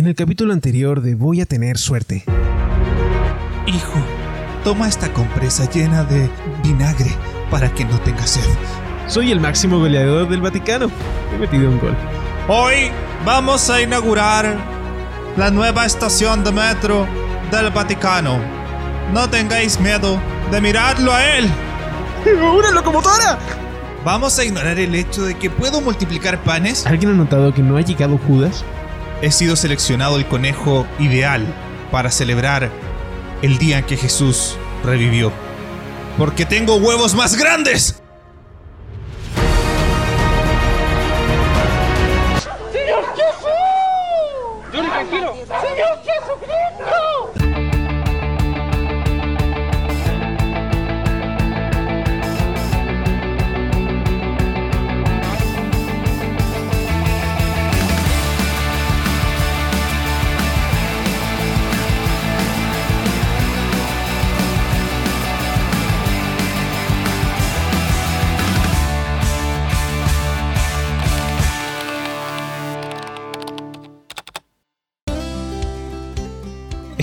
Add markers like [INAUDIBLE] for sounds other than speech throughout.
En el capítulo anterior de Voy a tener suerte. Hijo, toma esta compresa llena de vinagre para que no tengas sed. Soy el máximo goleador del Vaticano. He metido un gol. Hoy vamos a inaugurar la nueva estación de metro del Vaticano. No tengáis miedo de mirarlo a él. [LAUGHS] ¡Una locomotora! Vamos a ignorar el hecho de que puedo multiplicar panes. ¿Alguien ha notado que no ha llegado Judas? He sido seleccionado el conejo ideal para celebrar el día en que Jesús revivió. Porque tengo huevos más grandes. ¡Señor Jesús! ¡Yo tranquilo! ¡Señor Jesucristo!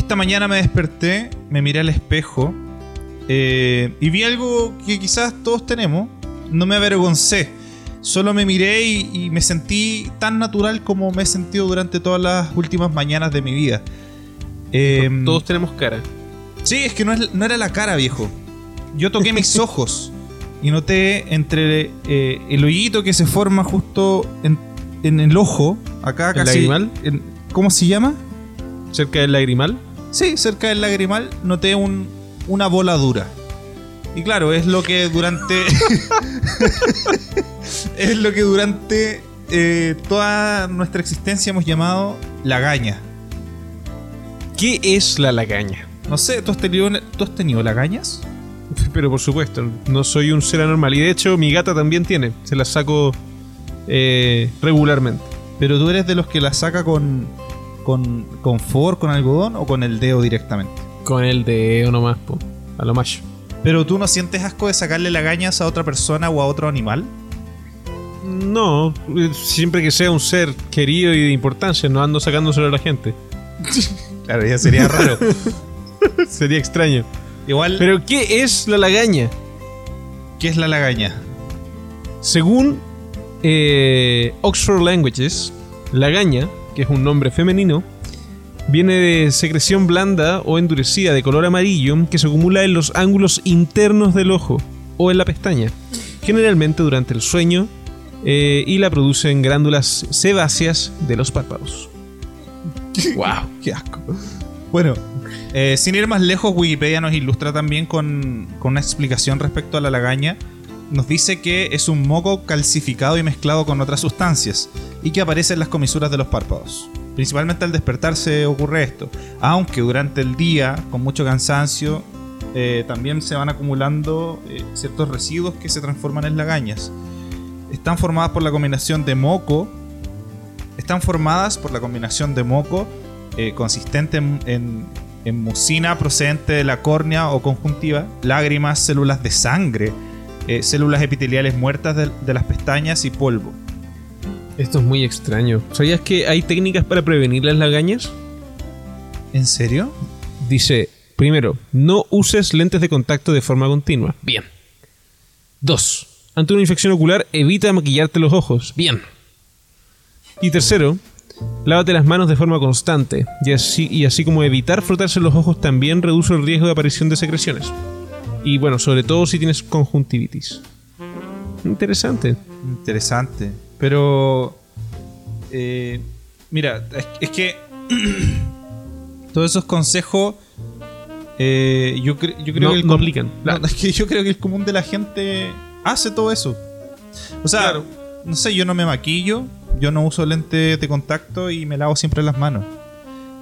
Esta mañana me desperté, me miré al espejo eh, y vi algo que quizás todos tenemos. No me avergoncé, solo me miré y, y me sentí tan natural como me he sentido durante todas las últimas mañanas de mi vida. Eh, Todos tenemos cara. Sí, es que no, es- no era la cara, viejo. Yo toqué mis [LAUGHS] ojos y noté entre eh, el hoyito que se forma justo en, en el ojo, acá ¿El casi. lagrimal? en- ¿Cómo se llama? Cerca del lagrimal. Sí, cerca del lagrimal noté un, una bola dura. Y claro, es lo que durante. [LAUGHS] es lo que durante eh, toda nuestra existencia hemos llamado lagaña. ¿Qué es la lagaña? No sé, ¿tú has tenido, ¿tú has tenido lagañas? [LAUGHS] Pero por supuesto, no soy un ser anormal. Y de hecho, mi gata también tiene. Se la saco eh, regularmente. Pero tú eres de los que la saca con, con, con for, con algodón o con el dedo directamente. Con el dedo nomás, po. A lo macho. Pero tú no sientes asco de sacarle lagañas a otra persona o a otro animal. No, eh, siempre que sea un ser querido y de importancia, no ando sacándoselo a la gente. [LAUGHS] Claro, ya sería [LAUGHS] raro. Sería extraño. Igual, Pero, ¿qué es la lagaña? ¿qué es la lagaña? Según eh, Oxford Languages, lagaña, que es un nombre femenino, viene de secreción blanda o endurecida de color amarillo que se acumula en los ángulos internos del ojo o en la pestaña, generalmente durante el sueño, eh, y la producen glándulas sebáceas de los párpados. [LAUGHS] ¡Wow! ¡Qué asco! Bueno, eh, sin ir más lejos, Wikipedia nos ilustra también con, con una explicación respecto a la lagaña. Nos dice que es un moco calcificado y mezclado con otras sustancias y que aparece en las comisuras de los párpados. Principalmente al despertarse ocurre esto, aunque durante el día, con mucho cansancio, eh, también se van acumulando eh, ciertos residuos que se transforman en lagañas. Están formadas por la combinación de moco, están formadas por la combinación de moco eh, consistente en, en- en mucina procedente de la córnea o conjuntiva, lágrimas, células de sangre, eh, células epiteliales muertas de, de las pestañas y polvo. Esto es muy extraño. ¿Sabías que hay técnicas para prevenir las lagañas? ¿En serio? Dice, primero, no uses lentes de contacto de forma continua. Bien. Dos, ante una infección ocular, evita maquillarte los ojos. Bien. Y tercero, lávate las manos de forma constante. Y así, y así como evitar frotarse los ojos también reduce el riesgo de aparición de secreciones. Y bueno, sobre todo si tienes conjuntivitis. Interesante. Interesante. Pero... eh, mira, es, es que... [CLEARS THROAT] todos esos consejos... eh, yo, cre- yo creo No- que el no aplican. No, [LAUGHS] es que yo creo que el común de la gente hace todo eso. O sea, Claro. no sé, yo no me maquillo, yo no uso lentes de contacto y me lavo siempre las manos.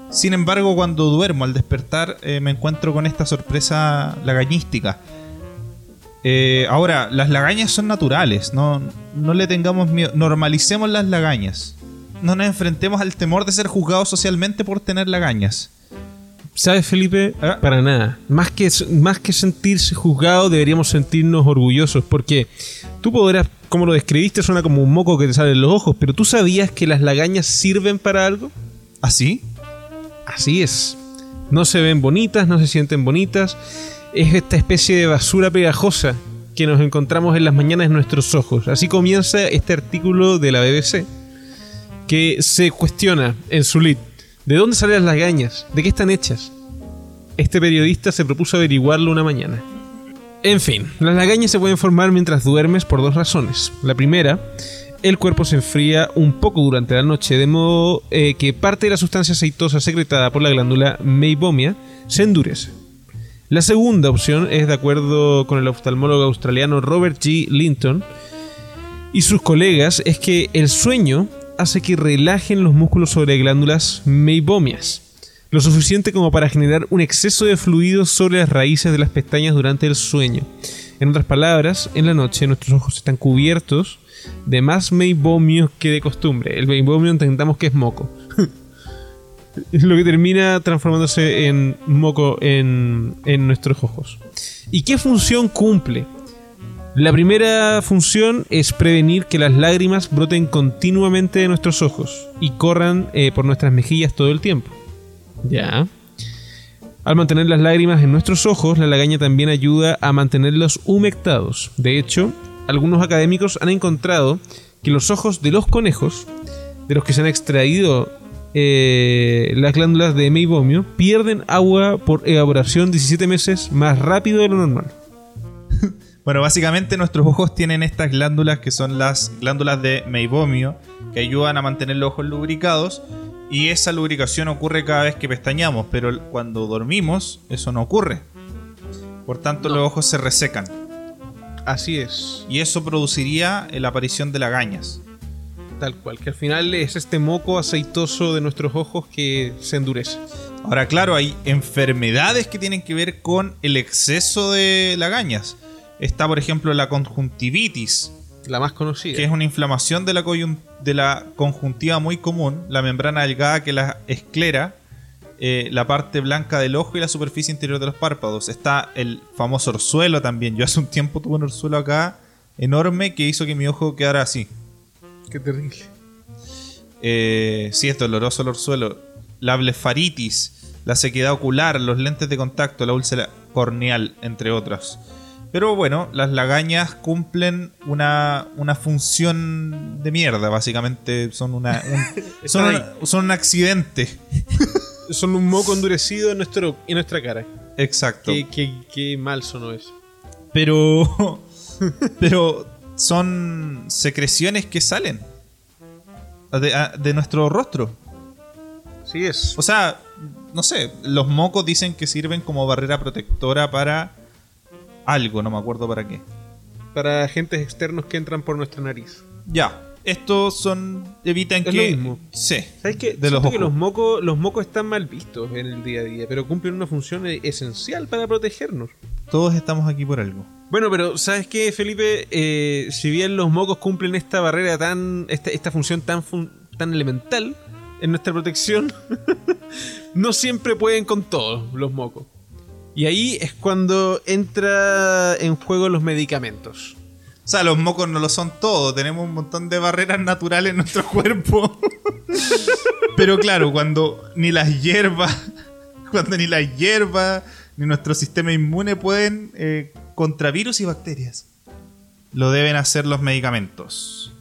Sin embargo, cuando duermo al despertar eh, me encuentro con esta sorpresa lagañística. Eh, ahora, las lagañas son naturales, no, no le tengamos miedo, normalicemos las lagañas. No nos enfrentemos al temor de ser juzgados socialmente por tener lagañas. ¿Sabes, Felipe? Ah. Para nada. Más que, más que sentirse juzgado, deberíamos sentirnos orgullosos. Porque tú podrás, como lo describiste, suena como un moco que te sale en los ojos. Pero tú sabías que las lagañas sirven para algo. ¿Así? Así es. No se ven bonitas, no se sienten bonitas. Es esta especie de basura pegajosa que nos encontramos en las mañanas en nuestros ojos. Así comienza este artículo de la BBC, que se cuestiona en su lead. ¿De dónde salen las lagañas? ¿De qué están hechas? Este periodista se propuso averiguarlo una mañana. En fin, las lagañas se pueden formar mientras duermes por dos razones. La primera, el cuerpo se enfría un poco durante la noche, de modo eh, que parte de la sustancia aceitosa secretada por la glándula meibomia se endurece. La segunda opción es de acuerdo con el oftalmólogo australiano Robert G. Linton y sus colegas es que el sueño hace que relajen los músculos sobre glándulas meibomias, lo suficiente como para generar un exceso de fluido sobre las raíces de las pestañas durante el sueño. En otras palabras, en la noche nuestros ojos están cubiertos de más meibomios que de costumbre. El meibomio entendamos que es moco. [LAUGHS] lo que termina transformándose en moco en, en nuestros ojos. ¿Y qué función cumple? La primera función es prevenir que las lágrimas broten continuamente de nuestros ojos y corran eh, por nuestras mejillas todo el tiempo. Ya. Al mantener las lágrimas en nuestros ojos, la lagaña también ayuda a mantenerlos humectados. De hecho, algunos académicos han encontrado que los ojos de los conejos, de los que se han extraído eh, las glándulas de meibomio, pierden agua por evaporación 17 meses más rápido de lo normal. [LAUGHS] Bueno, básicamente nuestros ojos tienen estas glándulas que son las glándulas de meibomio que ayudan a mantener los ojos lubricados y esa lubricación ocurre cada vez que pestañamos, pero cuando dormimos eso no ocurre. Por tanto, los ojos se resecan Así es. y eso produciría la aparición de lagañas. Tal cual, que al final es este moco aceitoso de nuestros ojos que se endurece. Ahora, claro, hay enfermedades que tienen que ver con el exceso de lagañas. Está, por ejemplo, la conjuntivitis, La más conocida. que es una inflamación de la, de la conjuntiva muy común, la membrana delgada que la esclera, eh, la parte blanca del ojo y la superficie interior de los párpados. Está el famoso orzuelo también. Yo hace un tiempo tuve un orzuelo acá enorme que hizo que mi ojo quedara así. Qué terrible. Eh, sí, es doloroso el orzuelo. La blefaritis, la sequedad ocular, los lentes de contacto, la úlcera corneal, entre otras. Pero bueno, las lagañas cumplen una, una función de mierda, básicamente. Son, una, un, [LAUGHS] son, una- son un accidente. [LAUGHS] Son un moco endurecido en, nuestro, en nuestra cara. Exacto. Qué, qué- qué mal sonó eso. Pero. [LAUGHS] pero son secreciones que salen de, de nuestro rostro. Sí es. O sea, no sé, los mocos dicen que sirven como barrera protectora para algo, no me acuerdo para qué. Para agentes externos que entran por nuestra nariz. Ya, estos son evitan Es que lo mismo. Sí. ¿Sabes qué? De los que los mocos, los mocos están mal vistos en el día a día, pero cumplen una función esencial para protegernos. Todos estamos aquí por algo. Bueno, pero ¿sabes qué, Felipe? Eh, si bien los mocos cumplen esta barrera tan. esta, esta función tan, fun- tan elemental en nuestra protección, [LAUGHS] no siempre pueden con todos los mocos. Y ahí es cuando entra en juego los medicamentos. O sea, los mocos no lo son todos, tenemos un montón de barreras naturales en nuestro cuerpo. [LAUGHS] Pero claro, cuando ni las hierbas, [LAUGHS] cuando ni las hierbas, ni nuestro sistema inmune pueden eh, contra virus y bacterias, lo deben hacer los medicamentos.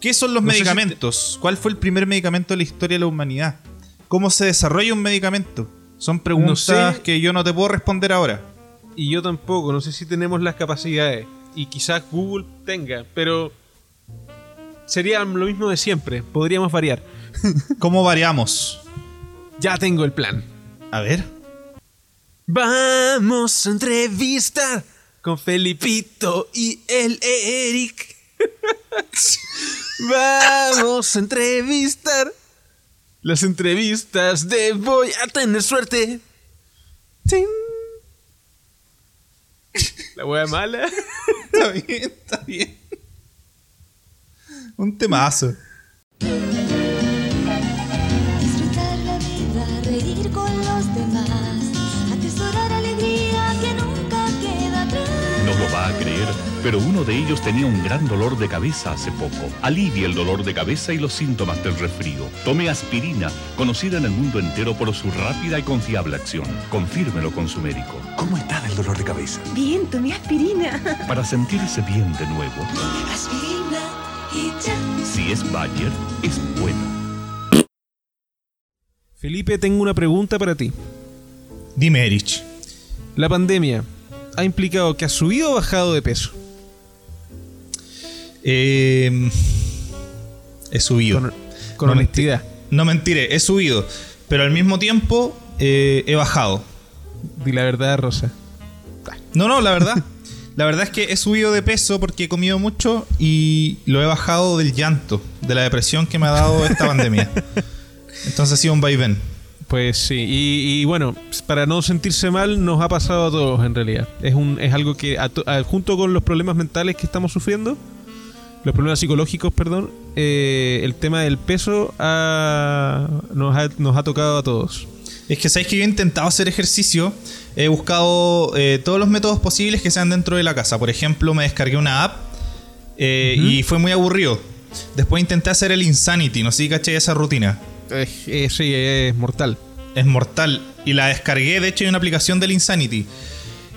¿Qué son los No sé si medicamentos? ¿Cuál fue el primer medicamento de la historia de la humanidad? ¿Cómo se desarrolla un medicamento? Son preguntas sé. que yo no te puedo responder ahora. Y yo tampoco, no sé si tenemos las capacidades. Y quizás Google tenga, pero sería lo mismo de siempre. Podríamos variar. [LAUGHS] ¿Cómo variamos? Ya tengo el plan. A ver. Vamos a entrevistar con Felipito y el Eric. [LAUGHS] Vamos a entrevistar. Las entrevistas de Voy a tener suerte. La wea mala. [LAUGHS] Está bien, está bien. Un temazo. Pero uno de ellos tenía un gran dolor de cabeza hace poco. Alivia el dolor de cabeza y los síntomas del resfrío. Tome aspirina, conocida en el mundo entero por su rápida y confiable acción. Confírmelo con su médico. ¿Cómo está del dolor de cabeza? Bien, tomé aspirina. Para sentirse bien de nuevo, Aspirina y ya. si es Bayer, es bueno. Felipe, tengo una pregunta para ti. Dime, Erich. La pandemia ha implicado que has subido o bajado de peso. Eh, he subido. Con, con No honestidad. No mentiré, he subido. Pero al mismo tiempo eh, he bajado. Di la verdad, Rosa. No, no, la verdad. [LAUGHS] La verdad es que he subido de peso porque he comido mucho y lo he bajado del llanto, de la depresión que me ha dado esta pandemia. [LAUGHS] Entonces ha sido un vaivén. Pues sí, y, y bueno, para no sentirse mal, nos ha pasado a todos en realidad. Es, un, es algo que, a to- a- junto con los problemas mentales que estamos sufriendo, los problemas psicológicos, perdón, eh, el tema del peso ha- nos, ha, nos ha tocado a todos. Es que sabéis que yo he intentado hacer ejercicio, he buscado eh, todos los métodos posibles que sean dentro de la casa. Por ejemplo, me descargué una app eh, y fue muy aburrido. Después intenté hacer el Insanity, no sé si caché esa rutina. Eh, eh, sí, es mortal. Es mortal. Y la descargué, de hecho hay una aplicación del Insanity.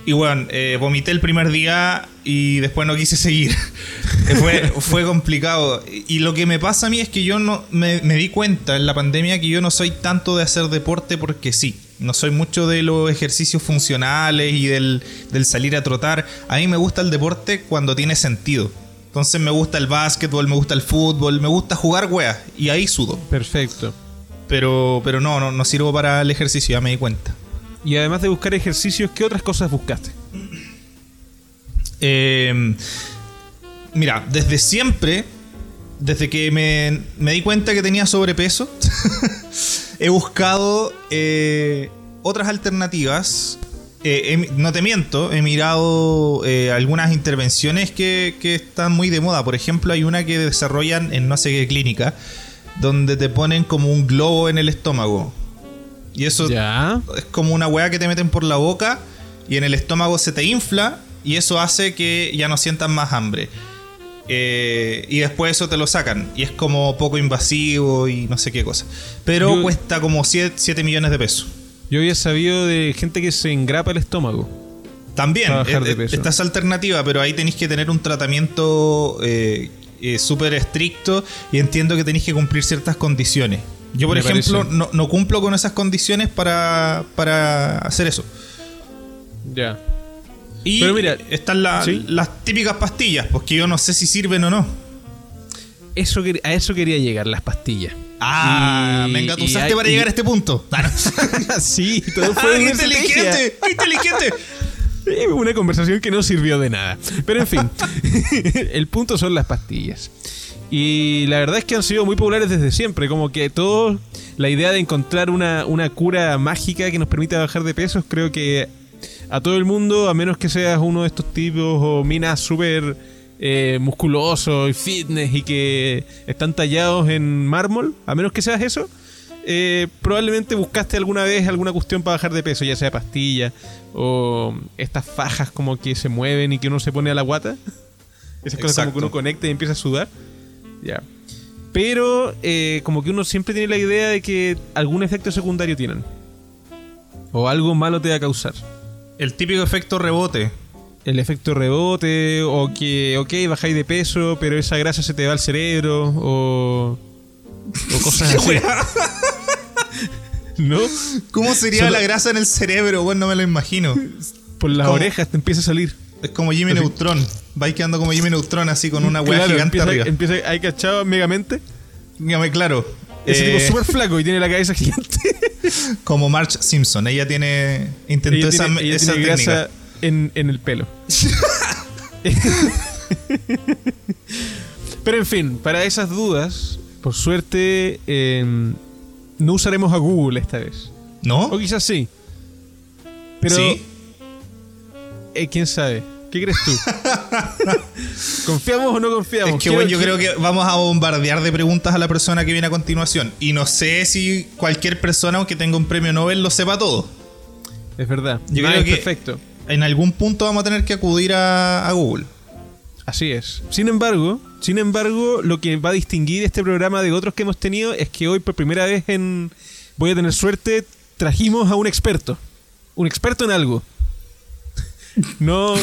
Y bueno, eh, vomité el primer día y después no quise seguir. [LAUGHS] Fue, fue complicado. Y y lo que me pasa a mí es que yo no me, me di cuenta en la pandemia que yo no soy tanto de hacer deporte porque sí. No soy mucho de los ejercicios funcionales y del, del salir a trotar. A mí me gusta el deporte cuando tiene sentido. Entonces me gusta el básquetbol, me gusta el fútbol, me gusta jugar weas. Y ahí sudo. Perfecto. Pero, pero no, no, no sirvo para el ejercicio, ya me di cuenta. Y además de buscar ejercicios, ¿qué otras cosas buscaste? Eh, mira, desde siempre, desde que me, me di cuenta que tenía sobrepeso, [LAUGHS] he buscado eh, otras alternativas. Eh, no te miento, he mirado algunas intervenciones que, que están muy de moda. Por ejemplo, hay una que desarrollan en no sé qué clínica, donde te ponen como un globo en el estómago. Y eso Ya. es como una weá que te meten por la boca y en el estómago se te infla y eso hace que ya no sientas más hambre. Eh, y después eso te lo sacan y es como poco invasivo y no sé qué cosa. Pero Yo- cuesta como 7, millones de pesos. Yo había sabido de gente que se engrapa el estómago. También eh, está esa alternativa, pero ahí tenéis que tener un tratamiento eh, eh, súper estricto y entiendo que tenéis que cumplir ciertas condiciones. Yo, por Me ejemplo, no, no cumplo con esas condiciones para, para hacer eso. Ya. Y Pero mira, están la- ¿sí? las típicas pastillas, pues que yo no sé si sirven o no. Eso, a eso quería llegar, las pastillas. Ah, Y- venga, tú y usaste hay- para y- llegar a este punto. [LAUGHS] sí, todo fue ¡Qué una inteligente! estrategia. ¡Qué inteligente! [LAUGHS] Una conversación que no sirvió de nada. Pero en fin, [LAUGHS] el punto son las pastillas. Y la verdad es que han sido muy populares desde siempre. Como que todo, la idea de encontrar una, una cura mágica que nos permita bajar de pesos, creo que a todo el mundo, a menos que seas uno de estos tipos o minas súper eh, musculosos y fitness y que están tallados en mármol, a menos que seas eso, eh, probablemente buscaste alguna vez alguna cuestión para bajar de peso, ya sea pastilla o estas fajas como que se mueven y que uno se pone a la guata. [LAUGHS] Esas cosas como Exacto. que uno conecta y empieza a sudar. Ya. Pero eh, como que uno siempre tiene la idea de que algún efecto secundario tienen. O algo malo te va a causar. El típico efecto rebote. El efecto rebote, o que, ok, bajáis de peso, pero esa grasa se te va al cerebro, o, o [LAUGHS] cosas así. ¿No? ¿Cómo sería Solo- la grasa en el cerebro? Bueno, no me lo imagino. Por las ¿Cómo? orejas te empieza a salir. Es como Jimmy Neutron. Vais quedando como Jimmy Neutron, así con una Claro, gigante empieza, arriba. empieza, hay cachado megamente. Dígame claro. Ese Eh, tipo súper flaco y tiene la cabeza gigante. [LAUGHS] como Marge Simpson. Ella tiene. Intentó Ella esa, tiene, ella esa tiene técnica. grasa en, en el pelo. [LAUGHS] Pero en fin, para esas dudas, por suerte, eh, no usaremos a Google esta vez. ¿No? O quizás sí. Pero, Sí. Eh, quién sabe. ¿Qué crees tú? [LAUGHS] ¿Confiamos o no confiamos? Es que bueno, yo creo que vamos a bombardear de preguntas a la persona que viene a continuación. Y no sé si cualquier persona, aunque tenga un premio Nobel, lo sepa todo. Es verdad. Yo creo es que- perfecto. En algún punto vamos a tener que acudir a, a Google. Así es. Sin embargo, sin embargo, lo que va a distinguir este programa de otros que hemos tenido es que hoy por primera vez en Voy a tener suerte, trajimos a un experto. Un experto en algo. No,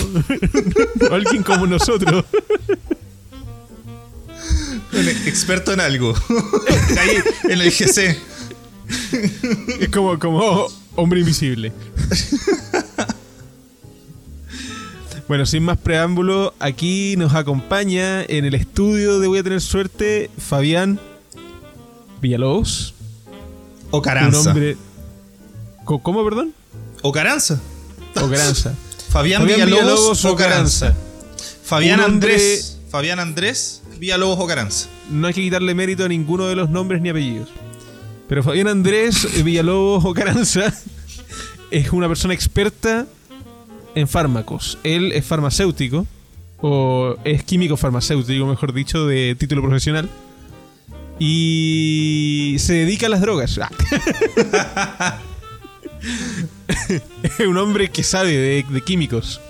[LAUGHS] alguien como nosotros. Un experto en algo. [LAUGHS] Ahí, en el GC. Es como, como hombre invisible. Bueno, sin más preámbulo, aquí nos acompaña en el estudio de Voy a tener suerte Fabián Villalobos. O Un hombre. ¿Cómo, perdón? O Caranza. Ocaranza. Fabián, Fabián Villalobos, Villalobos o Caranza. Ocaranza. Fabián Andrés. Fabián Andrés Villalobos o Caranza. No hay que quitarle mérito a ninguno de los nombres ni apellidos. Pero Fabián Andrés Villalobos Ocaranza [LAUGHS] es una persona experta en fármacos. Él es farmacéutico, o es químico farmacéutico, mejor dicho, de título profesional. Y se dedica a las drogas. [LAUGHS] [LAUGHS] [LAUGHS] Es un hombre que sabe de, de químicos.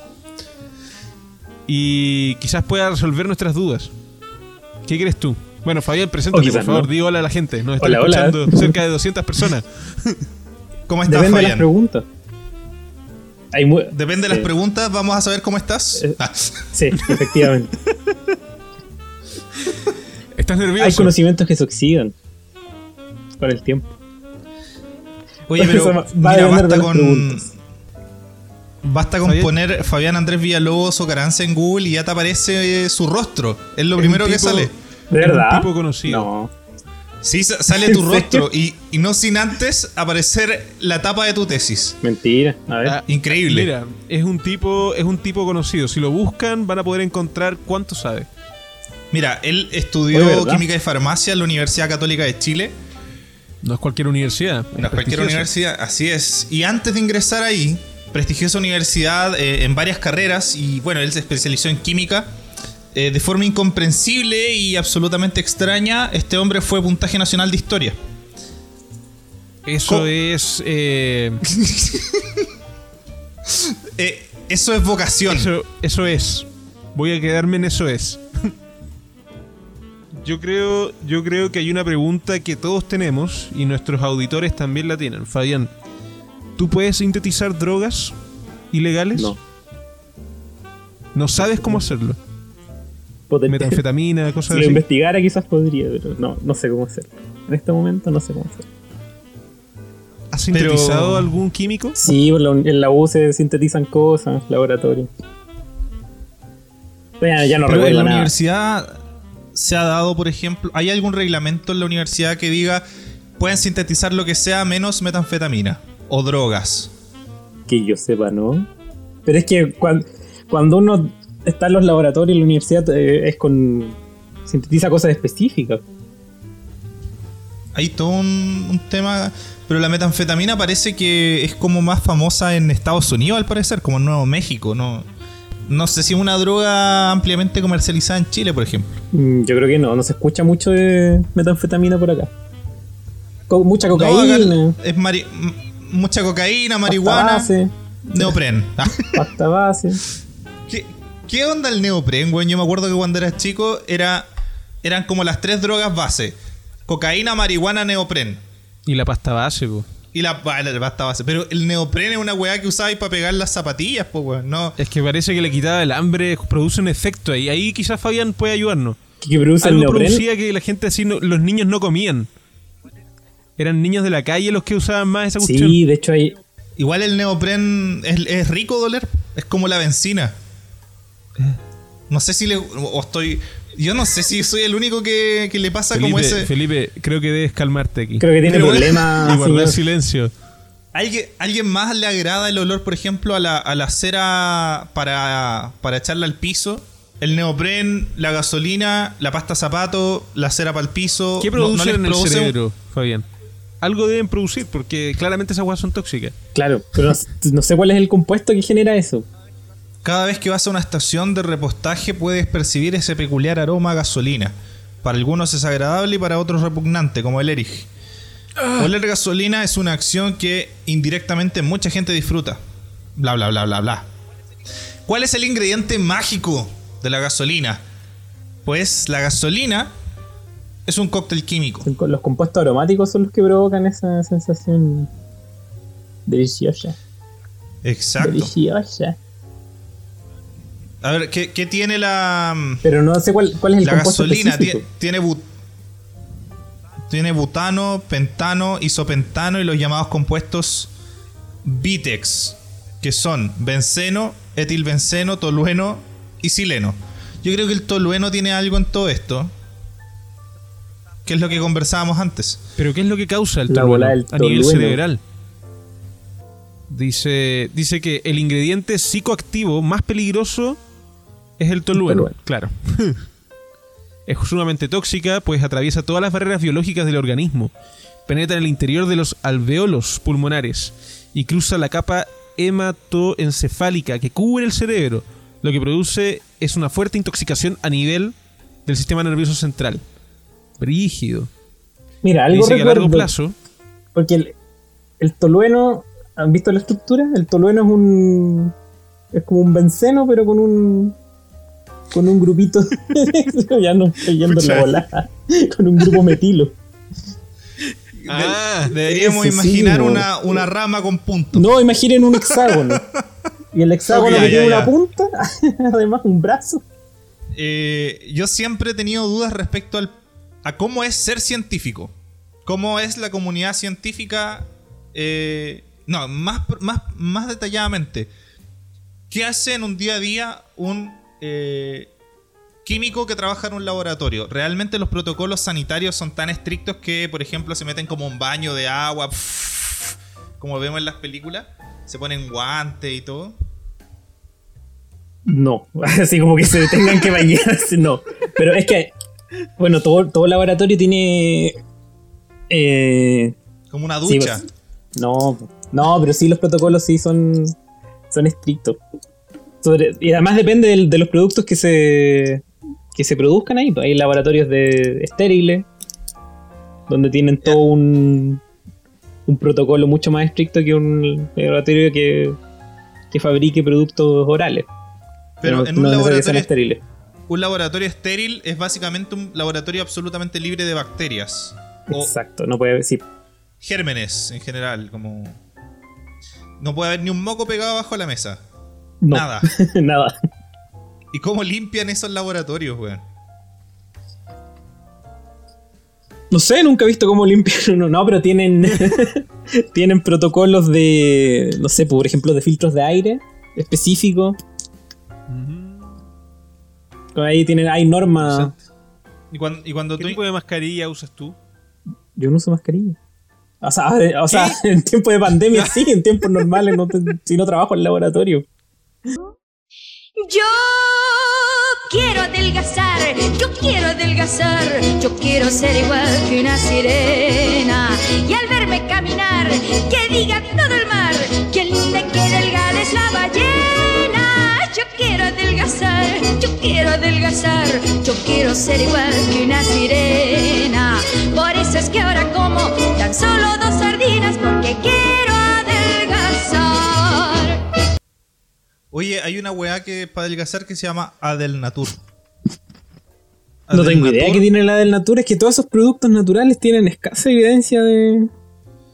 Y quizás pueda resolver nuestras dudas. ¿Qué crees tú? Bueno, Fabián, preséntate, por favor. no. Di hola a la gente. Nos están Hola, hola. escuchando [LAUGHS] cerca de 200 personas. [LAUGHS] ¿Cómo estás, Depende de las Fabián? preguntas. Hay Depende de las preguntas, vamos a saber cómo estás. Eh, Ah, Sí, efectivamente. ¿Estás Hay nervioso? conocimientos que se oxidan con el tiempo. Oye, pero mira, basta con. Basta con poner Fabián Andrés Villalobos o Caranza en Google y ya te aparece eh, su rostro. Es lo Es primero que sale. ¿De Es un verdad? tipo conocido. No. Sí, sa- sale [LAUGHS] tu rostro y, y no sin antes aparecer la tapa de tu tesis. Mentira. A ver. Ah, Increíble. Mira, es un tipo, es un tipo conocido. Si lo buscan, van a poder encontrar cuánto sabe. Mira, él estudió Oye, ¿verdad? química y farmacia en la Universidad Católica de Chile. No es cualquier universidad. No es cualquier universidad, así es. Y antes de ingresar ahí, prestigiosa universidad eh, en varias carreras, y bueno, él se especializó en química. Eh, de forma incomprensible y absolutamente extraña, este hombre fue puntaje nacional de historia. Eso Co- es. eh, [LAUGHS] Eh, eso es vocación. eso, eso es. Voy a quedarme en eso es. Yo creo, yo creo que hay una pregunta que todos tenemos y nuestros auditores también la tienen. Fabián, ¿tú puedes sintetizar drogas ilegales? No. ¿No sabes cómo hacerlo? Poder- Metanfetamina, [LAUGHS] cosas Si lo así. investigara quizás podría, pero no, no sé cómo hacerlo. En este momento no sé cómo hacerlo. ¿Has sintetizado Pero- algún químico? Sí, la- en la U se sintetizan cosas, laboratorio. Pero ya, ya no Pero en recuerdo la nada. universidad se ha dado, por ejemplo, ¿hay algún reglamento en la universidad que diga pueden sintetizar lo que sea menos metanfetamina o drogas? Que yo sepa, ¿no? Pero es que cuan- cuando, uno está en los laboratorios en la universidad eh, es con... sintetiza cosas específicas. Hay todo un, un tema. Pero la metanfetamina parece que es como más famosa en Estados Unidos, al parecer, como en Nuevo México. No, no sé si es una droga ampliamente comercializada en Chile, por ejemplo. Mm, Yo creo que no, no se escucha mucho de metanfetamina por acá. Co- mucha No, acá cocaína, es mari- mucha cocaína, pasta marihuana, base, neopren. [LAUGHS] Ah, pasta base. ¿Qué, qué onda el neopren, güey? Yo me acuerdo que cuando era chico era, eran como las tres drogas base: cocaína, marihuana, neopren. Y la pasta base, po. Y la, la pasta base. Pero el neopren es una weá que usabais para pegar las zapatillas, pues, weón. No. Es que parece que le quitaba el hambre, produce un efecto ahí. Ahí quizás Fabián puede ayudarnos. ¿Qué, qué produce el Algo neopren? producía que la gente así, no- los niños no comían. Eran niños de la calle los que usaban más esa cuestión. Sí, de hecho hay... Igual el neopren es, es rico doler. Es como la benzina. No sé si le. O estoy. Yo no sé si soy el único que, que le pasa como ese. Felipe, creo que debes calmarte aquí. Creo que tiene Pero- problemas. y guardar [LAUGHS] silencio. ¿Alguien, ¿Alguien más le agrada el olor, por ejemplo, a la, a la cera para, para echarla al piso? El neopren, la gasolina, la pasta zapato, la cera para el piso. ¿Qué ¿No- no producen les en el un- cerebro, Fabián? Algo deben producir, porque claramente esas aguas son tóxicas. Claro, pero no, no sé cuál es el compuesto que genera eso. Cada vez que vas a una estación de repostaje puedes percibir ese peculiar aroma a gasolina. Para algunos es agradable y para otros repugnante, como el Erich. Oler gasolina es una acción que indirectamente mucha gente disfruta. Bla, bla, bla, bla, bla. ¿Cuál es el ingrediente mágico de la gasolina. Pues la gasolina es un cóctel químico. Los compuestos aromáticos son los que provocan esa sensación deliciosa. Exacto. Deliciosa. A ver, ¿qué, qué tiene la, Pero no sé cuál, cuál es el la compuesto gasolina? Tiene, tiene butano, pentano, isopentano y los llamados compuestos Vitex, que son benceno, etilbenceno, tolueno y sileno. Yo creo que el tolueno tiene algo en todo esto. Que es lo que conversábamos antes. ¿Pero qué es lo que causa el La tolueno del a nivel tolueno. cerebral? Dice, dice que el ingrediente psicoactivo más peligroso es el tolueno. tolueno. Claro. [LAUGHS] es sumamente tóxica, pues atraviesa todas las barreras biológicas del organismo, penetra en el interior de los alveolos pulmonares y cruza la capa hematoencefálica que cubre el cerebro, lo que produce es una fuerte intoxicación a nivel del sistema nervioso central. Brígido. Mira, algo Dice que a largo plazo Porque el, el tolueno, ¿han visto la estructura? El tolueno es un. Es como un benceno, pero con un. Con un grupito. [LAUGHS] ya no estoy yendo en la volada. Con un grupo metilo. Ah, Deberíamos sí, imaginar una, una rama con puntos. No, imaginen un hexágono. Y el hexágono Ok, que ya, tiene ya, una punta, [LAUGHS] además un brazo. Eh, yo siempre he tenido dudas respecto al, a cómo es ser científico. Cómo es la comunidad científica. eh, no, más, más, más detalladamente. ¿Qué hace en un día a día un eh, químico que trabaja en un laboratorio? ¿Realmente los protocolos sanitarios son tan estrictos que, por ejemplo, se meten como un baño de agua, [LAUGHS] como vemos en las películas? ¿Se ponen guantes y todo? No, [LAUGHS] así como que se tengan que bañarse, [LAUGHS] no. Pero es que, bueno, todo, todo laboratorio tiene. Eh, Como una ducha. pues, no, no, pero sí los protocolos sí son, son estrictos. Sobre- y además depende de los productos que se, que se produzcan ahí. pues, Hay laboratorios de estériles, donde tienen todo un, un protocolo mucho más estricto que un laboratorio que, que fabrique productos orales. Pero en un no laboratorio estériles. Un laboratorio estéril es básicamente un laboratorio absolutamente libre de bacterias. Exacto, no puede sí, gérmenes en general, como... No puede haber ni un moco pegado abajo la mesa. No, Nada. [LAUGHS] nada. ¿Y cómo limpian esos laboratorios, weón? No sé, nunca he visto cómo limpian [LAUGHS] uno. No, pero tienen. [LAUGHS] tienen protocolos de. No sé, por ejemplo, de filtros de aire específicos. Ahí tienen, hay normas. Y cuando, y cuando ¿Qué tú... tipo de mascarilla usas tú? Yo no uso mascarilla. O sea, o sea en tiempo de pandemia sí, en tiempos normales, no te- si no trabajo en el laboratorio. Yo quiero adelgazar, yo quiero adelgazar, yo quiero ser igual que una sirena. Y al verme caminar, que diga todo el mar, que linda y que delgada es la ballena. Yo quiero adelgazar, yo quiero adelgazar, yo quiero ser igual que una sirena. Por eso es que ahora como tan solo dos sardinas, porque quiero Oye, hay una weá que para adelgazar que se llama Adelnatur. No tengo idea que tiene la del Natura, es que todos esos productos naturales tienen escasa evidencia de,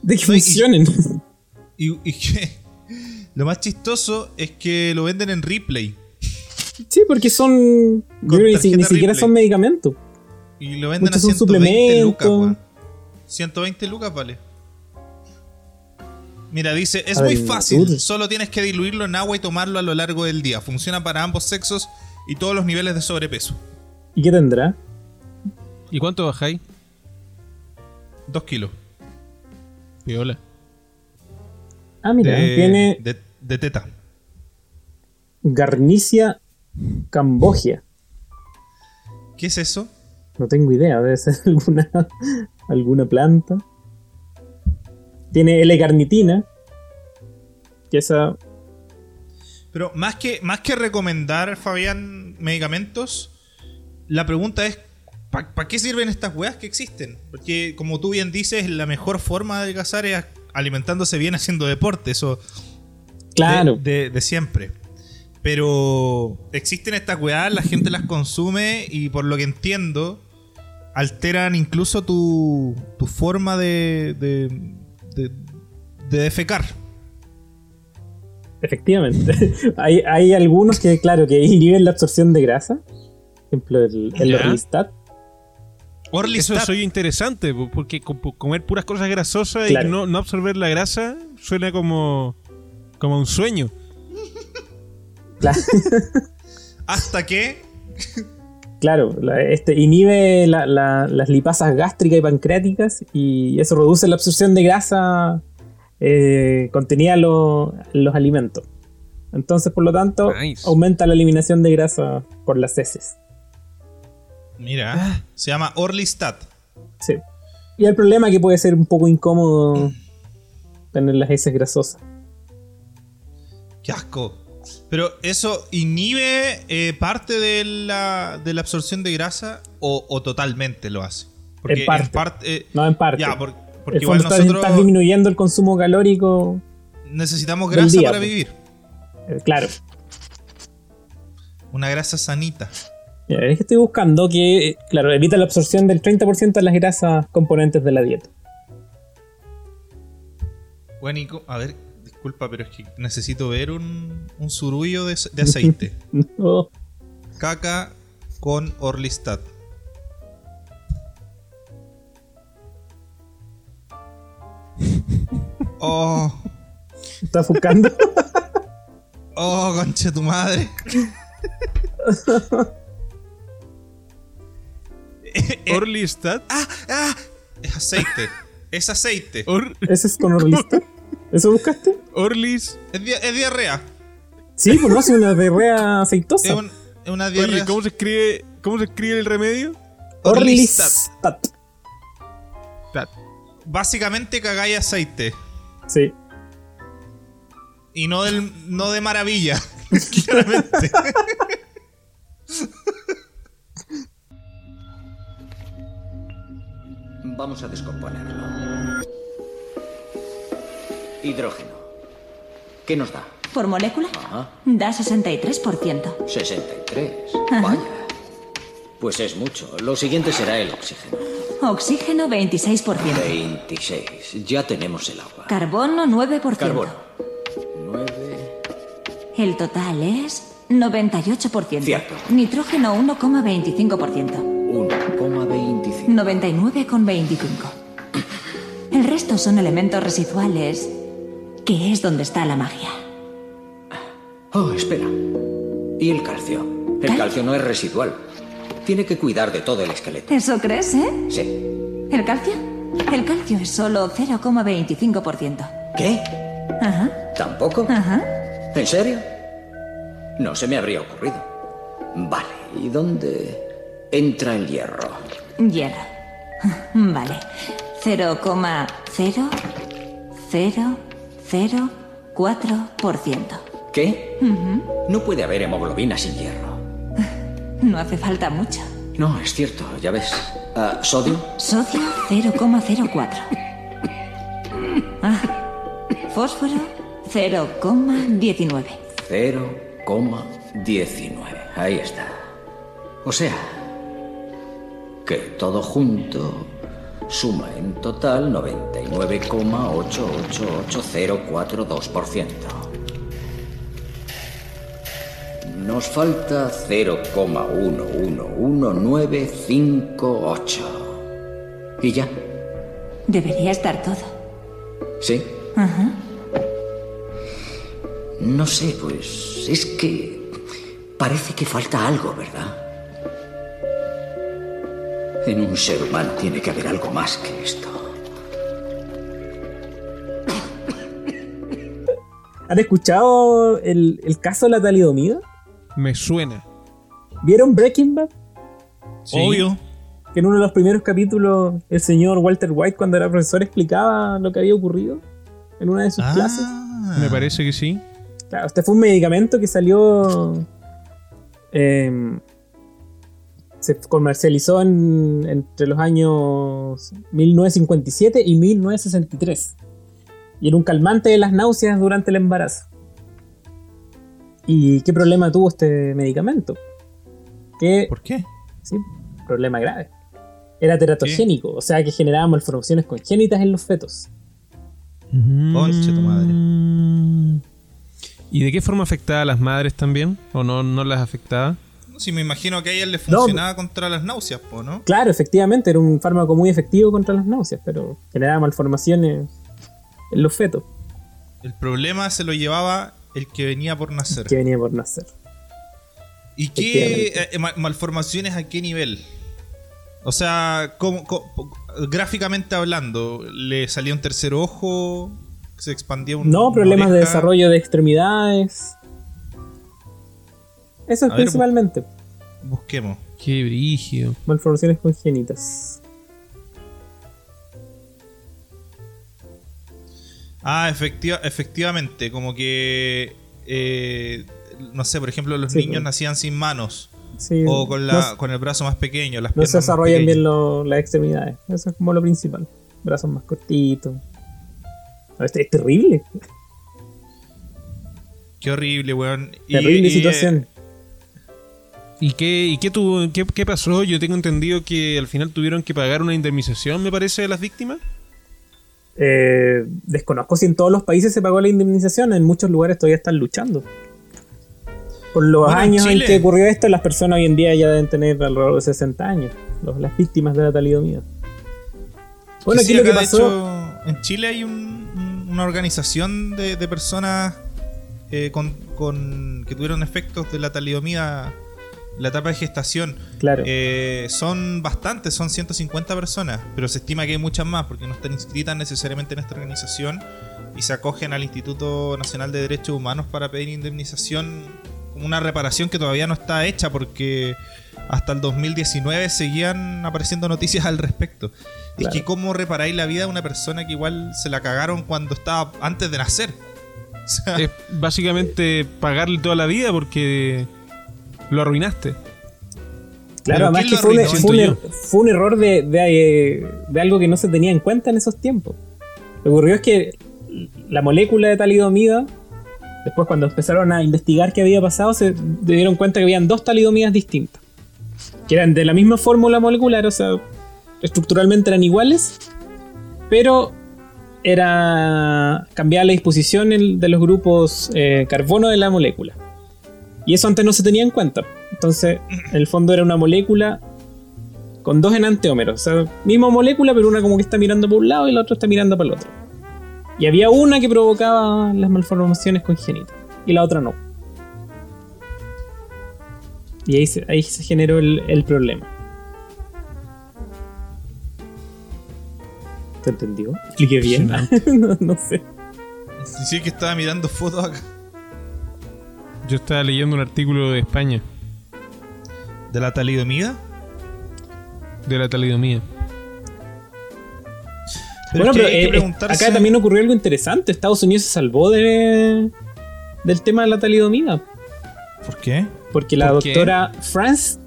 de que No, funcionen. Y, y que... [LAUGHS] Lo más chistoso es que lo venden en Ripley. Sí, porque son. Yo ni, siquiera son medicamentos. Y lo venden Muchos a son 120 lucas, weón. 120 lucas vale. Mira, dice, es muy fácil, solo tienes que diluirlo en agua y tomarlo a lo largo del día. Funciona para ambos sexos y todos los niveles de sobrepeso. ¿Y qué tendrá? ¿Y cuánto bajáis? Dos kilos. Piola. Ah, mira, de, tiene de, de teta. Garnicia Cambogia. ¿Qué es eso? No tengo idea, debe ser [LAUGHS] alguna, alguna planta. Tiene L-carnitina. Que esa. Pero más que, más que recomendar, Fabián, medicamentos, la pregunta es, ¿para qué sirven estas weas que existen? Porque, como tú bien dices, la mejor forma de adelgazar es alimentándose bien haciendo deporte, eso Claro. de, de- de siempre. Pero existen estas weas, la gente las consume y por lo que entiendo, alteran incluso tu, tu forma de, de, de, de defecar. Efectivamente. [LAUGHS] hay, hay algunos que, claro, que inhiben la absorción de grasa. Por ejemplo, el, el. Orlistat. Orlistat. Eso soy interesante, po- porque co- po- comer puras cosas grasosas Claro. y no, no absorber la grasa suena como, como un sueño. Cla- [LAUGHS] Hasta que Claro, la- este inhibe la- la- las lipasas gástricas y pancreáticas y eso reduce la absorción de grasa eh, contenida en lo- en los alimentos. Entonces, por lo tanto, Nice. aumenta la eliminación de grasa por las heces. Mira, se llama Orlistat. Sí. Y el problema es que puede ser un poco incómodo tener las heces grasosas. Qué asco. Pero eso inhibe eh, parte de la, de la absorción de grasa o, o totalmente lo hace. En parte. parte, eh, No en parte. ya, porque el igual estás, nosotros estás disminuyendo el consumo calórico. necesitamos grasa día, para pues. vivir. eh, claro. Una grasa sanita. Mira, es que estoy buscando que, claro, evita la absorción del 30% de las grasas componentes de la dieta. Bueno, a ver, disculpa, pero es que necesito ver un, un surullo de, de aceite. [LAUGHS] Caca con Orlistat. [LAUGHS] Oh, ¿Estás buscando? [LAUGHS] oh, concha tu madre. Orlistat. Ah, ah, es aceite. Es aceite. Or- ¿Ese es con Orlista? ¿Eso buscaste? Orlis. Es, dia- es diarrea. Sí, pues no, es una diarrea Es, aceitosa. un- es una diarrea. Oye, ¿cómo se escribe, cómo se escribe el remedio? Orlistat. Tat. Básicamente cagáis aceite. Sí. Y no, del, no de maravilla. [LAUGHS] Claramente. Vamos a descomponerlo. Hidrógeno. ¿Qué nos da? Por molécula Ajá. da 63%. 63. Ajá. Vaya. Pues es mucho. Lo siguiente será el oxígeno. Oxígeno 26%. 26. Ya tenemos el agua. Carbono 9%. Carbono. 9. El total es 98%. Cierto. Nitrógeno 1,25%. 1,25. 99,25. El resto son elementos residuales, que es donde está la magia. Oh, espera. ¿Y el calcio? El ¿Cal- calcio no es residual. Tiene que cuidar de todo el esqueleto. ¿Eso crees, eh? Sí. ¿El calcio? El calcio es solo 0,25%. ¿Qué? Ajá, ¿Tampoco? ajá. ¿En serio? No se me habría ocurrido. Vale, ¿y dónde entra el hierro? Hierro. [LAUGHS] Vale. 0,00004%. ¿Qué? No puede haber hemoglobina sin hierro. [LAUGHS] No hace falta mucho. No, es cierto, ya ves. Ah, ¿Sodio? Sodio 0,04. [LAUGHS] Ah, fósforo 0,19. 0,19. Ahí está. O sea, que todo junto suma en total 99,888042%. Nos falta 0,111958. Y ya, Debería estar todo. ¿sí? Ajá. No sé, pues es que parece que falta algo, ¿verdad? En un ser humano tiene que haber algo más que esto. ¿Han escuchado el, el caso de la talidomida? Me suena. ¿Vieron Breaking Bad? Sí. Obvio. Que en uno de los primeros capítulos el señor Walter White cuando era profesor explicaba lo que había ocurrido en una de sus clases. Ah. Me parece que sí. Claro, este fue un medicamento que salió. em, se comercializó en- entre los años 1957 y 1963. Y era un calmante de las náuseas durante el embarazo. ¿Y qué problema tuvo este medicamento? Que, ¿Por qué? sí, problema grave. Era teratogénico, o sea que generaba malformaciones congénitas en los fetos. Conche tu madre. Mm. ¿Y de qué forma afectaba a las madres también? ¿O no, no las afectaba? Sí, me imagino que a ella le funcionaba contra las náuseas, po, ¿no? Claro, efectivamente, era un fármaco muy efectivo contra las náuseas, pero generaba malformaciones en los fetos El problema se lo llevaba el que venía por nacer. que venía por nacer. ¿Y qué eh, ma- malformaciones a qué nivel? O sea, ¿cómo- cómo- gráficamente hablando, ¿le salía un tercer ojo? ¿Se expandía un No, problemas de desarrollo de extremidades. Eso es A ver, principalmente. Busquemos. Qué brígido. Malformaciones congénitas. Ah, efectiva- efectivamente, como que... eh, no sé, por ejemplo, los Sí, niños pues. nacían sin manos. Sí, O con, la, no, con el brazo más pequeño, las no se desarrollan bien lo- las extremidades. Eso es como lo principal. Brazos más cortitos. No, Es, es terrible. Qué horrible, weón. Terrible y, eh, situación. ¿Y qué, y qué, tuvo, qué, qué pasó? Yo tengo entendido que al final tuvieron que pagar una indemnización, me parece, de las víctimas. Eh, desconozco si en todos los países se pagó la indemnización. En muchos lugares todavía están luchando. Por los Bueno, años en, que ocurrió esto, las personas hoy en día ya deben tener alrededor de 60 años. los- las víctimas de la talidomida. Bueno, aquí sí, lo que pasó. hecho, en Chile hay un- un- una organización de, de personas eh, con, con- que tuvieron efectos de la talidomida la etapa de gestación. Claro. Eh, son bastantes, son 150 personas, pero se estima que hay muchas más porque no están inscritas necesariamente en esta organización y se acogen al Instituto Nacional de Derechos Humanos para pedir indemnización como una reparación que todavía no está hecha porque hasta el 2019 seguían apareciendo noticias al respecto. Es Claro. que cómo reparáis la vida de una persona que igual se la cagaron cuando estaba antes de nacer. [LAUGHS] O sea, Es básicamente pagarle toda la vida porque lo arruinaste. Claro, además ¿quién que lo fue un, arruinó, fue un siento er- fue un error de, de, eh, de algo que no se tenía en cuenta en esos tiempos. Lo que ocurrió es que la molécula de talidomida, después cuando empezaron a investigar qué había pasado, se dieron cuenta que habían dos talidomidas distintas. Que eran de la misma fórmula molecular, o sea, estructuralmente eran iguales, pero era cambiar la disposición de los grupos eh, carbono de la molécula. Y eso antes no se tenía en cuenta. Entonces, en el fondo era una molécula con dos enantiómeros. O sea, misma molécula, pero una como que está mirando para un lado y la otra está mirando para el otro. Y había una que provocaba las malformaciones congénitas y la otra no. Y ahí se, ahí se generó el, el problema. ¿Te entendió? ¿Expliqué bien? [LAUGHS] no, no sé. sí que estaba mirando fotos acá. Yo estaba leyendo un artículo de España ¿De la talidomida? de la talidomía. Pero bueno, es que pero hay que eh, preguntarse- acá también ocurrió algo interesante. Estados Unidos se salvó de, del tema de la talidomida. ¿Por qué? Porque la ¿Por qué? doctora France,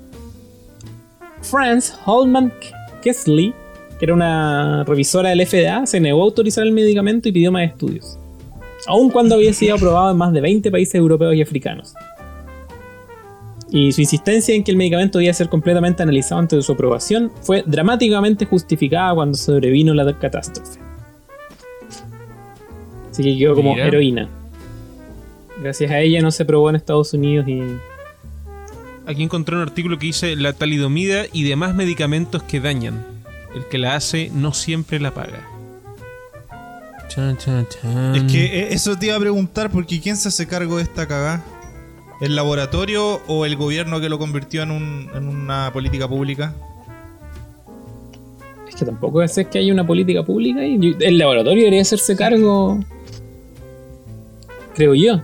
France Holman Kesley, que era una revisora del FDA, se negó a autorizar el medicamento y pidió más estudios. Aun cuando había sido aprobado en más de 20 países europeos y africanos. Y su insistencia en que el medicamento debía ser completamente analizado antes de su aprobación fue dramáticamente justificada cuando sobrevino la catástrofe. Así que quedó como Mira. heroína. Gracias a ella no se probó en Estados Unidos y Aquí encontré un artículo que dice la talidomida y demás medicamentos que dañan. El que la hace no siempre la paga. Chan, chan, chan. Es que eh, eso te iba a preguntar porque ¿quién se hace cargo de esta cagada? ¿El laboratorio o el gobierno que lo convirtió en, un- en una política pública? Es que tampoco es que haya una política pública y el laboratorio debería hacerse cargo. Creo yo.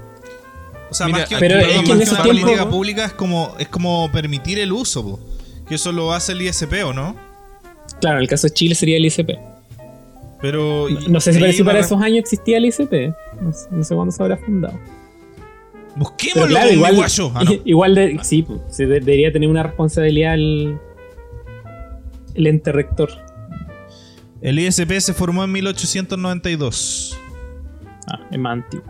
O sea, Mira, más que, pero perdón, es que más en que esos una política pública es como, es como permitir el uso, po. que eso lo hace el ISP, ¿o no? Claro, en el caso de Chile sería el ICP. Pero No, no sé si para, si esos años existía el ICP. No sé, no sé cuándo se habrá fundado. Busquémoslo, claro, con igual, guayo. Ah, no. [LAUGHS] igual de, sí, pues, de- debería tener una responsabilidad el, el ente rector. El ISP se formó en 1892. Ah, es más antiguo.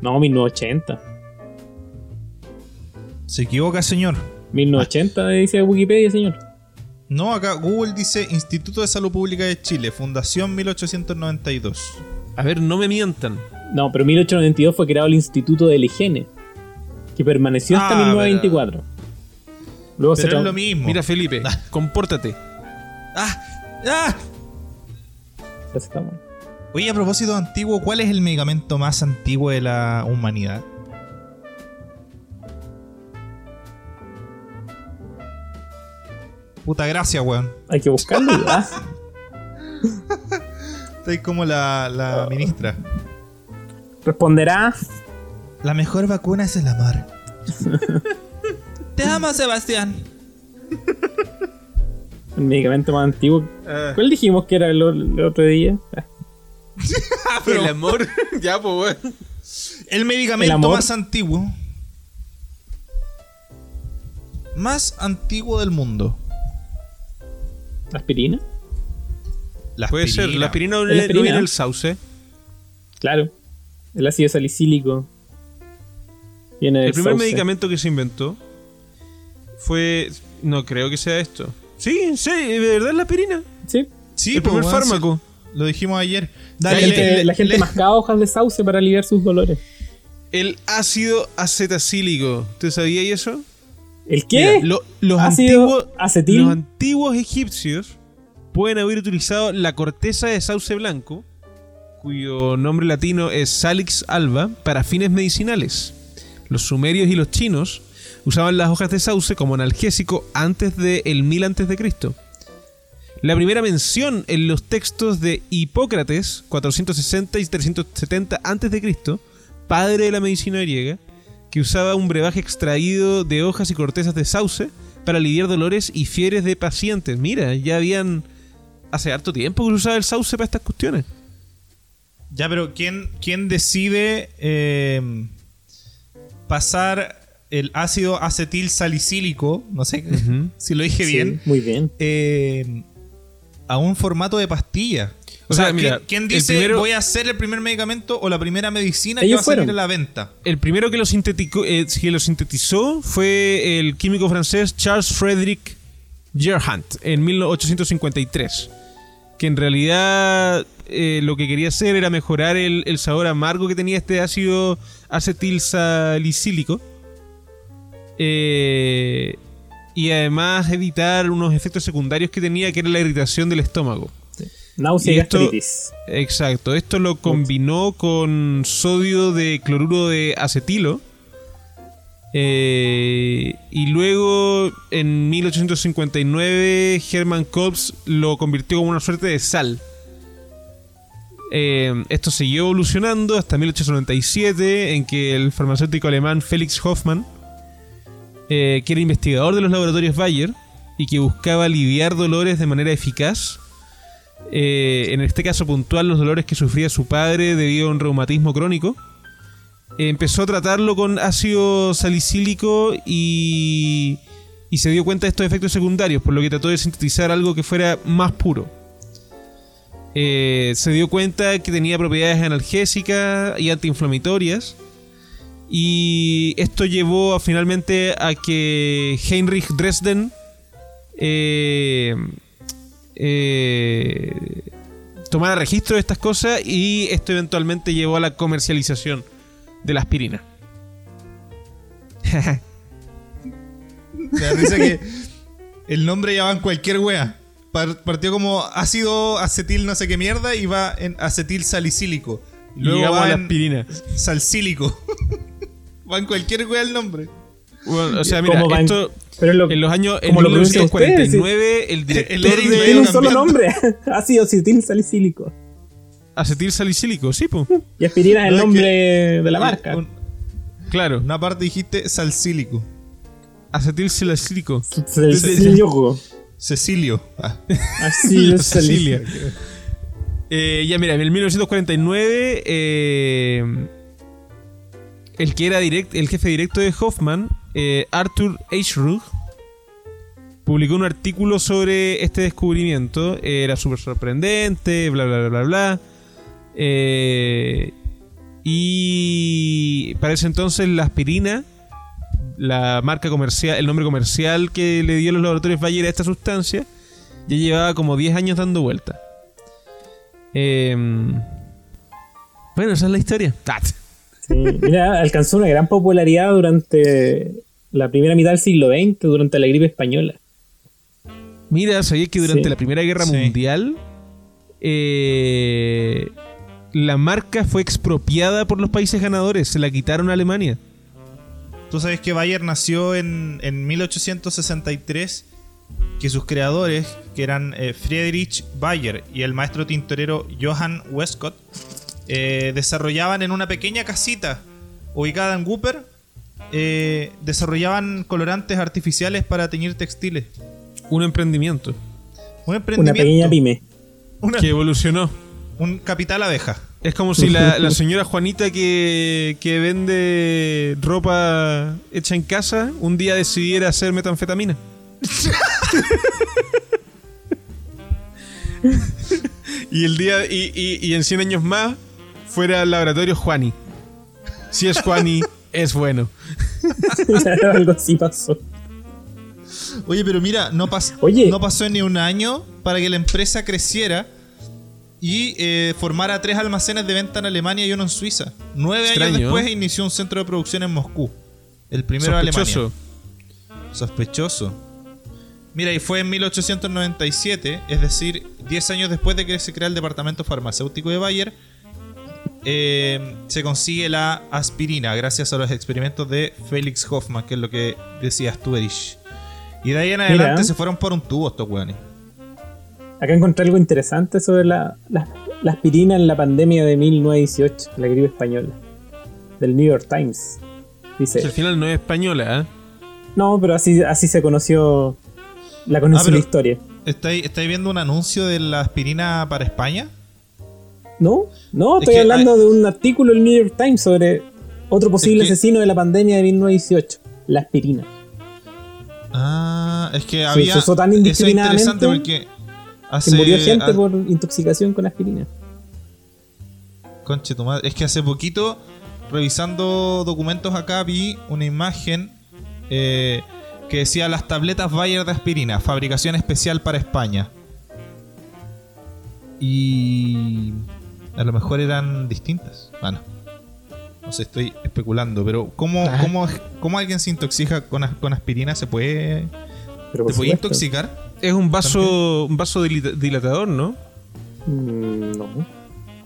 No, 1980. Se equivoca, señor. 1980 dice Wikipedia, señor. No, acá Google dice Instituto de Salud Pública de Chile, Fundación 1892. A ver, no me mientan. No, pero 1892 fue creado el Instituto de la Higiene, que permaneció hasta Ah, 1924. Luego se Pero es lo mismo. Mira, Felipe, [LAUGHS] compórtate. ¡Ah! ¡Ah! ya se está bueno. Oye, a propósito de antiguo, ¿cuál es el medicamento más antiguo de la humanidad? Puta gracia, weón. Hay que buscarlo. [LAUGHS] ¿verdad? Estoy como la, la ministra. Responderá. La mejor vacuna es el amor. Te amo, Sebastián. El medicamento más antiguo. Eh. ¿Cuál dijimos que era el, el otro día? Ah, [LAUGHS] El amor. [LAUGHS] ya, pues, weón. El El medicamento amor. más antiguo. Más antiguo del mundo. ¿Aspirina? La Puede ser. La aspirina no, La viene- no aspirina. del sauce. Claro. El ácido salicílico. Viene del El primer sauce. medicamento que se inventó fue. No creo que sea esto. Sí, sí, de verdad es la aspirina. Sí. Sí, el primer fármaco. Lo dijimos ayer. La Dale, gente, le- la gente le- mascaba hojas de sauce para aliviar sus dolores. El ácido acetacílico. ¿Te sabías eso? ¿El qué? Mira, lo- los, antiguos, acetil. los antiguos egipcios pueden haber utilizado la corteza de sauce blanco, cuyo nombre latino es Salix alba, para fines medicinales. Los sumerios y los chinos usaban las hojas de sauce como analgésico antes del 1000 antes de Cristo. La primera mención en los textos de Hipócrates, 460 y 370 antes de Cristo, padre de la medicina griega, que usaba un brebaje extraído de hojas y cortezas de sauce para aliviar dolores y fiebres de pacientes. Mira, ya habían hace harto tiempo que usaba el sauce para estas cuestiones. Ya, pero ¿quién, quién decide eh, pasar el ácido acetil salicílico? No sé [LAUGHS] si lo dije Sí, bien. Muy bien. eh, a un formato de pastilla. O, sea, mira, ¿quién, dice primero- voy a hacer el primer medicamento o la primera medicina que va a salir fueron. a la venta? El primero que lo, sinteticó- eh, que lo sintetizó fue el químico francés Charles Frederick Gerhardt en 1853. Que en realidad eh, lo que quería hacer era mejorar el, el sabor amargo que tenía este ácido acetil salicílico. Eh, y además evitar unos efectos secundarios que tenía, que era la irritación del estómago. Náusea y, Y esto- gastritis. Exacto, esto lo combinó con sodio de cloruro de acetilo. Eh, y luego en 1859 Hermann Kops lo convirtió como una suerte de sal. Eh, esto siguió evolucionando hasta 1897 en que el farmacéutico alemán Felix Hoffmann, eh, que era investigador de los laboratorios Bayer y que buscaba aliviar dolores de manera eficaz, eh, en este caso puntual los dolores que sufría su padre debido a un reumatismo crónico. Empezó a tratarlo con ácido salicílico y, se dio cuenta de estos efectos secundarios, por lo que trató de sintetizar algo que fuera más puro. Eh, se dio cuenta que tenía propiedades analgésicas y antiinflamatorias. Y esto llevó finalmente a que Heinrich Dresden eh, eh, tomara registro de estas cosas y esto eventualmente llevó a la comercialización de la aspirina. [LAUGHS] Risa que el nombre ya va en cualquier wea. Par- Partió como ácido acetil no sé qué mierda y va en acetil salicílico. Luego llegamos va a la aspirina. salsílico. [LAUGHS] va en cualquier wea el nombre. Bueno, o sea, mira, esto Pero es lo, en los años en como lo pronuncian ustedes, 1949 el El director Eric tiene de un solo nombre. [LAUGHS] Ácido acetil salicílico. acetil salicílico, sí, po. Y aspirina es el nombre que- de la marca. Un- Claro, una parte dijiste salsílico. acetil salicílico. Cecilio. Ah. [LAUGHS] Así La es Cecilia. Eh, ya mira, en el 1949 eh, el que era direct, el jefe directo de Hoffman, eh, Arthur H. publicó un artículo sobre este descubrimiento. Era súper sorprendente, bla, bla, bla, bla, bla. Eh, Y para ese entonces la aspirina, la marca comercial, el nombre comercial que le dio los laboratorios Bayer a esta sustancia, ya llevaba como 10 años dando vuelta. Bueno, esa es la historia. Ah, Sí, mira, alcanzó una gran popularidad durante la primera mitad del siglo XX, durante la gripe española. Mira, sabías que durante Sí. la Primera Guerra Sí. Mundial eh, la marca fue expropiada por los países ganadores, se la quitaron a Alemania. Tú sabes que Bayer nació en, en 1863, que sus creadores, que eran eh, Friedrich Bayer y el maestro tintorero Johann Westcott, eh, desarrollaban en una pequeña casita ubicada en Wupper, eh, desarrollaban colorantes artificiales para teñir textiles. Un emprendimiento Un Una emprendimiento. pequeña pyme. una- que evolucionó. un capital abeja. Es como si la, la [LAUGHS] señora Juanita que, que vende ropa hecha en casa un día decidiera hacer metanfetamina. [LAUGHS] y el día y, y- y en 100 años más fuera al laboratorio Juani. Si es Juani, [LAUGHS] es bueno. Algo así pasó. Oye, pero mira, no, pas- Oye. no pasó ni un año para que la empresa creciera y eh, formara tres almacenes de venta en Alemania y uno en Suiza. Nueve Extraño, años después ¿eh? inició un centro de producción en Moscú. El primero de Sospechoso. Alemania. Sospechoso. Mira, y fue en 1897, es decir, 10 años después de que se crea el departamento farmacéutico de Bayer, eh, se consigue la aspirina gracias a los experimentos de Felix Hoffman, que es lo que decías tú, Erich. Y de ahí en adelante Mira. se fueron por un tubo estos weones. Acá encontré algo interesante sobre la, la- la aspirina en la pandemia de 1918, la gripe española, del New York Times. Que al Dice, final no es española, ¿eh? no, pero así, así se conoció, la conoció Ah, la historia. ¿Estáis, estáis viendo un anuncio de la aspirina para España? No, no, Es estoy que hablando de un artículo del New York Times sobre otro posible Es que- asesino de la pandemia de 1918, la aspirina. Ah, es que había. se usó tan eso es indiscriminadamente interesante porque. Que Hace, murió gente por intoxicación con aspirina. Conche tu madre. Es que hace poquito, revisando documentos acá, vi una imagen eh, que decía las tabletas Bayer de aspirina, fabricación especial para España. Y a lo mejor eran distintas. Bueno, no sé, estoy especulando, pero ¿cómo, Ah. cómo, cómo alguien se intoxica con, con aspirina? ¿Se puede, Pero por ¿Te puede intoxicar? Es un vaso, un vaso dilatador, ¿no? Mm, no.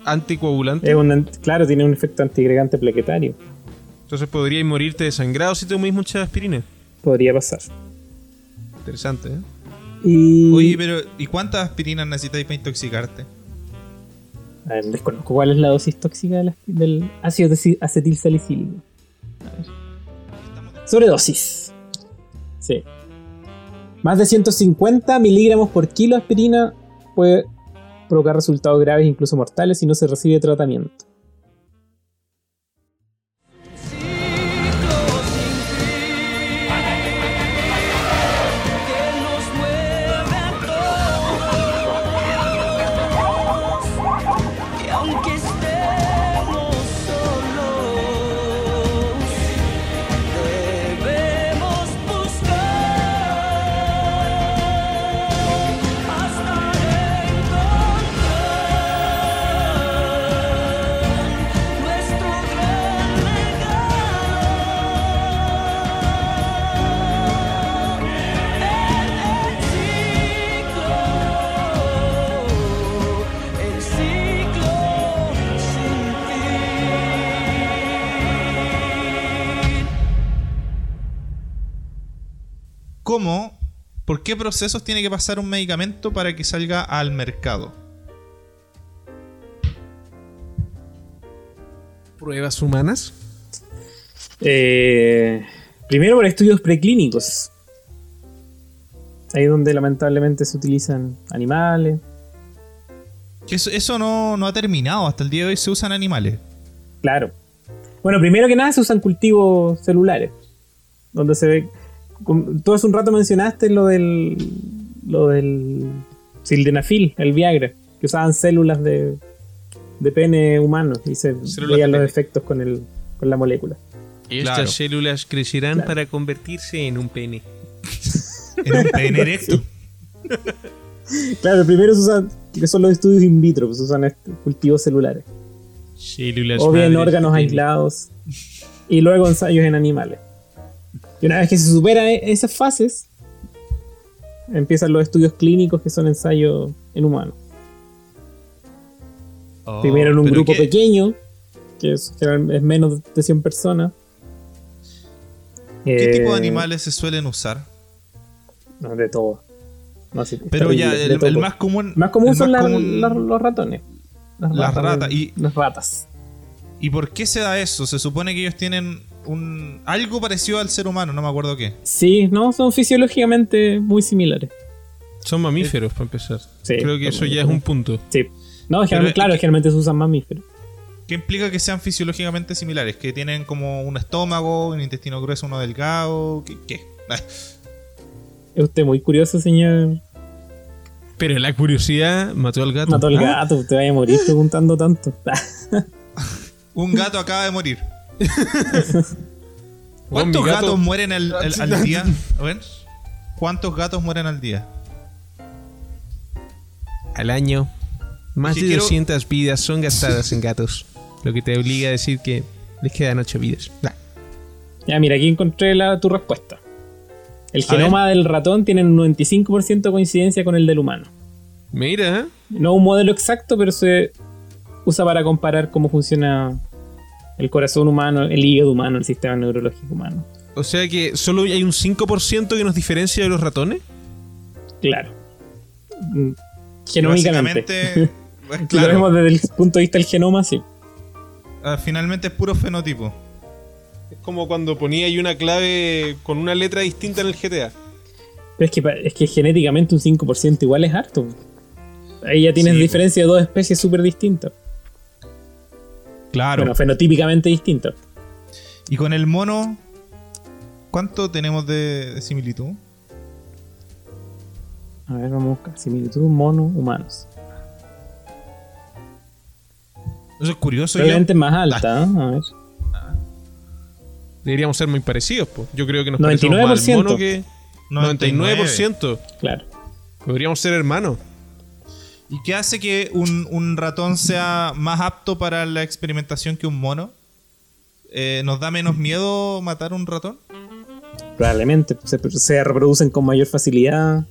Anticoagulante. Es un, claro, tiene un efecto antigregante plaquetario. Entonces podrías morirte desangrado si tomáis mucha aspirina. Podría pasar. Interesante, ¿eh? Y. Oye, pero ¿y cuántas aspirinas necesitáis para intoxicarte? Ver, desconozco cuál es la dosis tóxica de la- del ácido acetilsalicílico. A ver. Sobredosis. Sí. Más de 150 miligramos por kilo de aspirina puede provocar resultados graves, incluso mortales, si no se recibe tratamiento. Qué procesos tiene que pasar un medicamento para que salga al mercado? Pruebas humanas. Eh, primero por estudios preclínicos. Ahí donde lamentablemente se utilizan animales. Eso, eso no, no ha terminado. Hasta el día de hoy se usan animales. Claro. Bueno, primero que nada se usan cultivos celulares. Donde se ve. Tú hace un rato mencionaste lo del. Lo del. Sildenafil, el Viagra. Que usaban células de. de pene humano y se Células veían los efectos con, el, con la molécula. Estas Claro. células crecerán Claro. para convertirse en un pene. [LAUGHS] En un pene erecto. [LAUGHS] Claro, primero se usan, que son los estudios in vitro, pues se usan este- cultivos celulares. Células o bien órganos aislados. Y luego ensayos en animales. Y una vez que se supera e- esas fases, empiezan los estudios clínicos que son ensayos en humanos. Oh, Primero en un grupo ¿qué- pequeño, que es, menos de 100 personas. ¿Qué Eh, tipo de animales se suelen usar? No, de todo. No, sí, Pero ya, el, más común. Más común son más la- común- la- los ratones. Las ratas, eh, y- Las ratas. ¿Y por qué se da eso? Se supone que ellos tienen un algo parecido al ser humano, no me acuerdo qué. Sí, no, son fisiológicamente muy similares. Son mamíferos, para empezar. Sí, Creo que eso ya es un punto. Sí. No, generalmente, claro, generalmente se usan mamíferos. ¿Qué implica que sean fisiológicamente similares? Que tienen como un estómago, un intestino grueso, uno delgado. ¿Qué? qué? [LAUGHS] Es usted muy curioso, señor. Pero la curiosidad mató al gato. Mató al Ah, gato, te vaya a morir preguntando tanto. [LAUGHS] Un gato acaba de morir. [LAUGHS] ¿Cuántos gato- gatos mueren al, al- al día? [LAUGHS] A ver. ¿Cuántos gatos mueren al día? Al año, más de quiero- 200 vidas son [LAUGHS] gastadas en gatos. Lo que te obliga a decir que les quedan 8 vidas. Nah. ya, mira, aquí encontré la, tu respuesta. El A genoma del ratón tiene un 95% de coincidencia con el del humano. Mira, ¿eh? No un modelo exacto, pero se usa para comparar cómo funciona el corazón humano, el hígado humano, el sistema neurológico humano. o sea que solo hay un 5% que nos diferencia de los ratones. Claro. Mm, Genómicamente. Pues, [LAUGHS] Si lo claro, vemos desde el punto de vista del genoma, sí. ah, finalmente es puro fenotipo. Es como cuando ponía ahí una clave con una letra distinta en el GTA. Pero es que, es que genéticamente un 5% igual es harto. Ahí ya tienes Sí, diferencia de dos especies súper distintas. Claro. Bueno, fenotípicamente distintas. y con el mono, ¿cuánto tenemos de, de similitud? A ver, vamos a buscar. Similitud mono humanos. Eso es curioso. yo- Probablemente más alta, ¿eh? A ver. Deberíamos ser muy parecidos, pues. Yo creo que nos parecemos más al 99%. mono que 99%. Claro. Podríamos ser hermanos. ¿Y qué hace que un, un ratón sea más apto para la experimentación que un mono? Eh, ¿Nos da menos miedo matar un ratón? Probablemente se, se reproducen con mayor facilidad.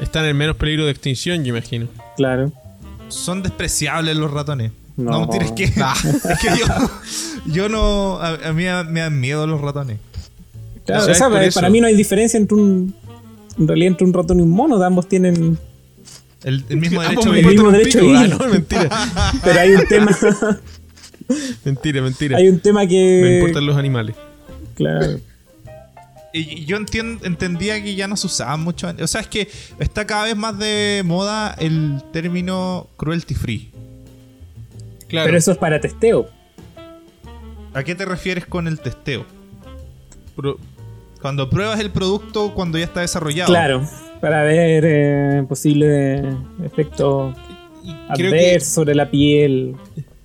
Están en menos peligro de extinción, yo imagino. Claro. Son despreciables los ratones. No, No. mentira, es que, [LAUGHS] [LAUGHS] es que yo, yo no. A, a mí me dan miedo los ratones. Claro, O sea, para mí no hay diferencia entre un. En realidad, entre un ratón y un mono. Ambos tienen. El, el mismo derecho de el me mismo derecho pico. Ah, no, mentira. [LAUGHS] Pero hay un tema. [LAUGHS] mentira, mentira. hay un tema Me que. importan los animales. Claro. Y yo entien- entendía que ya no se usaban mucho. O sea, es que está cada vez más de moda el término cruelty free. Claro. Pero eso es para testeo. ¿A qué te refieres con el testeo? Cuando pruebas el producto cuando ya está desarrollado. Claro. Para ver eh, posibles efectos adversos sobre la piel.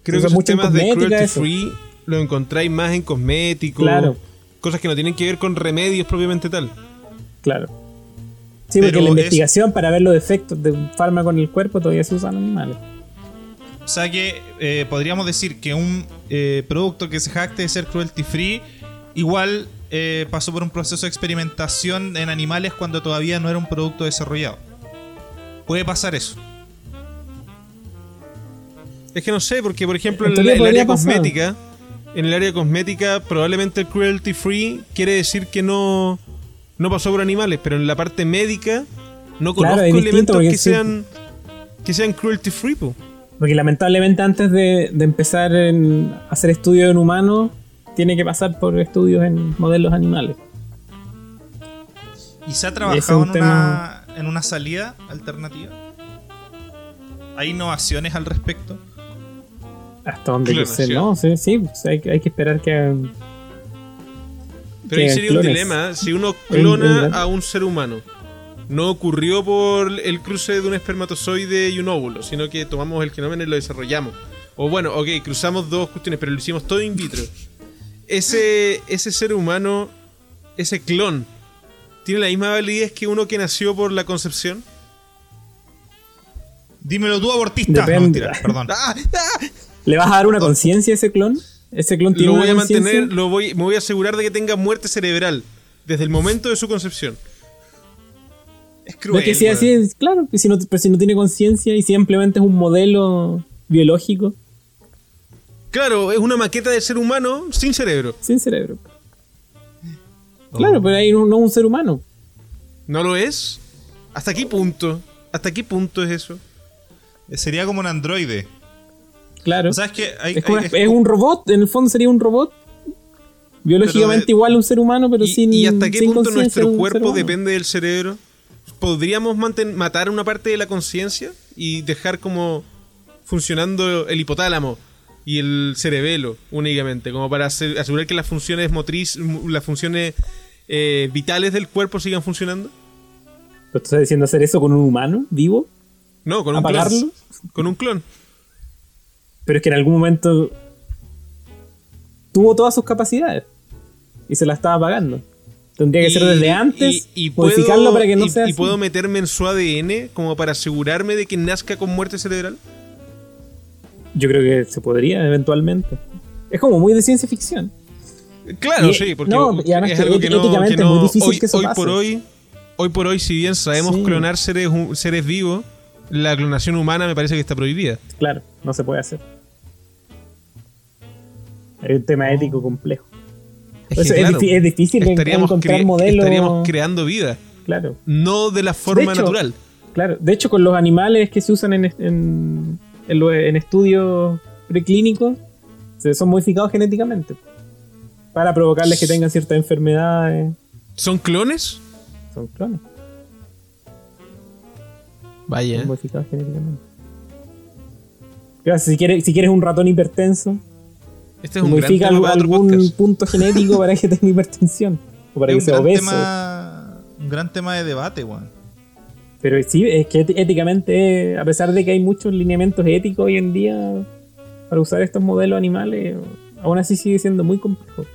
creo que en temas de cruelty eso. free lo encontráis más en cosméticos. Claro. Cosas que no tienen que ver con remedios propiamente tal. Claro. Sí, Pero porque la es- investigación para ver los efectos de un fármaco en el cuerpo todavía se usan animales. O sea que eh, podríamos decir que un eh, producto que se jacte de ser cruelty free igual eh, pasó por un proceso de experimentación en animales cuando todavía no era un producto desarrollado. Puede pasar eso. Es que no sé, porque por ejemplo En el- el área pasar. cosmética, en el área cosmética probablemente el cruelty free quiere decir que no, no pasó por animales, pero en la parte médica no Claro, conozco distinto elementos que sí. sean que sean cruelty free. po. Porque lamentablemente antes de, de empezar en hacer estudios en humanos, tiene que pasar por estudios en modelos animales. ¿Y se ha trabajado un en una, en una salida alternativa? ¿Hay innovaciones al respecto? Hasta donde yo sé. ¿no? Sí, sí, pues hay, que- hay que esperar que... Pero ahí que sería un dilema, si uno El- clona el- a un ser humano no ocurrió por el cruce de un espermatozoide y un óvulo, sino que tomamos el genoma y lo desarrollamos. O bueno, ok, cruzamos dos cuestiones, pero lo hicimos todo in vitro. Ese, ese ser humano, ese clon, ¿tiene la misma validez que uno que nació por la concepción? Dímelo tú, abortista. No, mentira, perdón. [LAUGHS] ¡Ah! ¡Ah! ¿Le vas a dar una conciencia a ese clon? ¿Ese clon tiene Lo voy una a mantener, lo voy, me voy a asegurar de que tenga muerte cerebral desde el momento de su concepción. Es cruel. es que si así es, claro, que si no, pero si no tiene conciencia y simplemente es un modelo biológico Claro, es una maqueta de ser humano sin cerebro. sin cerebro. Claro, pero ahí no, no un ser humano. ¿No lo es? ¿Hasta qué punto? ¿Hasta qué punto es eso? Sería como un androide. Claro. O sea, es que hay, es, como hay- una- es un robot, en el fondo sería un robot. Biológicamente Pero igual a un ser humano, pero ¿Y, sin. y hasta qué punto nuestro cuerpo depende del cerebro? ¿Podríamos manten- matar una parte de la conciencia y dejar como funcionando el hipotálamo y el cerebelo únicamente? Como para hacer- asegurar que las funciones motriz, las funciones eh, vitales del cuerpo sigan funcionando. ¿Pero tú estás diciendo hacer eso con un humano vivo? No, con un ¿Apagarlo? clon. Con un clon. Pero es que en algún momento tuvo todas sus capacidades y se la estaba apagando. Tendría que ser desde antes, y modificarlo puedo- para que no y- sea ¿Y puedo meterme en su ADN como para asegurarme de que nazca con muerte cerebral? Yo creo que se podría eventualmente. Es como muy de ciencia ficción. Claro, Y- sí, porque no, y además es que algo que no, éticamente que es muy difícil hoy, que eso hoy pase. por hoy, hoy por hoy, si bien sabemos Sí. clonar seres, seres vivos, la clonación humana me parece que está prohibida. Claro, no se puede hacer. Es un tema ético complejo. Es, claro, difícil estaríamos, encontrar modelos- estaríamos creando vida, Claro, no de la forma hecho, natural. claro. De hecho, con los animales que se usan en, en, en lo- en estudios preclínicos, se son modificados genéticamente. Para provocarles que tengan ciertas enfermedades. ¿Son clones? Son clones. Vaya. Son modificados genéticamente. Claro, si, quieres, si quieres un ratón hipertenso, Este es un gran modifica tema algún punto genético para que tenga hipertensión. O para es que sea obeso. tema, un gran tema de debate, weón. Pero sí, es que éti- éticamente, a pesar de que hay muchos lineamientos éticos hoy en día para usar estos modelos animales, aún así sigue siendo muy complejo.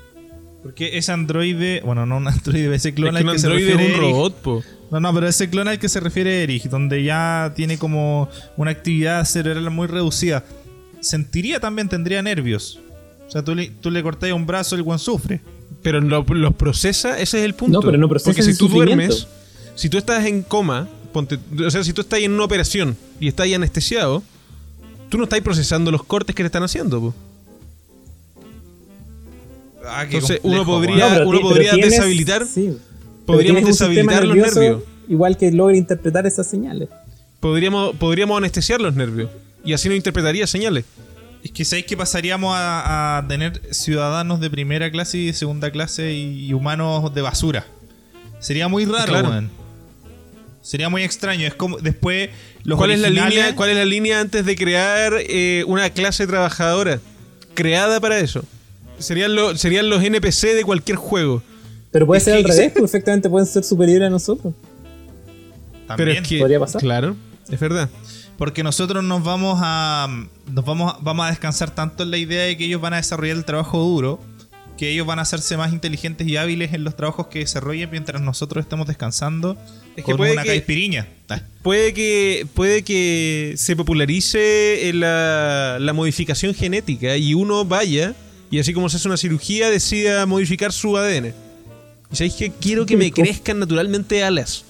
Porque ese androide, bueno, no un androide, ese Es clon que al que se androide es refiere un Eric- robot, po. No, no, pero ese clon al que se refiere Eric, donde ya tiene como una actividad cerebral muy reducida, sentiría también, tendría nervios. O sea, tú le, tú le cortas un brazo, el buen sufre. Pero lo- los procesa, ese es el punto. No, pero no procesa Porque si tú duermes, si tú estás en coma, ponte- o sea, si tú estás en una operación y estás anestesiado, tú no estás procesando los cortes que te están haciendo. po. Ah, qué Entonces, complejo, uno podría- uno ti- podría tienes- deshabilitar- sí, Podríamos deshabilitar los nervioso nervios. Igual que logra interpretar esas señales. Podríamos, podríamos anestesiar los nervios y así no interpretaría señales. Es que sabéis que pasaríamos a, a tener ciudadanos de primera clase y de segunda clase y, y humanos de basura. Sería muy raro, Claro. Sería muy extraño. Es como después los ¿Cuál es, la línea, ¿Cuál es la línea antes de crear eh, una clase trabajadora creada para eso? Serían, lo- serían los NPC de cualquier juego. Pero puede Es ser que- al revés, pues, perfectamente pueden ser superiores a nosotros. Pero También. es que, podría pasar. claro, es verdad. Porque nosotros nos vamos a. Nos vamos, a- vamos a descansar tanto en la idea de que ellos van a desarrollar el trabajo duro. Que ellos van a hacerse más inteligentes y hábiles en los trabajos que desarrollen mientras nosotros estemos descansando Es que con puede una que- caispiriña. Ah, Puede que, puede que se popularice eh, la, la modificación genética y uno vaya y así como se hace una cirugía decida modificar su ADN. Y sabéis que quiero que me crezcan naturalmente alas.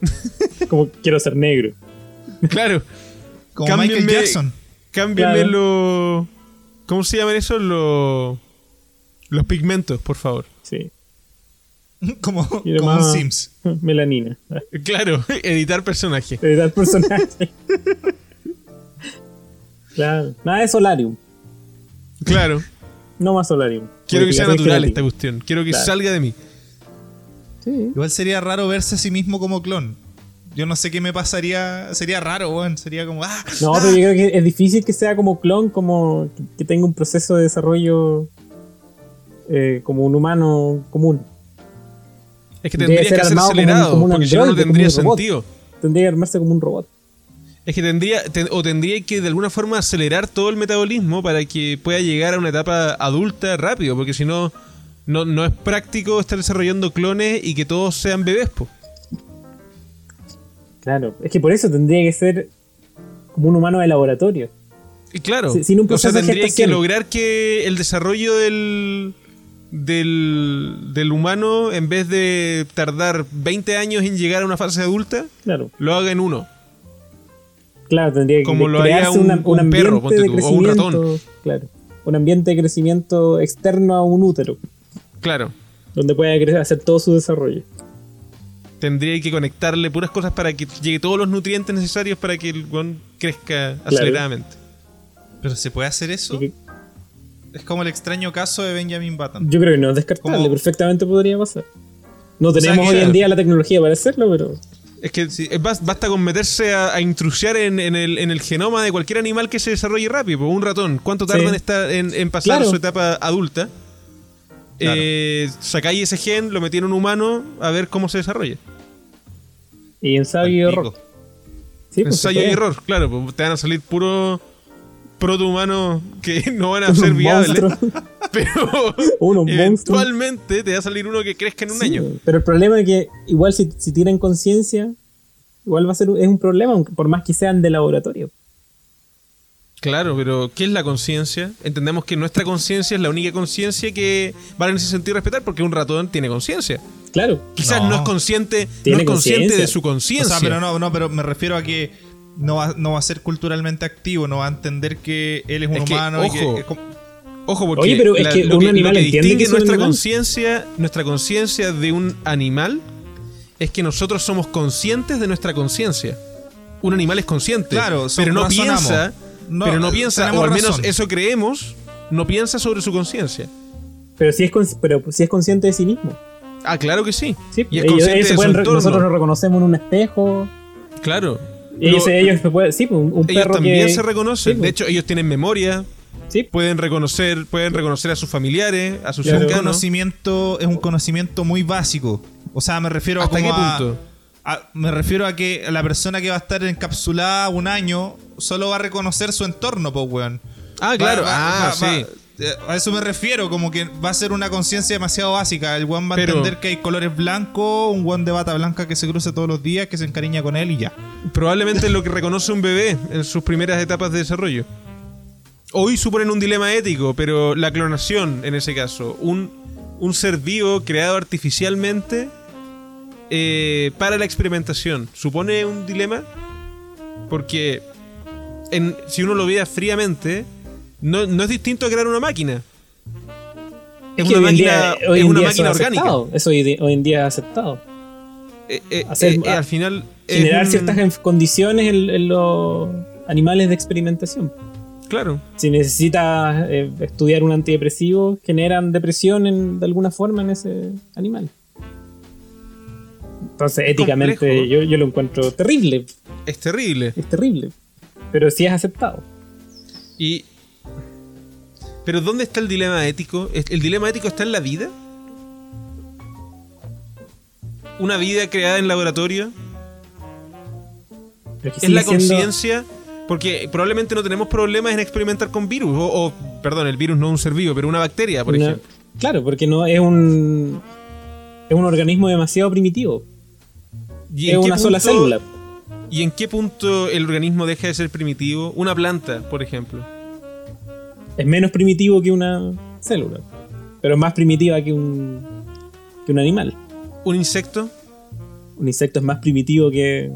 [LAUGHS] Como quiero ser negro. Claro. Como Michael Cámbienme- Jackson. Cámbienme Claro. los... ¿Cómo se llaman eso? Los... Los pigmentos, por favor. Sí. [LAUGHS] Como, como Sims. [LAUGHS] Melanina. Claro, [LAUGHS] editar personaje. Editar personaje. claro. Nada de Solarium. Claro. No más Solarium. Quiero que sea natural esta cuestión. Quiero que Claro. salga de mí. Sí. Igual sería raro verse a sí mismo como clon. Yo no sé qué me pasaría. Sería raro, weón. Sería como. ¡Ah! No, ¡Ah! pero yo creo que es difícil que sea como clon, como que- tenga un proceso de desarrollo eh, como un humano común. Es que tendría ser que ser armado como un- acelerado, como un porque si no, tendría sentido. Tendría que armarse como un robot. Es que tendría, te- o tendría que de alguna forma acelerar todo el metabolismo para que pueda llegar a una etapa adulta rápido, porque si no, no, no es práctico estar desarrollando clones y que todos sean bebés, po. Claro. Es que por eso tendría que ser como un humano de laboratorio. Y claro, sin un o sea, proceso de tendría que lograr que el desarrollo del, del, del humano, en vez de tardar 20 años en llegar a una fase adulta, Claro. lo haga en uno. Claro, tendría que Como lo haría crearse un- un un ambiente perro, ponte de tú, o un crecimiento. ratón. Claro. Un ambiente de crecimiento externo a un útero, Claro. donde pueda hacer todo su desarrollo. Tendría que conectarle puras cosas para que llegue todos los nutrientes necesarios para que el weón crezca aceleradamente. Pero ¿se puede hacer eso? Es como el extraño caso de Benjamin Button. Yo creo que no es descartable, perfectamente podría pasar. No tenemos hoy en día la tecnología para hacerlo, pero Es que sí, basta con meterse a, a intrusiar en, en el, en el genoma de cualquier animal que se desarrolle rápido. Un ratón, ¿cuánto tarda Sí. en, en, en pasar Claro. su etapa adulta? Claro. Eh, sacáis ese gen, lo metí en un humano a ver cómo se desarrolla. y ensayo y error. Sí, pues, Ensayo y error, claro, pues te van a salir puros protohumanos que [LAUGHS] no van a ser viables. [LAUGHS] Pero [LAUGHS] Unos monstruos. eventualmente te va a salir uno que crezca en un Sí, año. Pero el problema es que igual si, si tienen conciencia, igual va a ser es un problema, aunque por más que sean de laboratorio. Claro, pero ¿qué es la conciencia? Entendemos que nuestra conciencia es la única conciencia que vale en ese sentido respetar porque un ratón tiene conciencia. Claro. Quizás No. no, es consciente, no es consciente conciencia. de su O conciencia. sea, pero no, no, pero me refiero a que no va, no va a ser culturalmente activo, no va a entender que él es un Es que, humano y que ojo, es como- Ojo, porque Oye, pero es que lo un que, animal lo que entiende nuestra conciencia, nuestra conciencia de un animal es que nosotros somos conscientes de nuestra conciencia. Un animal es consciente, Claro, pero no razonamos. piensa, No, pero no piensa, o al menos razón. eso creemos, no piensa sobre su conciencia. Pero si es pero si es consciente de sí mismo. Ah, claro que sí. Sí, y es ellos- consciente ellos de pueden nosotros nos reconocemos en un espejo. Claro. Y ellos, ellos se pueden, sí, pues, un, un ellos perro también que se reconocen. Sí, de pues. hecho, ellos tienen memoria, sí, pueden reconocer, pueden reconocer a sus familiares, a sus Claro. un cercanos. conocimiento es un conocimiento muy básico. O sea, me refiero a ¿Hasta como qué a- punto? a- me refiero a que la persona que va a estar encapsulada un año solo va a reconocer su entorno, pues, weón. Ah, claro. va- ah, va- sí. eh, a eso me refiero, como que va a ser una conciencia demasiado básica. El weón va a Pero- entender que hay colores blancos, un weón de bata blanca que se cruce todos los días, que se encariña con él y ya. Probablemente es lo que reconoce un bebé en sus primeras etapas de desarrollo. Hoy suponen un dilema ético, pero la clonación, en ese caso, un, un ser vivo creado artificialmente eh, para la experimentación, ¿supone un dilema? Porque en- si uno lo vea fríamente, no, no es distinto a crear una máquina. Es que una máquina, día- es una máquina orgánica. aceptado. Eso hoy, hoy en día es aceptado. Eh, eh, Hacer- al final. Generar un- ciertas condiciones en, en los animales de experimentación. Claro. Si necesitas eh, estudiar un antidepresivo, generan depresión en- de alguna forma en ese animal. Entonces, éticamente, yo, yo lo encuentro terrible. Es terrible. Es terrible. Pero sí es aceptado. Y. Pero ¿dónde está el dilema ético? ¿Es- ¿El dilema ético está en la vida? ¿Una vida creada en laboratorio? ¿Es la conciencia? Porque probablemente no tenemos problemas en experimentar con virus. O, o, perdón, el virus no es un ser vivo, pero una bacteria, por una- ejemplo. Claro, porque no es un. Es un organismo demasiado primitivo. ¿Y Es en una sola célula. ¿Y en qué punto el organismo deja de ser primitivo? Una planta, por ejemplo. Es menos primitivo que una célula. Pero es más primitiva que un. que un animal. ¿Un insecto? Un insecto es más primitivo que.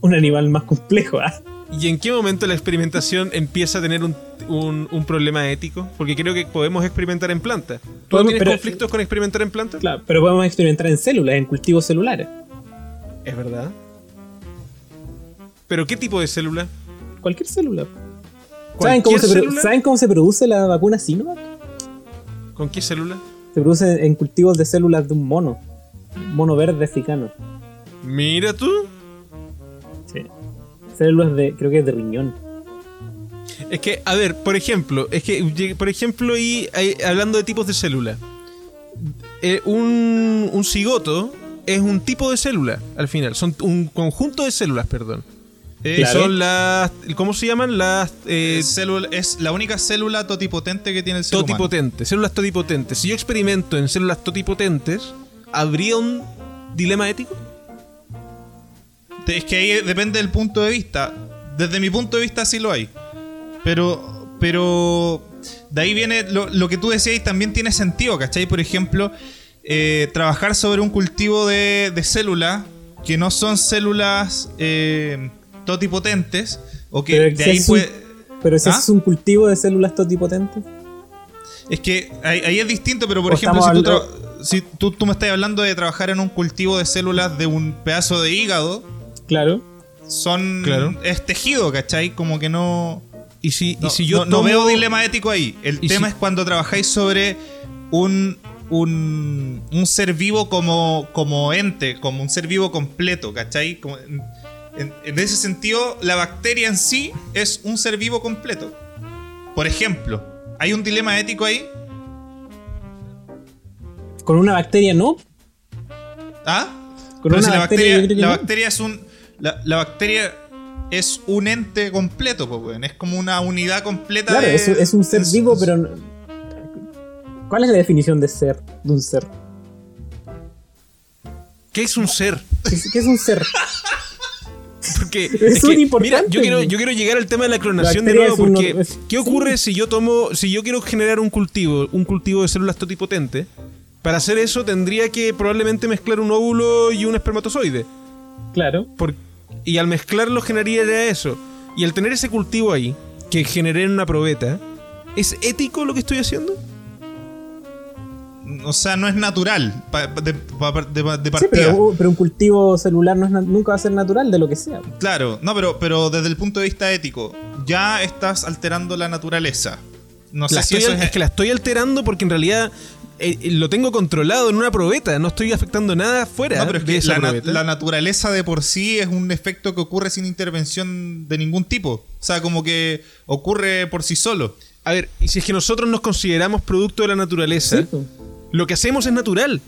un animal más complejo. ¿ah? ¿Y en qué momento la experimentación empieza a tener un, un- un problema ético? Porque creo que podemos experimentar en plantas. ¿Tú no tienes pero- conflictos con experimentar en plantas? Claro, pero podemos experimentar en células, en cultivos celulares. Es verdad. ¿Pero qué tipo de célula? Cualquier célula. ¿Saben cómo, ¿Cualquier se produ- célula? ¿Saben cómo se produce la vacuna Sinovac? ¿Con qué célula? Se produce en cultivos de células de un mono. Mono verde africano. Mira tú. Sí. Células de. creo que es de riñón. Es que, a ver, por ejemplo, es que, por ejemplo, y hay- hablando de tipos de célula, eh, un, un cigoto es un tipo de célula, al final. Son un conjunto de células, perdón. Eh, Claro. son las. ¿Cómo se llaman? Las. eh, es, célula- es la única célula totipotente que tiene el ser humano. totipotentes. Células totipotentes. Si yo experimento en células totipotentes, ¿habría un dilema ético? Es que ahí depende del punto de vista. Desde mi punto de vista sí lo hay. Pero, pero de ahí viene lo, lo que tú decías y también tiene sentido, ¿cachai? Por ejemplo, eh, trabajar sobre un cultivo de, de células que no son células eh, totipotentes o que Pero de ahí es un- puede... Pero si ¿Ah? es un cultivo de células totipotentes. Es que ahí, ahí es distinto, pero por O ejemplo, si, tú, si tú, tú me estás hablando de trabajar en un cultivo de células de un pedazo de hígado, Claro. son Claro. es tejido, ¿cachai? Como que no... Y si, No, y si yo no, veo dilema ético ahí. El ¿Y tema si- es cuando trabajáis sobre un, un, un ser vivo como, como ente, como un ser vivo completo, ¿cachai? Como en, ese sentido, la bacteria en sí es un ser vivo completo. Por ejemplo, ¿hay un dilema ético ahí? Con una bacteria no. ¿Ah? Con Pero una si la bacteria, la no. bacteria es un. La, la bacteria es un ente completo, pues. Es como una unidad completa Claro, de- es, es un ser es- vivo, pero. ¿Cuál es la definición de ser? De un ser. ¿Qué es un ser? ¿Qué es, es un ser? [LAUGHS] Porque Es un importante. mira, yo quiero, yo quiero llegar al tema de la clonación de nuevo es porque es- ¿qué ocurre si yo tomo, si yo quiero generar un cultivo, un cultivo de células totipotentes? Para hacer eso tendría que probablemente mezclar un óvulo y un espermatozoide. Claro. Por- y al mezclarlo generaría eso. Y al tener ese cultivo ahí, que generé en una probeta, ¿es ético lo que estoy haciendo? O sea, no es natural pa- de, pa- de- de Sí, partida. pero, pero un cultivo celular no es nunca va a ser natural de lo que sea. Claro, no, pero, pero desde el punto de vista ético, ya estás alterando la naturaleza. No sé La si estoy eso al- es que la estoy alterando porque en realidad eh, lo tengo controlado en una probeta, no estoy afectando nada fuera No, pero es de que esa la, na- probeta. la naturaleza de por sí es un efecto que ocurre sin intervención de ningún tipo. O sea, como que ocurre por sí solo. A ver, y si es que nosotros nos consideramos producto de la naturaleza, Sí, pues. Lo que hacemos es natural.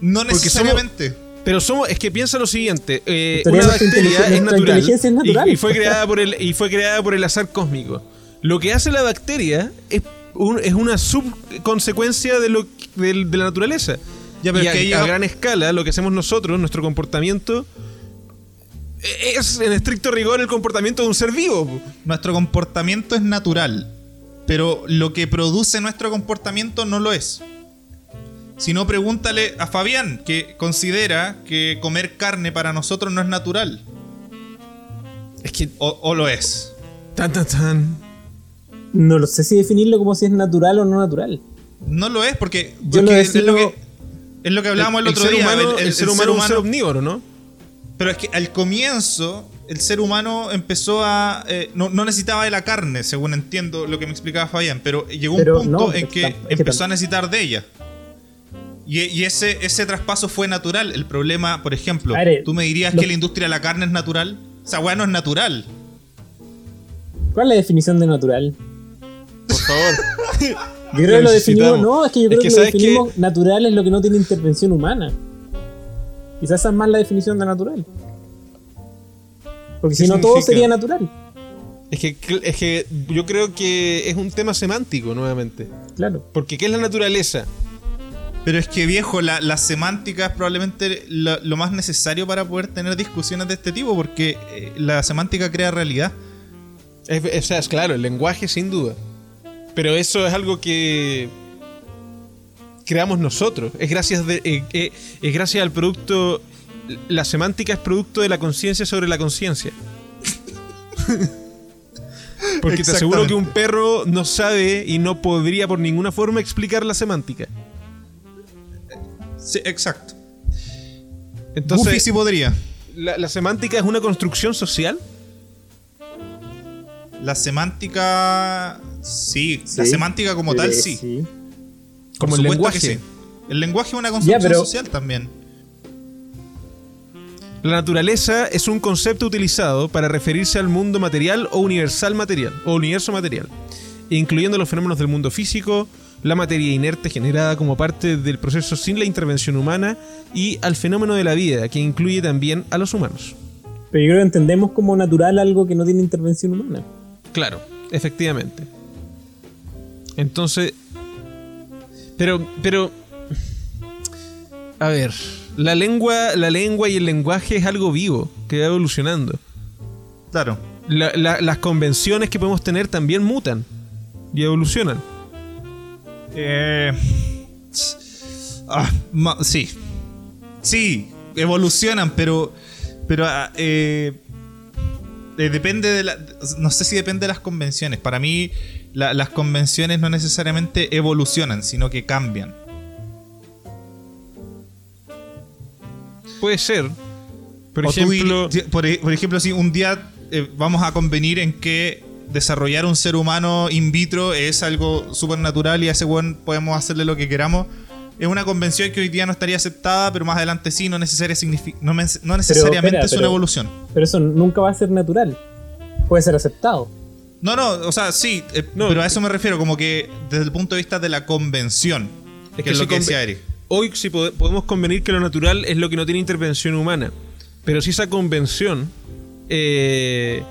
No necesariamente. Pero somos, es que piensa lo siguiente, eh, una bacteria es natural, inteligencia es natural. Y, y fue creada por el y fue creada por el azar cósmico. Lo que hace la bacteria es, un- es una subconsecuencia de lo de, la naturaleza. Ya, pero y es que a, gran escala, lo que hacemos nosotros, nuestro comportamiento e- es en estricto rigor el comportamiento de un ser vivo. Nuestro comportamiento es natural, pero lo que produce nuestro comportamiento no lo es. Si no, pregúntale a Fabián, que considera que comer carne para nosotros no es natural. Es que O, o lo es. tan tan tan. No lo sé si definirlo como si es natural o no natural. No lo es porque, Yo lo es, lo que, es lo que hablábamos el, otro ser día. humano, el, ser humano es un ser omnívoro, ¿no? Pero es que al comienzo el ser humano empezó a... eh, no, no necesitaba de la carne, según entiendo lo que me explicaba Fabián, pero llegó Pero un punto no, en que empezó a necesitar de ella. Y, y ese, ese traspaso fue natural. El problema, por ejemplo, ver, tú me dirías lo- que la industria de la carne es natural. Esa weá no es natural. ¿Cuál es la definición de natural? Por favor. [LAUGHS] Yo creo que lo definimos. No, es que yo Es creo que que, lo definimos natural es lo que no tiene intervención humana. Quizás esa es más la definición de natural. Porque ¿Qué si no, todo sería natural. Es que, es que yo creo que es un tema semántico nuevamente. Claro. Porque ¿qué es la naturaleza? Pero es que viejo, la, la semántica es probablemente lo, lo más necesario para poder tener discusiones de este tipo, porque eh, la semántica crea realidad. Es, o sea, es claro, el lenguaje sin duda. Pero eso es algo que creamos nosotros. Es gracias, de, eh, eh, es gracias al producto... La semántica es producto de la conciencia sobre la conciencia. Porque te aseguro que un perro no sabe y no podría por ninguna forma explicar la semántica. Sí, exacto. Entonces, Goofy sí podría. la, la semántica es una construcción social. La semántica. Sí, la semántica como tal, Eh, sí. Por Como el lenguaje. que sí. El lenguaje es una construcción pero- social también. La naturaleza es un concepto utilizado para referirse al mundo material o universal material, o universo material, incluyendo los fenómenos del mundo físico, la materia inerte generada como parte del proceso sin la intervención humana y al fenómeno de la vida, que incluye también a los humanos. Pero yo creo que entendemos como natural algo que no tiene intervención humana. Claro, efectivamente. Entonces. Pero, pero. A ver. La lengua, la lengua y el lenguaje es algo vivo, que va evolucionando. Claro. La- la- las convenciones que podemos tener también mutan y evolucionan. Eh, ah, ma- sí. Sí, evolucionan, pero. Pero. ah, eh, eh, depende de la. No sé si depende de las convenciones. Para mí, la- las convenciones no necesariamente evolucionan, sino que cambian. Puede ser. Por O tú ejemplo. por, e- por ejemplo, si un día eh, vamos a convenir en que desarrollar un ser humano in vitro es algo súper natural y a ese weón podemos hacerle lo que queramos. Es una convención que hoy día no estaría aceptada, pero más adelante sí, no, necesaria signifi- no, men- no necesariamente espera, es una pero- evolución. Pero eso nunca va a ser natural. Puede ser aceptado. No, no, o sea, sí, eh, No. pero a eso me refiero, como que desde el punto de vista de la convención, Es que, que es si lo que decía Eric. Hoy sí pode- podemos convenir que lo natural es lo que no tiene intervención humana. Pero si esa convención eh,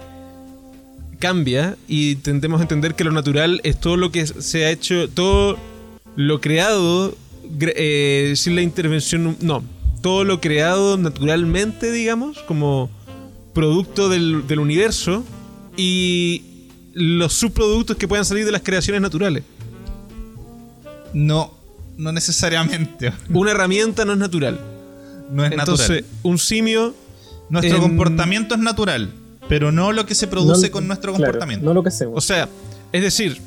cambia y tendemos a entender que lo natural es todo lo que se ha hecho, todo lo creado eh, sin la intervención, no, todo lo creado naturalmente, digamos, como producto del, del universo y los subproductos que puedan salir de las creaciones naturales. No, no necesariamente. [LAUGHS] Una herramienta no es natural. No es Entonces, natural. un simio Nuestro en- comportamiento es natural, pero no lo que se produce No- con nuestro claro, comportamiento. no lo que hacemos. O sea, es decir,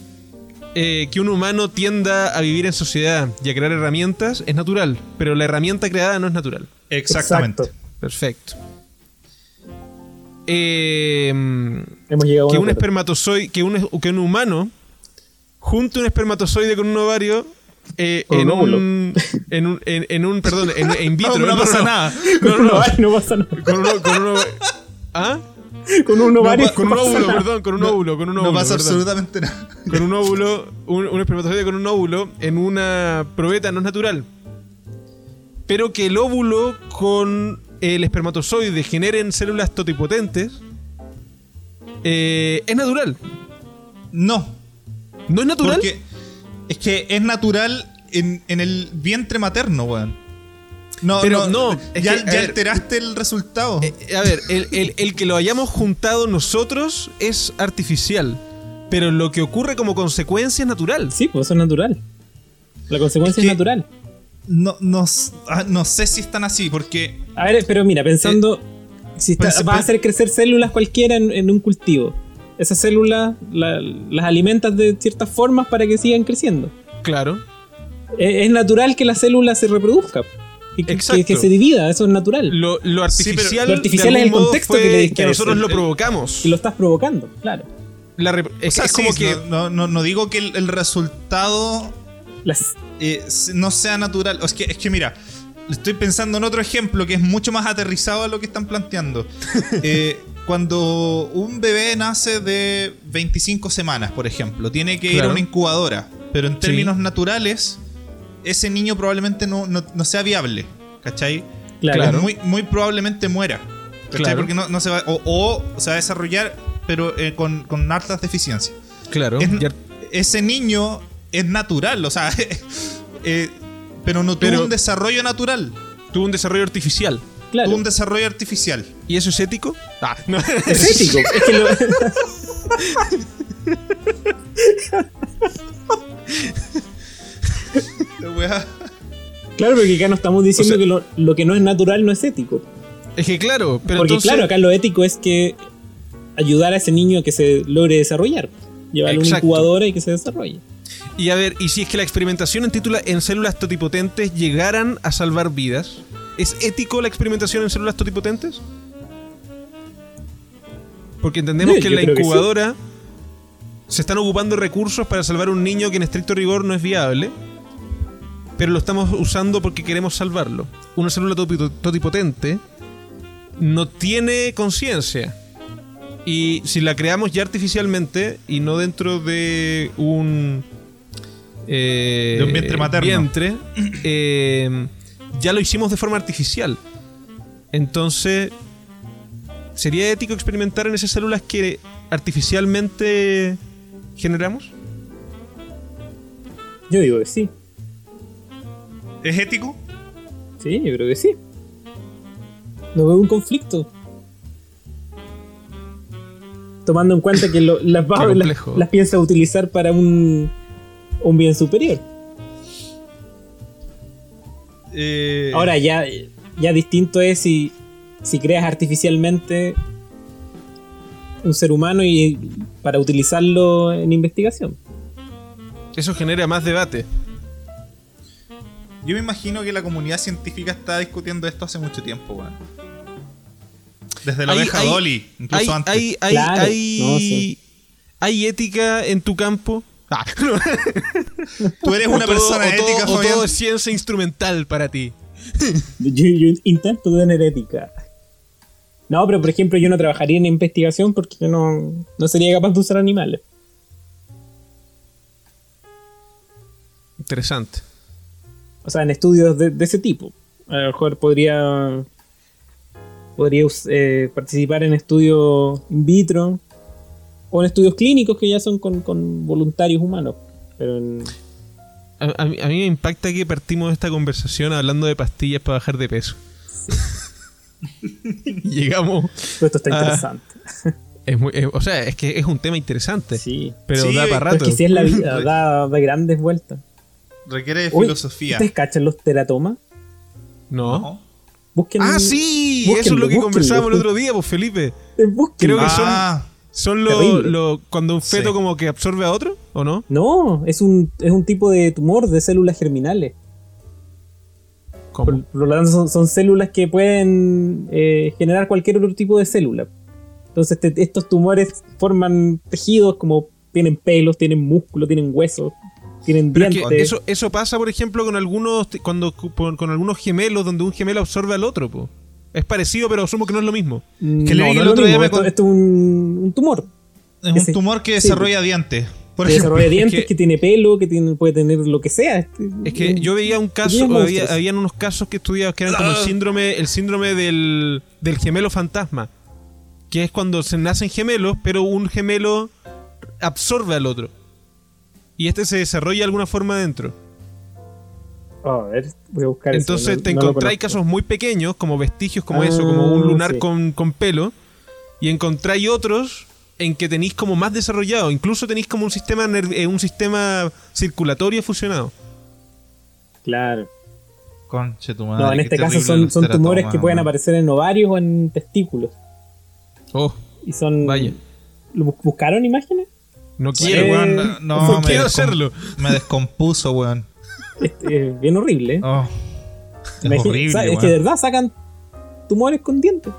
eh, que un humano tienda a vivir en sociedad y a crear herramientas es natural, pero la herramienta creada no es natural. Exactamente. Exacto. Perfecto. Eh, Hemos llegado a que un un acuerdo. espermatozoide, que un, que un humano junte un espermatozoide con un ovario eh, Con un en, un, en un en, en un perdón en, en [LAUGHS] vitro No, no pasa nada. no, no, no. Ay, no pasa nada. con uno, con uno- ¿ah? [LAUGHS] Con un ovario. con un [LAUGHS] óvulo nada. perdón con un óvulo con un óvulo no pasa perdón. absolutamente nada. con un [LAUGHS] óvulo, un, un espermatozoide con un óvulo en una probeta no es natural. Pero que el óvulo con el espermatozoide generen células totipotentes eh, es natural. No, ¿No es natural? porque es que es natural en, en el vientre materno, weón. No, Pero no, no, es ya, que, ya ver, alteraste el resultado. Eh, a ver, el, el- el que lo hayamos juntado nosotros es artificial. Pero lo que ocurre como consecuencia es natural. Sí, pues eso es natural. La consecuencia Es natural. no, no, ah, no sé si están así, porque A ver, pero mira, pensando. si está- vas a hacer crecer células cualquiera en, en un cultivo. Esas células la- las alimentas de ciertas formas para que sigan creciendo. Claro. Es, es natural que la célula se reproduzca. Y que, que- que se divida, eso es natural. Lo, lo Sí, artificial, lo artificial es el contexto que le a nosotros lo provocamos. Y lo estás provocando, claro. La o es, sea, es como sí, que no, no, no- digo que el, el resultado Las- eh, no sea natural. Es que, es que mira, estoy pensando en otro ejemplo que es mucho más aterrizado a lo que están planteando. [LAUGHS] Eh, cuando un bebé nace de 25 semanas, por ejemplo, tiene que ir a una incubadora, pero en Sí. términos naturales, ese niño probablemente no, no- no sea viable. ¿Cachai? claro. Claro. Muy, muy probablemente muera. ¿Cachai? Claro. Porque no, no se va. O, o se va a desarrollar, pero eh, con, con hartas deficiencias. Claro. Es- ese niño es natural, o sea, [LAUGHS] eh, pero no tuvo Pero- un desarrollo natural, tuvo un desarrollo artificial. claro. tuvo un desarrollo artificial. ¿Y eso es ético? Ah, no. [LAUGHS] Es ético. es que lo- [LAUGHS] [LAUGHS] La weá- claro, porque acá no estamos diciendo O sea- que lo, lo que no es natural no es ético. Es que claro, pero Porque entonces, claro, acá lo ético es que ayudar a ese niño a que se logre desarrollar. Llevarlo a una incubadora y que se desarrolle. Y a ver, y si es que la experimentación en, títula- en células totipotentes llegaran a salvar vidas, ¿es ético la experimentación en células totipotentes? Porque entendemos Sí, que en la sí. incubadora se están ocupando recursos para salvar a un niño que en estricto rigor no es viable, pero lo estamos usando porque queremos salvarlo. Una célula totipotente no tiene conciencia. Y si la creamos ya artificialmente y no dentro de un eh, De un vientre materno. vientre, eh, ya lo hicimos de forma artificial. Entonces, ¿sería ético experimentar en esas células que artificialmente generamos? Yo digo que sí. ¿Es ético? Sí, yo creo que sí. No veo un conflicto. Tomando en cuenta que lo- [LAUGHS] las, Qué las, las piensa utilizar para un, un bien superior. Eh, Ahora ya, ya distinto es si, si creas artificialmente un ser humano y para utilizarlo en investigación. Eso genera más debate. Yo me imagino que la comunidad científica está discutiendo esto hace mucho tiempo, weón. Desde la Hay- oveja hay- Dolly, incluso hay, antes. hay, hay, Claro, hay- no, sí. ¿hay ética en tu campo? Ah, [LAUGHS] Tú eres O una todo- persona o todo- ética, o Fabián. todo es ciencia instrumental para ti. [LAUGHS] Yo, yo intento tener ética. No, pero por ejemplo yo no trabajaría en investigación porque yo no, no sería capaz de usar animales. Interesante. O sea, en estudios de, de ese tipo. A lo mejor podría podría eh, participar en estudios in vitro o en estudios clínicos que ya son con, con voluntarios humanos. Pero en- A, a mí, a mí me impacta que partimos esta conversación hablando de pastillas para bajar de peso. [LAUGHS] Llegamos. esto está interesante. Es muy, es- o sea, es que es un tema interesante. Sí. Pero Sí, da para rato. es que si es la vida, [LAUGHS] da, da grandes vueltas. Requiere de Uy, filosofía. ¿Ustedes cachan los teratomas? No. ¿No? Busquen. Ah, sí, búsquenlo, eso es lo que conversábamos el otro día, pues Felipe. Eh, búsquenlo. Creo que son- Ah, Son los lo, cuando un feto Sí. como que absorbe a otro, ¿o no? No, es un, es un tipo de tumor de células germinales. ¿Cómo? Por, por lo tanto, son, son células que pueden eh, generar cualquier otro tipo de célula. Entonces, te- estos tumores forman tejidos como tienen pelos, tienen músculo, tienen huesos, tienen Pero es dientes. que eso, eso pasa, por ejemplo, con algunos cuando con, con algunos gemelos donde un gemelo absorbe al otro, po. Es parecido, pero asumo que no es lo mismo. Mm, que no, el no es lo otro día esto, con- esto es un, un tumor. es un Ese- tumor que sí. desarrolla dientes. Por que ejemplo. [LAUGHS] desarrolla dientes, que- que, tiene pelo, que tiene, puede tener lo que sea. Este- Es que yo veía un caso, había, habían unos casos que estudiaban que eran como el síndrome, el síndrome del, del gemelo fantasma. Que es cuando se nacen gemelos, pero un gemelo absorbe al otro. Y este se desarrolla de alguna forma dentro. Oh, a ver, voy a buscar eso, Entonces no- te no encontráis casos muy pequeños, como vestigios como Ah, eso, como un lunar sí. con, con pelo, y encontráis otros en que tenéis como más desarrollado, incluso tenéis como un sistema eh, un sistema circulatorio fusionado. Claro. Conche tu madre. No, en este caso son, tumores que pueden aparecer en ovarios o en testículos. Oh, Y son. Vaya. ¿Lo bu- ¿Buscaron imágenes? No quiero, Eh, weón, no, no, me quiero hacerlo. Me descompuso, weón. Este, es bien horrible. ¿eh? Oh, es Imagina- horrible, sa- es weón. que de verdad sacan tumores con dientes.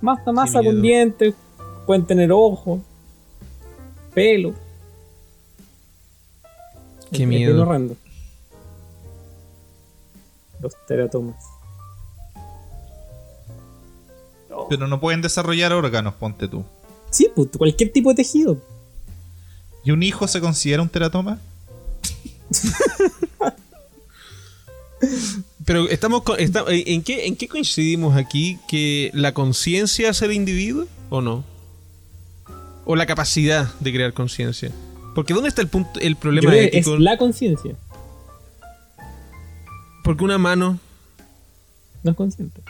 Masa, masa con dientes. Pueden tener ojos. Pelo. Qué Es- es miedo. horrendo. Los teratomas. Pero no pueden desarrollar órganos, ponte tú. Sí, pues, cualquier tipo de tejido. ¿Y un hijo se considera un teratoma? Pero estamos con- está- eh, ¿en, qué, ¿en qué coincidimos aquí? ¿Que la conciencia es el individuo o no? ¿O la capacidad de crear conciencia? Porque ¿dónde está el punto el Yo problema creo que es ético? la conciencia. Porque una mano, No es consciente.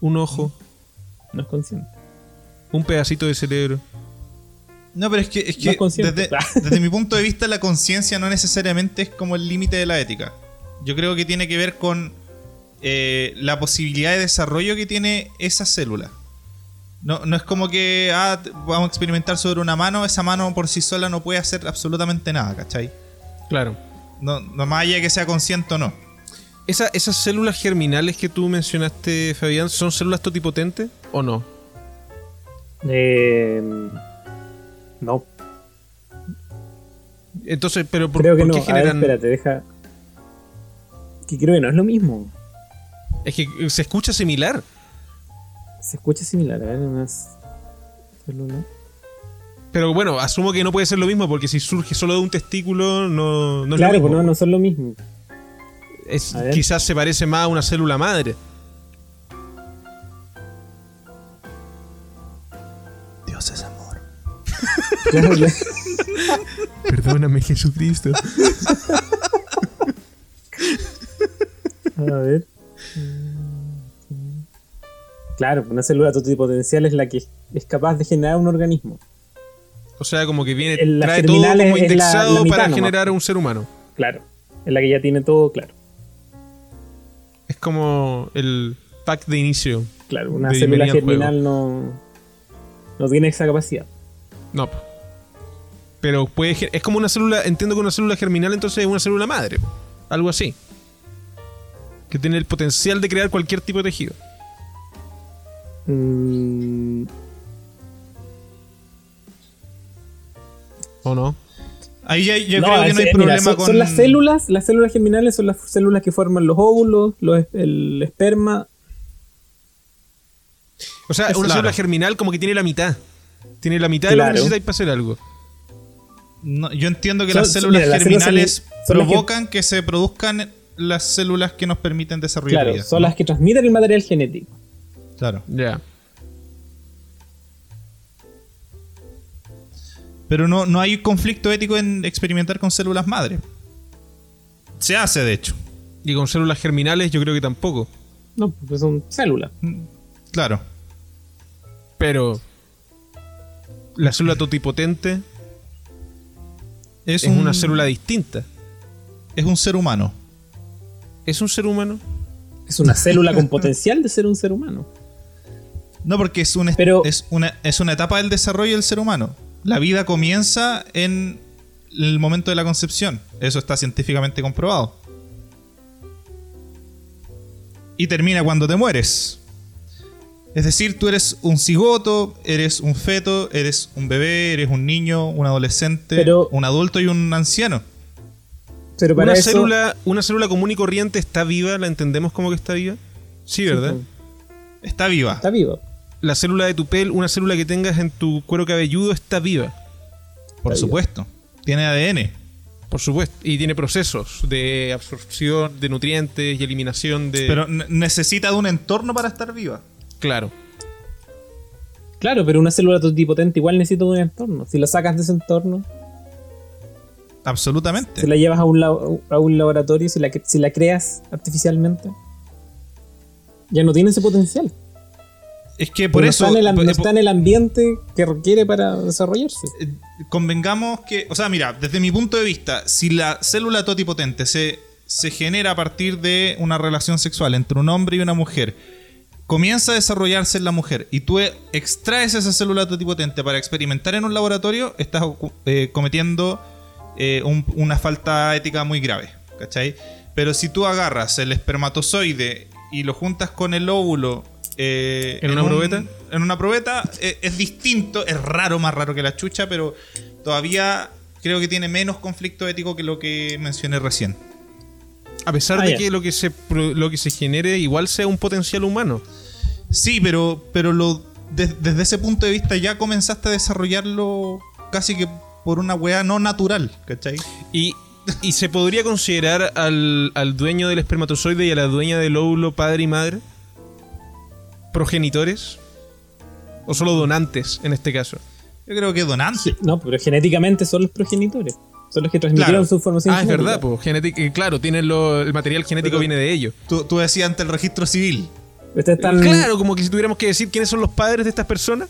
un ojo, No es consciente. un pedacito de cerebro. No, pero es que, es No que es consciente. desde, [LAUGHS] desde mi punto de vista la conciencia no necesariamente es como el límite de la ética. Yo creo que tiene que ver con eh, la posibilidad de desarrollo que tiene esa célula. No, no es como que ah, vamos a experimentar sobre una mano, esa mano por sí sola no puede hacer absolutamente nada, ¿cachai? Claro. No, no más allá de que sea consciente o no. Esa- ¿Esas células germinales que tú mencionaste, Fabián, son células totipotentes o no? Eh, no, Entonces, pero ¿por, creo que por no. ver, generan...? espérate, deja. Que creo que no es lo mismo. es que se escucha similar. Se escucha similar, a ver, células. Pero bueno, asumo que no puede ser lo mismo porque si surge solo de un testículo, no, no es claro, lo pues no, no son lo mismo. Es- quizás se parece más a una célula madre. Claro, claro. Perdóname, Jesucristo. A ver. Claro, una célula totipotencial es la que es capaz de generar un organismo. O sea, como que viene, la trae todo como la- indexado la para nomás. generar un ser humano. Claro. Es la que ya tiene todo claro. Es como el pack de inicio. Claro, una De célula germinal no, no tiene esa capacidad. No. Pero puede es como una célula, entiendo que una célula germinal entonces es una célula madre. Algo así. Que tiene el potencial de crear cualquier tipo de tejido. Mm, ¿O no? Ahí ya, yo no, creo que no hay mira, problema son, con. son las células, las células germinales son las células que forman los óvulos, los, el esperma. O sea, Es una claro. célula germinal como que tiene la mitad. Tiene la mitad de lo que necesitáis para hacer algo. No, yo entiendo que Son- las células mira, germinales las provocan que... se produzcan las células que nos permiten desarrollar Claro, vida. son las que transmiten el material genético. Claro. Ya. Pero no, no hay conflicto ético en experimentar con células madre. Se hace, de hecho. Y con células germinales yo creo que tampoco. No, porque son células. Claro. Pero la célula totipotente Es, es un, una célula distinta. Es un ser humano. ¿Es un ser humano? Es una célula con [LAUGHS] potencial de ser un ser humano. No, porque es, un, Pero- es, una, es una etapa del desarrollo del ser humano. La vida comienza en el momento de la concepción. Eso está científicamente comprobado. Y termina cuando te mueres. Es decir, tú eres un cigoto, eres un feto, eres un bebé, eres un niño, un adolescente, Pero- un adulto y un anciano. Pero para Una eso, célula, una célula común y corriente está viva, ¿la entendemos como que está viva? Sí, ¿verdad? Está viva. Está vivo. La célula de tu piel, una célula que tengas en tu cuero cabelludo está viva, Por Está supuesto. Tiene ADN. por supuesto, y tiene procesos de absorción de nutrientes y eliminación de Pero ne- necesita de un entorno para estar viva. Claro. Claro, pero una célula totipotente igual necesita un entorno. Si la sacas de ese entorno, Absolutamente. si la llevas a un, labo- a un laboratorio, si la, si la creas artificialmente, ya no tiene ese potencial. Es que por no eso está en el, po- no po- está en el ambiente que requiere para desarrollarse. eh, convengamos que, o sea, mira, desde mi punto de vista, si la célula totipotente se, se genera a partir de una relación sexual entre un hombre y una mujer, comienza a desarrollarse en la mujer y tú extraes esa célula totipotente para experimentar en un laboratorio, estás eh, cometiendo eh, un- una falta ética muy grave, ¿cachai? Pero si tú agarras el espermatozoide y lo juntas con el óvulo eh, ¿En una un- probeta? En una probeta eh, es distinto, es raro, más raro que la chucha, pero todavía creo que tiene menos conflicto ético que lo que mencioné recién. A pesar Ah, de que lo que se lo que se genere igual sea un potencial humano. Sí, pero, pero lo, de- desde ese punto de vista ya comenzaste a desarrollarlo casi que por una weá no natural, ¿cachai? Y, y se podría considerar al, al dueño del espermatozoide y a la dueña del óvulo padre y madre progenitores o solo donantes en este caso. Yo creo que donante. No, pero genéticamente son los progenitores. Son los que transmitieron Claro. su información. Ah, es genética. verdad, pues, genética- eh, claro, tienen lo- el material genético Pero- viene de ellos. Tú, tú decías ante el registro civil. Claro, como que si tuviéramos que decir quiénes son los padres de estas personas.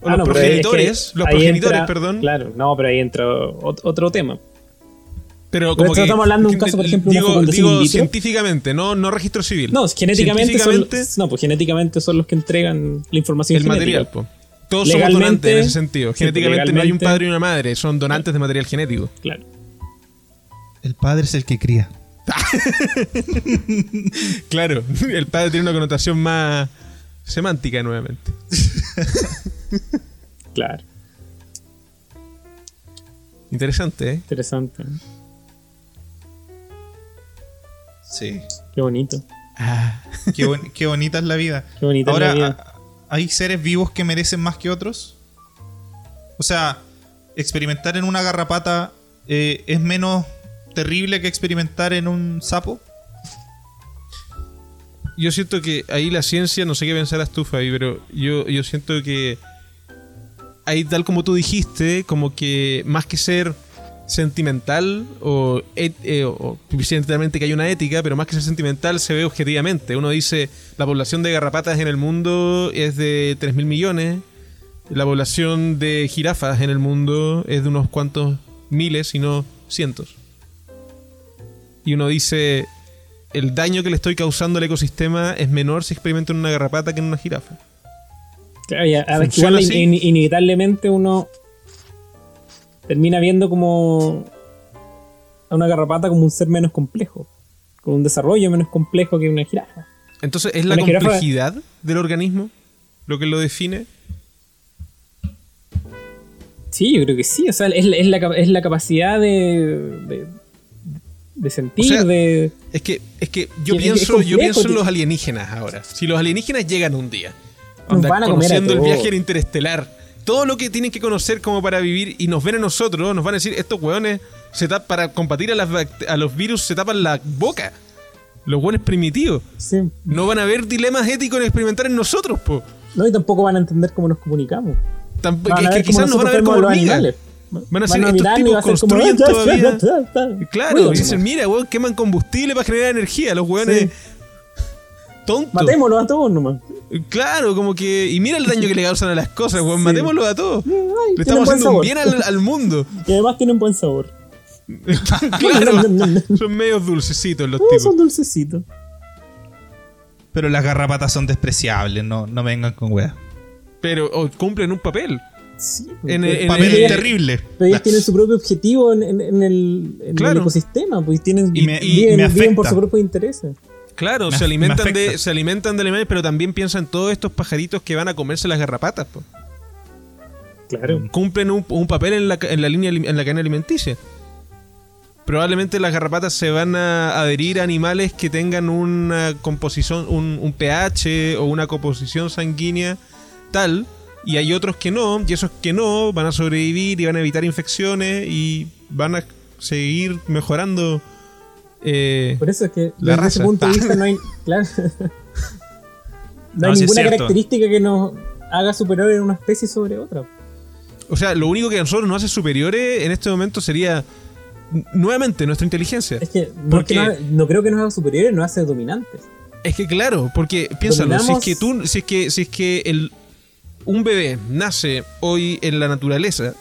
O Ah, los no, pero es que progenitores, los progenitores, entra- perdón. Claro, no, pero ahí entra ot- otro tema. Pero como que estamos hablando de un caso, por ejemplo, una digo, fecundación digo in vitro. científicamente, no, no registro civil. No, genéticamente son, no, pues genéticamente son los que entregan la información el genética. material, po. Todos somos donantes en ese sentido. sí, Genéticamente no hay un padre y una madre, son donantes de material genético. Claro. El padre es el que cría. [LAUGHS] Claro, el padre tiene una connotación más semántica nuevamente. [LAUGHS] Claro. Interesante, ¿eh? Interesante. ¿no? Sí. Qué bonito. Qué, bon- qué bonita es la vida. Qué bonita es la vida. ¿A- ¿hay seres vivos que merecen más que otros? O sea, experimentar en una garrapata eh, es menos terrible que experimentar en un sapo. Yo siento que ahí la ciencia, no sé qué pensarás tú, Fabi, pero yo, yo siento que ahí tal como tú dijiste, como que más que ser sentimental o, eh, o sentimentalmente que hay una ética, pero más que ser sentimental se ve objetivamente. Uno dice, la población de garrapatas en el mundo es de 3.000 millones, la población de jirafas en el mundo es de unos cuantos miles, si no cientos. Y uno dice, el daño que le estoy causando al ecosistema es menor si experimento en una garrapata que en una jirafa. Claro, ya, a ver, que ¿Funciona igual in- inevitablemente uno termina viendo como a una garrapata como un ser menos complejo, con un desarrollo menos complejo que una jirafa. Entonces, ¿es la Una jirafa- complejidad del organismo lo que lo define? Sí, yo creo que sí. O sea, es, la- es la, capa- es la capacidad de, de, de sentir, O sea, de. Es que, es que yo pienso, yo pienso en los alienígenas ahora. Si los alienígenas llegan un día, onda, van a comer a conociendo el todos. viaje interestelar, todo lo que tienen que conocer como para vivir y nos ven a nosotros, nos van a decir, estos hueones se tap- para combatir a, las a los virus se tapan la boca. Los hueones primitivos. sí. No van a haber dilemas éticos en experimentar en nosotros, po. No, y tampoco van a entender cómo nos comunicamos. Tamp- Van a que ver quizás nos van a ver como los animales. Van a ser estos mirar y tipos va a ser como, construyen "Ah, todavía. ya, ya, ya". Claro, y dicen, mira, weón, queman combustible para generar energía. Los weones. Sí. Tontos. Matémoslos a todos nomás. Claro, como que. Y mira el daño que le causan a las cosas, weón. [LAUGHS] Sí. Matémoslos a todos. Ay, Le estamos haciendo un bien al, al mundo. [LAUGHS] Y además tienen buen sabor. [LAUGHS] claro. Son medios dulcecitos los Eh, tipos. son dulcecitos. Pero las garrapatas son despreciables, no, no vengan con weas. Pero oh, cumplen un papel. Sí, En en Papel terrible. Pero ellos tienen su propio objetivo en, en- en el, en el Claro. ecosistema, pues tienen, Y me- viven, me viven por sus propios intereses. Claro, Me se alimentan me de se alimentan de animales, pero también piensan en todos estos pajaritos que van a comerse las garrapatas. po. Claro. Cumplen un, un papel en la, en la línea en la cadena alimenticia. Probablemente las garrapatas se van a adherir a animales que tengan una composición, un, un pH o una composición sanguínea tal, y hay otros que no, y esos que no van a sobrevivir y van a evitar infecciones y van a seguir mejorando. Eh, Por eso es que La desde ese punto de vista no hay, [LAUGHS] claro, no hay No, ninguna característica que nos haga superior en una especie sobre otra. o sea, lo único que a nosotros nos hace superiores en este momento sería nuevamente nuestra inteligencia. Es que no, ¿Por es que qué? no, no creo que nos haga superiores, nos hace dominantes. Es que claro, porque piénsalo, si es que tú, si es que, si es que el, un bebé nace hoy en la naturaleza,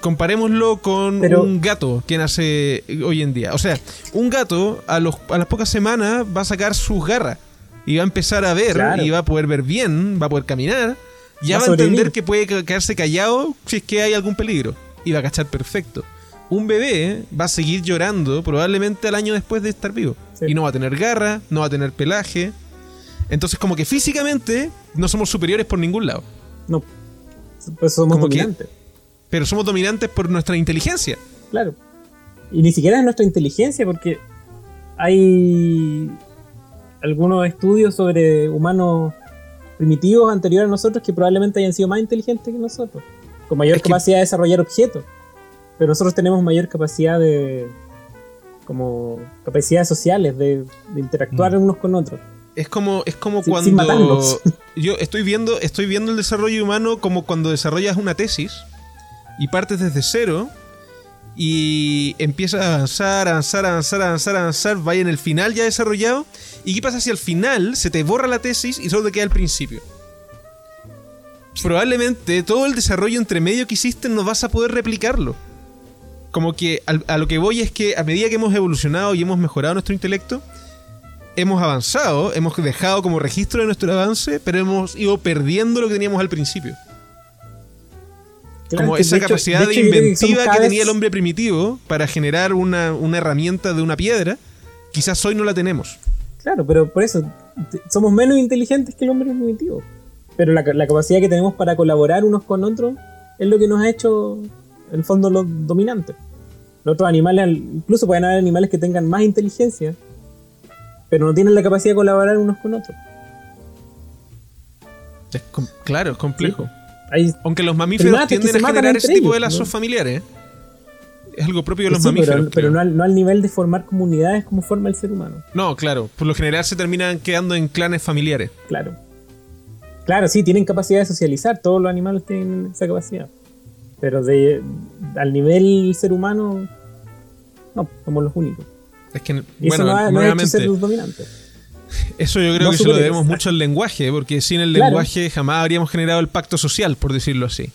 comparémoslo con Pero- un gato que nace hoy en día. O sea, un gato a, los, a las pocas semanas va a sacar sus garras y va a empezar a ver Claro. y va a poder ver bien, va a poder caminar, ya Va va, a entender que puede quedarse callado si es que hay algún peligro y va a cachar perfecto. Un bebé va a seguir llorando probablemente al año después de estar vivo. Sí. Y no va a tener garra, no va a tener pelaje. Entonces como que físicamente no somos superiores por ningún lado. No. Pues somos Como que-. Pero somos dominantes por nuestra inteligencia. Claro. Y ni siquiera es nuestra inteligencia, porque hay algunos estudios sobre humanos primitivos anteriores a nosotros que probablemente hayan sido más inteligentes que nosotros, con mayor Es que- capacidad de desarrollar objetos. Pero nosotros tenemos mayor capacidad de. como capacidades sociales, de, de interactuar unos con otros. Es como, es como Sin- cuando [LAUGHS] yo estoy viendo, estoy viendo el desarrollo humano como cuando desarrollas una tesis y partes desde cero y empiezas a avanzar, avanzar, avanzar, avanzar, avanzar, vaya en el final ya desarrollado. ¿Y qué pasa si al final se te borra la tesis y solo te queda el principio? Probablemente todo el desarrollo entre medio que hiciste no vas a poder replicarlo. Como que a lo que voy es que a medida que hemos evolucionado y hemos mejorado nuestro intelecto, hemos avanzado, hemos dejado como registro de nuestro avance, pero hemos ido perdiendo lo que teníamos al principio. Claro, como esa de capacidad hecho, inventiva que, tenía vez- el hombre primitivo para generar una, una herramienta de una piedra, quizás hoy no la tenemos. Claro, pero por eso somos menos inteligentes que el hombre primitivo. Pero la, la capacidad que tenemos para colaborar unos con otros es lo que nos ha hecho, en el fondo, los dominantes. Los otros animales, al- incluso pueden haber animales que tengan más inteligencia, pero no tienen la capacidad de colaborar unos con otros. Es com- claro, es complejo. Hay, Aunque los mamíferos tienden a generar ese tipo de lazos ¿no? familiares. Es algo propio de los sí, pero- mamíferos. pero, creo. no, al, no al nivel de formar comunidades como forma el ser humano. No, claro. Por lo general se terminan quedando en clanes familiares. Claro. Claro, sí, tienen capacidad de socializar. Todos los animales tienen esa capacidad. Pero de, al nivel ser humano, no, somos los únicos. Es que, bueno, eso no ha, no ha hecho nuevamente, ser los dominantes. Eso yo creo no que se lo debemos mucho al lenguaje, porque sin el Claro. lenguaje jamás habríamos generado el pacto social, por decirlo así.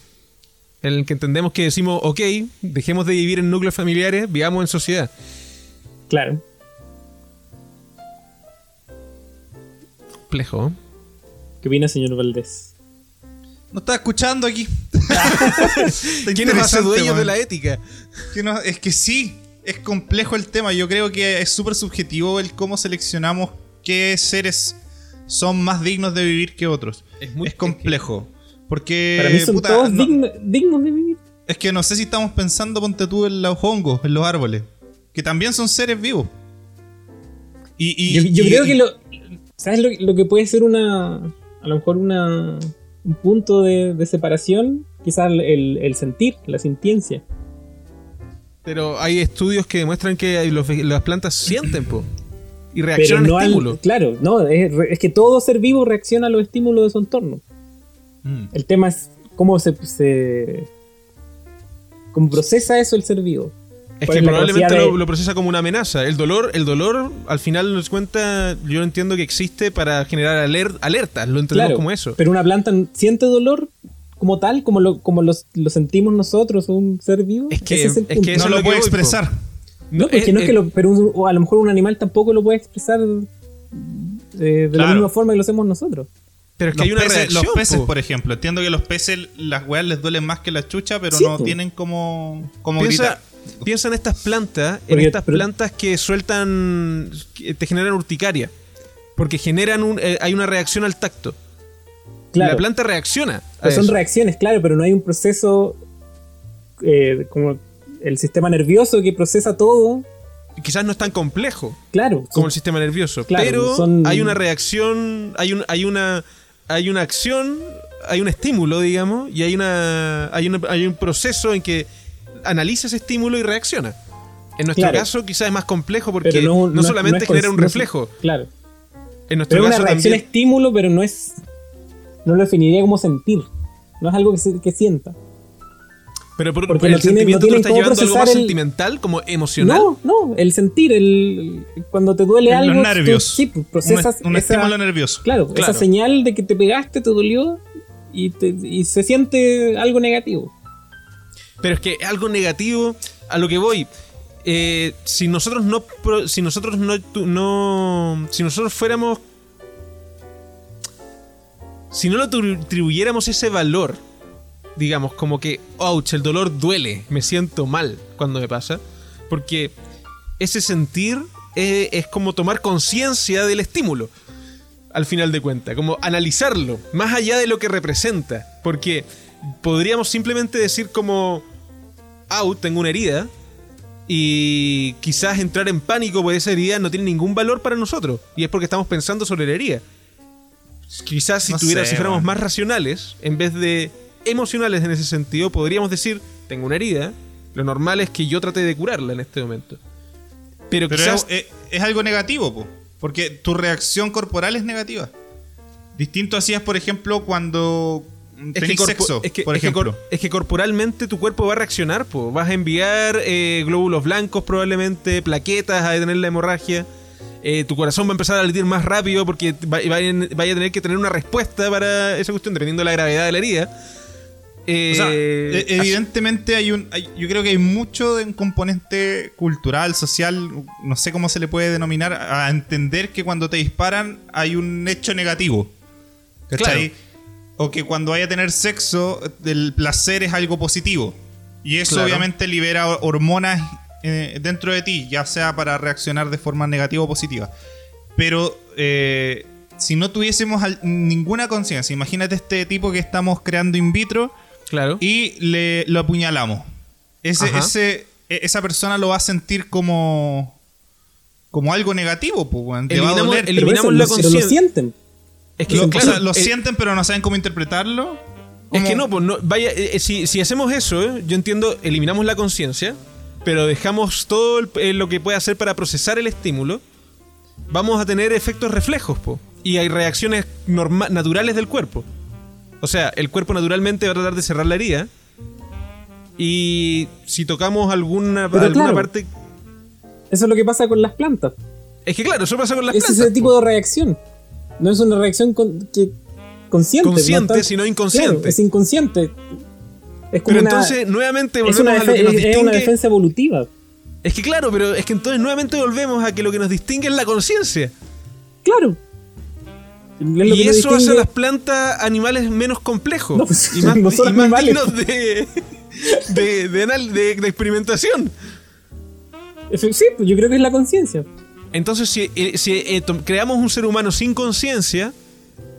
En el que entendemos que decimos, ok, dejemos de vivir en núcleos familiares, vivamos en sociedad. Claro. Complejo. ¿eh? ¿Qué opina, señor Valdés? No está escuchando aquí. [LAUGHS] ¿Quiénes más interesante, dueños de la ética? Que no- es que sí, es complejo el tema. Yo creo que es súper subjetivo el cómo seleccionamos qué seres son más dignos de vivir que otros. Es complejo. Porque Para mí son puta, todos no- digno- dignos de vivir. es que no sé si estamos pensando, ponte tú, en los hongos, en los árboles. Que también son seres vivos. Y, y- Yo, yo y- creo y- que lo. ¿Sabes lo, lo que puede ser una. A lo mejor una. Un punto de, de separación? Quizás el, el sentir, la sintiencia. Pero hay estudios que demuestran que los las plantas sienten, po. Y Pero reaccionan no al- estímulos. Claro, no, es, re- es que todo ser vivo reacciona a los estímulos de su entorno. Mm. El tema es cómo se. se cómo procesa eso el ser vivo. Es ¿Cuál que probablemente de- lo, lo procesa como una amenaza. El dolor, el dolor, al final nos cuenta, yo entiendo que existe para generar aler- alertas, lo entendemos Claro, como eso. pero una planta siente dolor como tal, como lo, como los- lo sentimos nosotros, un ser vivo. Es que- Ese el es que punto. eso no lo lo puede po. No, porque eh, no es eh, que lo, pero un- o a lo mejor un animal tampoco lo puede expresar eh, de la misma forma que lo hacemos nosotros. Pero es que Los hay una peces, reacción, los peces, po. por ejemplo. Entiendo que los peces, las weas les duelen más que la chucha, pero Sí, no po. tienen como, como Piensa, gritar. piensa en estas plantas, en estas pero- plantas que sueltan, que te generan urticaria. Porque generan un, eh, hay una reacción al tacto. Claro. La planta reacciona. a Pero son eso. reacciones, claro, pero no hay un proceso eh, como el sistema nervioso que procesa todo. Quizás no es tan complejo. Claro, como son- el sistema nervioso. Claro, pero son- hay una reacción, hay, un, hay, una, hay una acción, hay un estímulo, digamos, y hay, una, hay, una- hay un proceso en que analiza ese estímulo y reacciona. En nuestro Claro. caso quizás es más complejo porque no, no, no es- solamente no es genera un es- reflejo. claro. En nuestro Pero es una caso reacción también... estímulo, pero no es. No lo definiría como sentir. No es algo que, se- que sienta. Pero por, porque no el tienen- sentimiento no tú lo tienen cómo llevando a algo más procesar el- sentimental, como emocional. No, no, el sentir, el cuando te duele Los algo. tú- nervios. sí, pues, Un, procesas un esa- estímulo nervioso. Claro, Claro. esa señal de que te pegaste, te dolió y, te- y se siente algo negativo. Pero es que algo negativo, a lo que voy. eh, si nosotros no si nosotros no, no si nosotros fuéramos si no lo atri- atribuyéramos ese valor digamos como que ouch el dolor duele me siento mal cuando me pasa porque ese sentir eh, es como tomar conciencia del estímulo al final de cuentas, como analizarlo, más allá de lo que representa, porque podríamos simplemente decir como, out, tengo una herida, y quizás entrar en pánico por esa herida no tiene ningún valor para nosotros, y es porque estamos pensando sobre la herida. Quizás si, No tuviera, sé, si fuéramos más racionales, en vez de emocionales en ese sentido, podríamos decir, tengo una herida, lo normal es que yo trate de curarla en este momento. Pero, Pero quizás... es, es- es algo negativo, po, porque tu reacción corporal es negativa. Distinto hacías, por ejemplo, cuando tenéis corpo- sexo, es que- por es que ejemplo. es que corporalmente tu cuerpo va a reaccionar, po. vas a enviar eh, glóbulos blancos probablemente, plaquetas, a detener la hemorragia. Eh, tu corazón va a empezar a latir más rápido porque va- va- vaya a tener que tener una respuesta para esa cuestión, dependiendo de la gravedad de la herida. Eh, O sea, e- evidentemente hay un. hay- yo creo que hay mucho de un componente cultural, social, no sé cómo se le puede denominar, a entender que cuando te disparan hay un hecho negativo. ¿Cachai? O que cuando vaya a tener sexo, el placer es algo positivo. Y eso Claro. obviamente libera ho- hormonas eh, dentro de ti, ya sea para reaccionar de forma negativa o positiva. Pero eh, si no tuviésemos ninguna conciencia, imagínate este tipo que estamos creando in vitro claro. y le, lo apuñalamos. Ese, Ajá. ese, e- esa persona lo va a sentir como como algo negativo, pues, weón. Te va a Eliminamos- doler. el- Pero Eliminamos eso la lo, pero lo conciencia. sienten. es que, Lo, o claro, sea, lo el- sienten, pero no saben cómo interpretarlo. Es que no, pues no, vaya, eh, eh, si, si hacemos eso, eh, yo entiendo, eliminamos la conciencia, pero dejamos todo el- eh, lo que puede hacer para procesar el estímulo, vamos a tener efectos reflejos, po, y hay reacciones norma- naturales del cuerpo. O sea, el cuerpo naturalmente va a tratar de cerrar la herida, y si tocamos alguna, Pero alguna claro. parte... Eso es lo que pasa con las plantas. Es que claro, eso pasa con las es plantas. ese po. tipo de reacción. No es una reacción con- que, consciente. Consciente, no sino inconsciente. Claro, es inconsciente. Es como Pero una, entonces, nuevamente, es volvemos a lo que nos es- es una distingue... defensa evolutiva. Es que claro, pero es que entonces nuevamente volvemos a que lo que nos distingue es la conciencia. Claro. Es Y eso hace a las plantas animales menos complejos. No, pues, [LAUGHS] y más, no son y más animales. dignos de, de, de anal- de- de experimentación. Sí, pues yo creo que es la conciencia. Entonces, si, eh, si, eh, creamos un ser humano sin conciencia,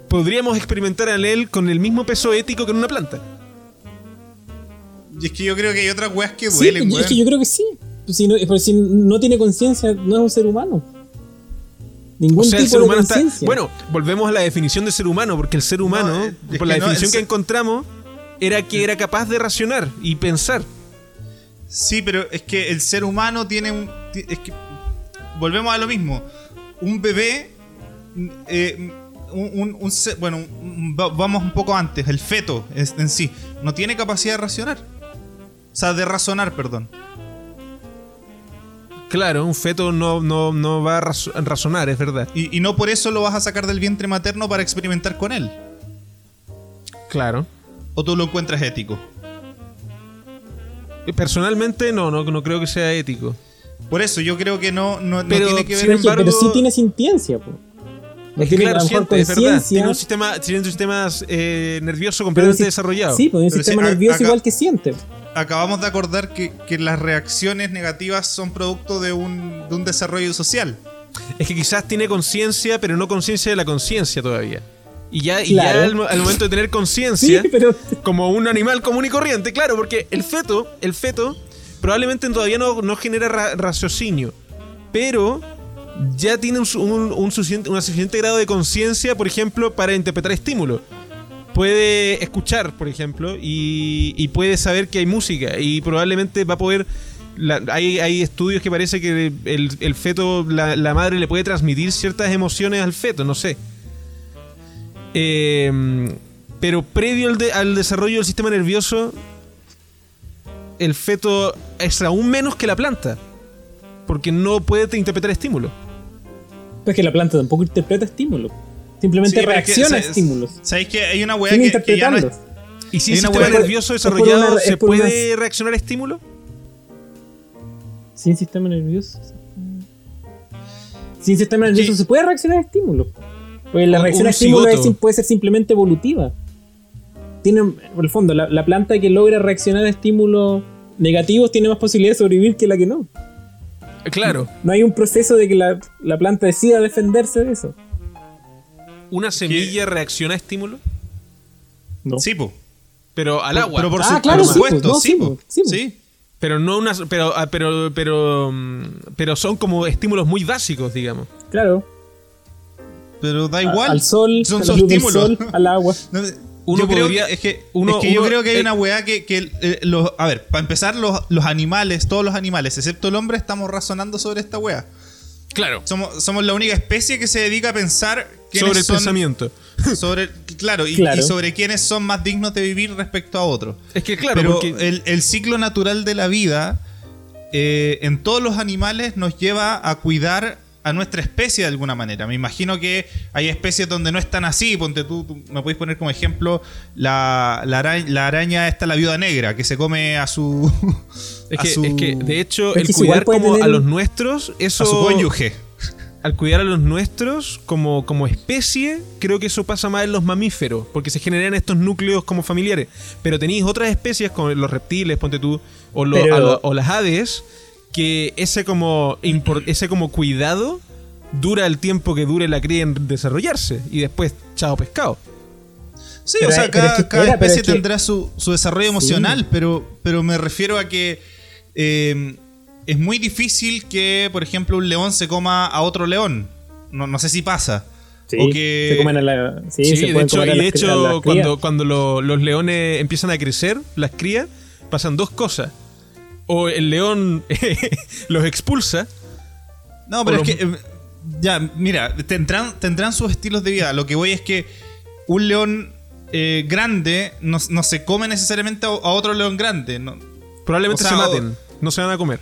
podríamos experimentar en él con el mismo peso ético que en una planta. Y es que yo creo que hay otras weas que Sí, duelen, es weón. que yo creo que sí. Si no, si no tiene conciencia, no es un ser humano. Ningún O sea, el tipo ser de humano está. Bueno, volvemos a la definición de ser humano, porque el ser humano, No, es por la que no, definición que encontramos, era que era capaz de racionar y pensar. Sí, pero es que el ser humano tiene un. Es que. Volvemos a lo mismo. Un bebé. eh, un, un- un se- bueno, vamos un poco antes. El feto es- en sí. No tiene capacidad de racionar. O sea, de razonar, perdón. Claro, un feto no, no, no va a razo- a razonar, es verdad. Y, y no por eso lo vas a sacar del vientre materno para experimentar con él. Claro. O tú lo encuentras ético. Personalmente, no, no, no creo que sea ético. Por eso yo creo que no, no, no Pero, tiene que ver. es que- pero embargo- sí tiene sintiencia. po. No Es que, tiene claro, siente, es verdad. Tiene un sistema, tiene un sistema eh, nervioso pero completamente sí- desarrollado. Sí, pues un Pero sistema nervioso acá- igual que siente. Acabamos de acordar que, que las reacciones negativas son producto de un, de un desarrollo social. Es que quizás tiene conciencia, pero no conciencia de la conciencia todavía. Y ya, y Claro. ya al, mo- al momento de tener [LAUGHS] Sí, conciencia, pero como un animal común y corriente, claro, porque el feto, el feto, probablemente todavía no, no genera ra- raciocinio, pero ya tiene un, su- un, un suficiente, un suficiente grado de conciencia, por ejemplo, para interpretar estímulos. Puede escuchar, por ejemplo, y, y puede saber que hay música, y probablemente va a poder... hay, hay estudios que parece que el, el feto, la, la madre le puede transmitir ciertas emociones al feto, no sé. Eh, pero previo al, de- al desarrollo del sistema nervioso, el feto es aún menos que la planta. Porque no puede te- interpretar estímulos. es que la planta tampoco interpreta estímulos. Simplemente Sí, que, reacciona a ¿sabes- estímulos. ¿Sabéis que hay una weá que, que ya no es. Y si Hay una sistema nervioso desarrollado una- se puede una- reaccionar a estímulos. Sin sistema nervioso. Sin sistema nervioso Sí. se puede reaccionar a estímulos. Porque la Un- reacción un a estímulos es puede ser simplemente evolutiva. Tiene, por el fondo, la, la planta que logra reaccionar a estímulos negativos tiene más posibilidad de sobrevivir que la que no. Claro, No hay un proceso de que la, la planta decida defenderse de eso. Una semilla reacciona a estímulos, No. Sí, po. pero al agua. Pero por, Ah, su- claro, por sí, supuesto, pues, no, sí, sí, po. sí. Sí. Pero no unas. Pero, ah, pero, pero, mm, pero son como estímulos muy básicos, digamos. Claro. Pero da A- igual. Al sol, Son a la sus luz del estímulos. sol, al agua. [LAUGHS] No, Uno yo creo que, es que, uno- es que yo creo que hay eh, una weá que, que, eh, los, a ver, para empezar, los, los animales, todos los animales, excepto el hombre, estamos razonando sobre esta weá. Claro. Somos, somos la única especie que se dedica a pensar Sobre el son- pensamiento. [LAUGHS] Sobre, claro, y, Claro. y sobre quiénes son más dignos de vivir respecto a otros. Es que claro, Pero porque. el, el ciclo natural de la vida eh, en todos los animales nos lleva a cuidar a nuestra especie de alguna manera. Me imagino que hay especies donde no están así. Ponte tú, tú me puedes poner como ejemplo la, la, araña, la araña esta, la viuda negra, que se come a su... [LAUGHS] Es a que, su- es que, de hecho, Es el cuidar como a los nuestros, eso. a su cónyuge. Al cuidar a los nuestros como, como especie, creo que eso pasa más en los mamíferos, porque se generan estos núcleos como familiares. Pero tenéis otras especies, como los reptiles, ponte tú, o, lo- Pero- a lo- o las aves, que ese como, ese como cuidado dura el tiempo que dure la cría en desarrollarse. Y después, chao pescado. Sí, Pero o sea, cada, es que- cada especie es que- tendrá su, su desarrollo emocional, pero, pero me refiero a que eh, es muy difícil que, por ejemplo, un león se coma a otro león. No, no sé si pasa. Sí, o que se comen a la. Sí, Sí, se de hecho, comer a y de las cri- a hecho cuando, cuando lo- los leones empiezan a crecer, las crías, pasan dos cosas. O el león [LAUGHS] los expulsa, No, pero es los- que. eh, Ya, mira, tendrán, tendrán sus estilos de vida. Lo que voy es que un león eh, grande no, no se come necesariamente a, a otro león grande. no- probablemente O sea, se o- maten, no se van a comer.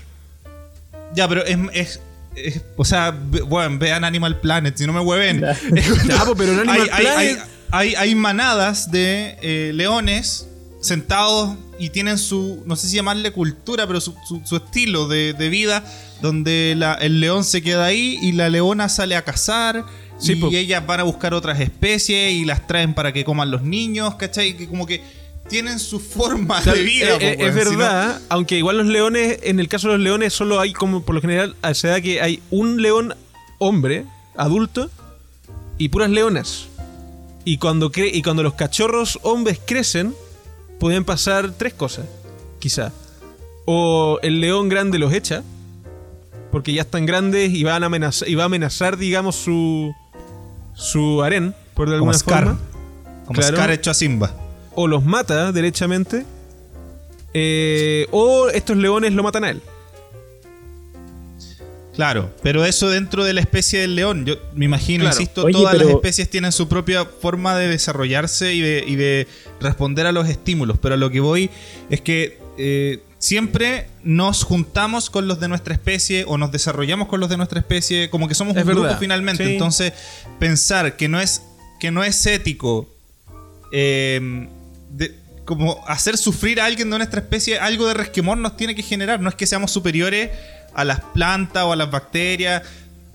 Ya, pero es. es- o sea, bueno, vean Animal Planet, si no me hueven. [LAUGHS] Po, pero en Animal hay, hay- Planet- hay- hay- hay manadas de eh, leones sentados y tienen su, no sé si llamarle cultura, pero su, su- su estilo de, de vida, donde la- el león se queda ahí y la leona sale a cazar. Sí, y ellas van a buscar otras especies y las traen para que coman los niños, ¿cachai? Que como que tienen su forma de vida. eh, eh, es si no- verdad, aunque igual los leones, en el caso de los leones, solo hay como por lo general se da que hay un león hombre, adulto, y puras leonas. Y cuando, cre- y cuando los cachorros hombres crecen, pueden pasar tres cosas, quizá. O el león grande los echa, porque ya están grandes y van a amenazar, y va a amenazar, digamos, su, su harén, por de Como alguna Scar. forma Como Claro. Scar hecho a Simba. o los mata derechamente, eh, o estos leones lo matan a él. Claro, pero eso dentro de la especie del león. Yo me imagino, Claro. insisto, Oye, todas las especies tienen su propia forma de desarrollarse y de, y de responder a los estímulos. Pero a lo que voy es que eh, siempre nos juntamos con los de nuestra especie o nos desarrollamos con los de nuestra especie, como que somos Es un grupo finalmente. sí. Entonces, pensar que no es, que no es ético eh, de- como hacer sufrir a alguien de nuestra especie, algo de resquemor nos tiene que generar. No es que seamos superiores a las plantas o a las bacterias.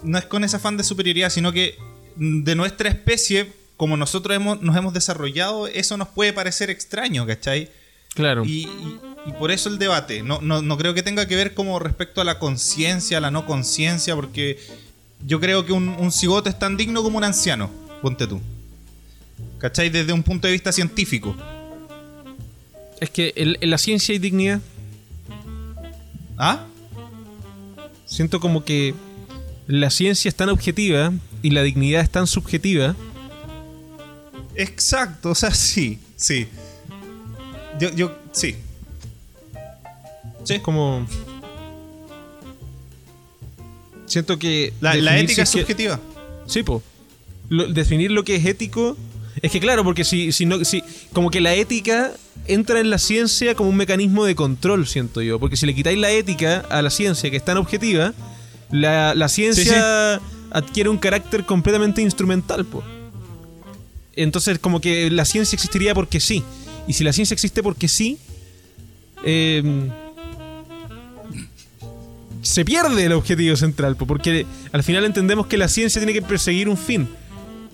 No es con ese afán de superioridad, sino que de nuestra especie, como nosotros hemos, nos hemos desarrollado, eso nos puede parecer extraño, ¿cachai? Claro. Y, y- y por eso el debate. No, no, no creo que tenga que ver como respecto a la conciencia, a la no conciencia, porque yo creo que un, un cigoto es tan digno como un anciano, ponte tú. ¿Cachai? Desde un punto de vista científico. Es que en la ciencia hay dignidad. ¿Ah? Siento como que la ciencia es tan objetiva y la dignidad es tan subjetiva. Exacto, o sea, sí, sí. Yo, yo, sí. Es como. Siento que. La, la ética es que- subjetiva. Sí, po. Lo- definir lo que es ético. Es que claro, porque si, si no. Si, como que la ética entra en la ciencia como un mecanismo de control, siento yo. Porque si le quitáis la ética a la ciencia, que es tan objetiva, la, la ciencia adquiere un carácter completamente instrumental, po. Entonces, como que la ciencia existiría porque sí. Y si la ciencia existe porque sí. eh, se pierde el objetivo central, po, porque al final entendemos que la ciencia tiene que perseguir un fin.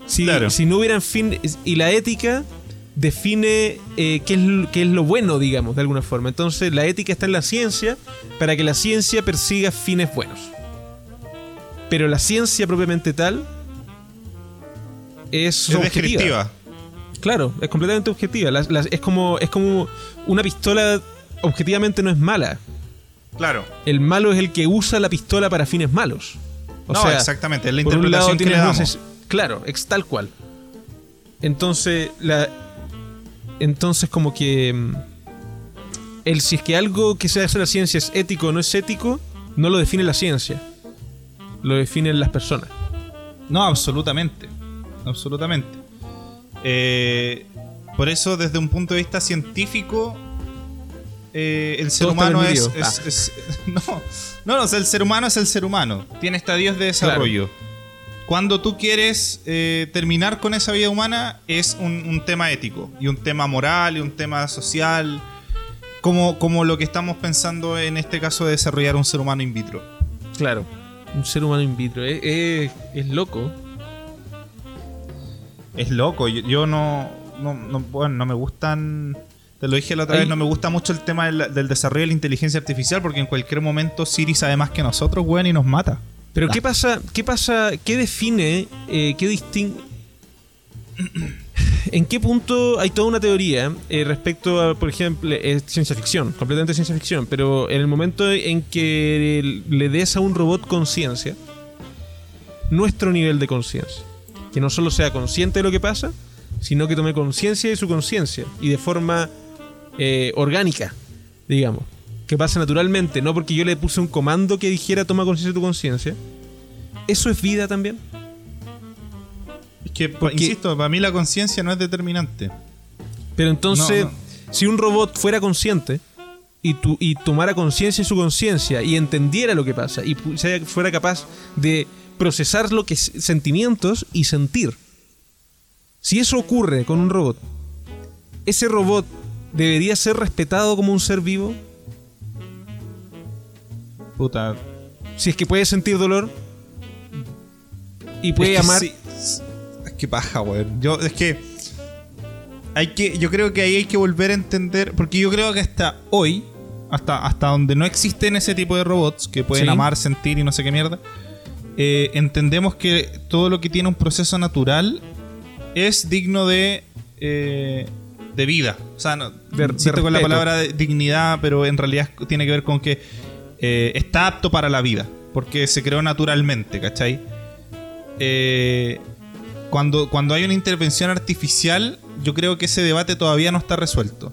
Si, Claro. si no hubieran fin y la ética define eh, qué, es, lo- qué es lo bueno, digamos, de alguna forma. Entonces la ética está en la ciencia para que la ciencia persiga fines buenos. Pero la ciencia propiamente tal es, Es objetiva. descriptiva. Claro, es completamente objetiva. La- la- es, como, es como una pistola objetivamente no es mala. Claro. El malo es el que usa la pistola para fines malos. O no, sea, exactamente. Es la por un lado interpretación que le damos. Claro, es tal cual. Entonces, la. Entonces, como que. mm, El si es que algo que se hace la ciencia es ético o no es ético, no lo define la ciencia. Lo definen las personas. No, absolutamente. Absolutamente. Eh, por eso, desde un punto de vista científico, eh, el ser Todo humano es- es- [LAUGHS] no, no, no, o sea, el ser humano es el ser humano. Tiene estadios de desarrollo. Cuando tú quieres eh, terminar con esa vida humana, es un, un tema ético, y un tema moral, y un tema social. Como, como lo que estamos pensando en este caso de desarrollar un ser humano in vitro. Claro. Un ser humano in vitro. Es, es- es loco. Es loco, yo, yo no, no, no- bueno, no me gustan, te lo dije la otra vez, no me gusta mucho el tema del, del desarrollo de la inteligencia artificial porque en cualquier momento Siri sabe más que nosotros, weón, y nos mata. Pero ¿qué pasa? ¿Qué pasa? ¿Qué define? eh, ¿Qué distingue? [CLEARS THROAT] ¿En qué punto hay toda una teoría eh, respecto a, por ejemplo, es ciencia ficción, completamente ciencia ficción, pero en el momento en que le des a un robot conciencia, nuestro nivel de conciencia, Que no solo sea consciente de lo que pasa, sino que tome conciencia de su conciencia y de forma eh, orgánica, digamos. Que pase naturalmente, no porque yo le puse un comando que dijera toma conciencia de tu conciencia. ¿Eso es vida también? Es que, Porque- insisto, para mí la conciencia no es determinante. Pero entonces, No, no. si un robot fuera consciente y, tu- y tomara conciencia de su conciencia y entendiera lo que pasa y fuera capaz de procesar lo que sentimientos y sentir. Si eso ocurre con un robot, ese robot debería ser respetado como un ser vivo. Puta. Si es que puede sentir dolor y puede Es que amar. sí, es que paja, weón. Yo, es que. Hay que. Yo creo que ahí hay que volver a entender. Porque yo creo que hasta hoy. Hasta, hasta donde no existen ese tipo de robots que pueden Sí. amar, sentir y no sé qué mierda. eh, entendemos que todo lo que tiene un proceso natural es digno de. eh, de vida. O sea, no, De- de con la palabra de dignidad, pero en realidad tiene que ver con que eh, está apto para la vida. Porque se creó naturalmente, ¿cachai? eh, cuando, cuando hay una intervención artificial, yo creo que ese debate todavía no está resuelto.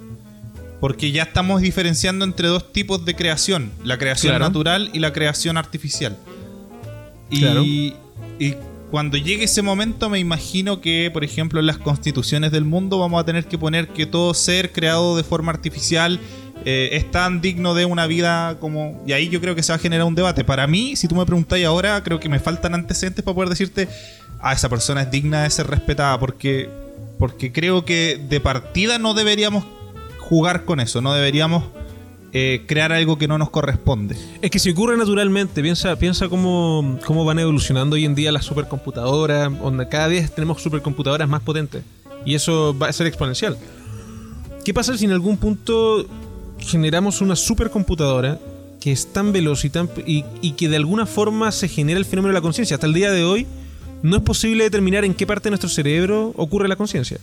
Porque ya estamos diferenciando entre dos tipos de creación: la creación Claro. natural y la creación artificial. Y, Claro. y cuando llegue ese momento, me imagino que, por ejemplo, en las constituciones del mundo vamos a tener que poner que todo ser creado de forma artificial eh, es tan digno de una vida como... Y ahí yo creo que se va a generar un debate. Para mí, si tú me preguntáis ahora, creo que me faltan antecedentes para poder decirte, ah, esa persona es digna de ser respetada, porque, porque creo que de partida no deberíamos jugar con eso, no deberíamos eh, crear algo que no nos corresponde. Es que si ocurre naturalmente, piensa, piensa cómo, cómo van evolucionando hoy en día las supercomputadoras, donde cada vez tenemos supercomputadoras más potentes. Y eso va a ser exponencial. ¿Qué pasa si en algún punto generamos una supercomputadora que es tan veloz y, tan, y, y que de alguna forma se genera el fenómeno de la conciencia? Hasta el día de hoy no es posible determinar en qué parte de nuestro cerebro ocurre la conciencia.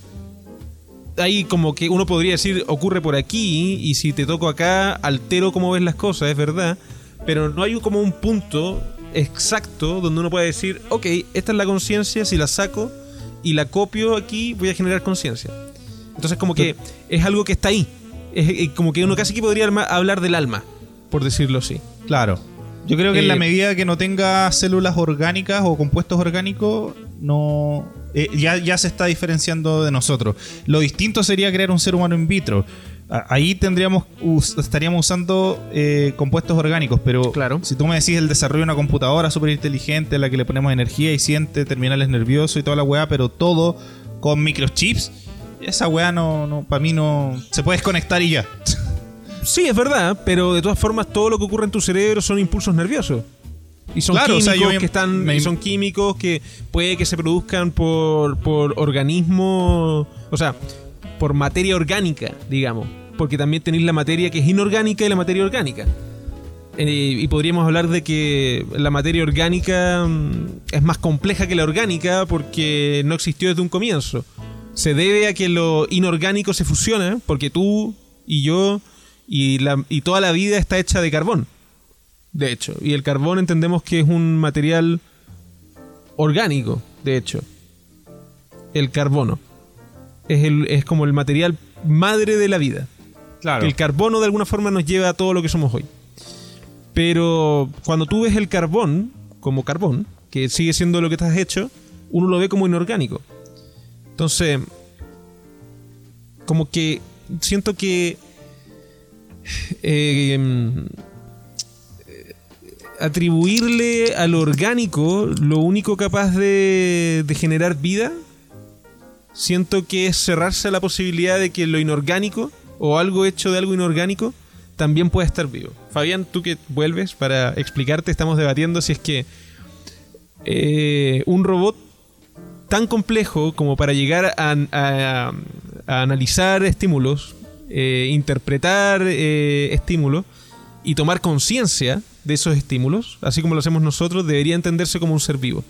Ahí como que uno podría decir ocurre por aquí y si te toco acá altero cómo ves las cosas, es verdad, pero no hay como un punto exacto donde uno puede decir, ok, esta es la conciencia, si la saco y la copio aquí voy a generar conciencia. Entonces como que es algo que está ahí, es, es como que uno casi que podría hablar del alma, por decirlo así. Claro. Yo creo que en Eh, la medida que no tenga células orgánicas o compuestos orgánicos, no eh, ya, ya se está diferenciando de nosotros. Lo distinto sería crear un ser humano in vitro. Ahí tendríamos estaríamos usando eh, compuestos orgánicos, pero Claro. si tú me decís el desarrollo de una computadora súper inteligente, a la que le ponemos energía y siente terminales nerviosos y toda la weá, pero todo con microchips, esa weá no, no para mí no se puede desconectar y ya. Sí, es verdad, pero de todas formas todo lo que ocurre en tu cerebro son impulsos nerviosos. Y son Claro, o químicos sea, yo me- que están me- son químicos que puede que se produzcan por, por organismo, o sea, por materia orgánica, digamos, porque también tenéis la materia que es inorgánica y la materia orgánica. Eh, y podríamos hablar de que la materia orgánica mm, es más compleja que la orgánica porque no existió desde un comienzo. Se debe a que lo inorgánico se fusiona porque tú y yo y, la, y toda la vida está hecha de carbón. De hecho, y el carbón entendemos que es un material orgánico, de hecho. El carbono. Es, el, es como el material madre de la vida. Claro. El carbono de alguna forma nos lleva a todo lo que somos hoy. Pero cuando tú ves el carbón como carbón, que sigue siendo lo que estás hecho, uno lo ve como inorgánico. Entonces, como que siento que eh, em, atribuirle a lo orgánico lo único capaz de, de generar vida, siento que es cerrarse a la posibilidad de que lo inorgánico o algo hecho de algo inorgánico también pueda estar vivo. Fabián, tú que vuelves para explicarte, estamos debatiendo si es que eh, un robot tan complejo como para llegar a, a- a analizar estímulos, eh, interpretar eh, estímulos y tomar conciencia de esos estímulos, así como lo hacemos nosotros, debería entenderse como un ser vivo.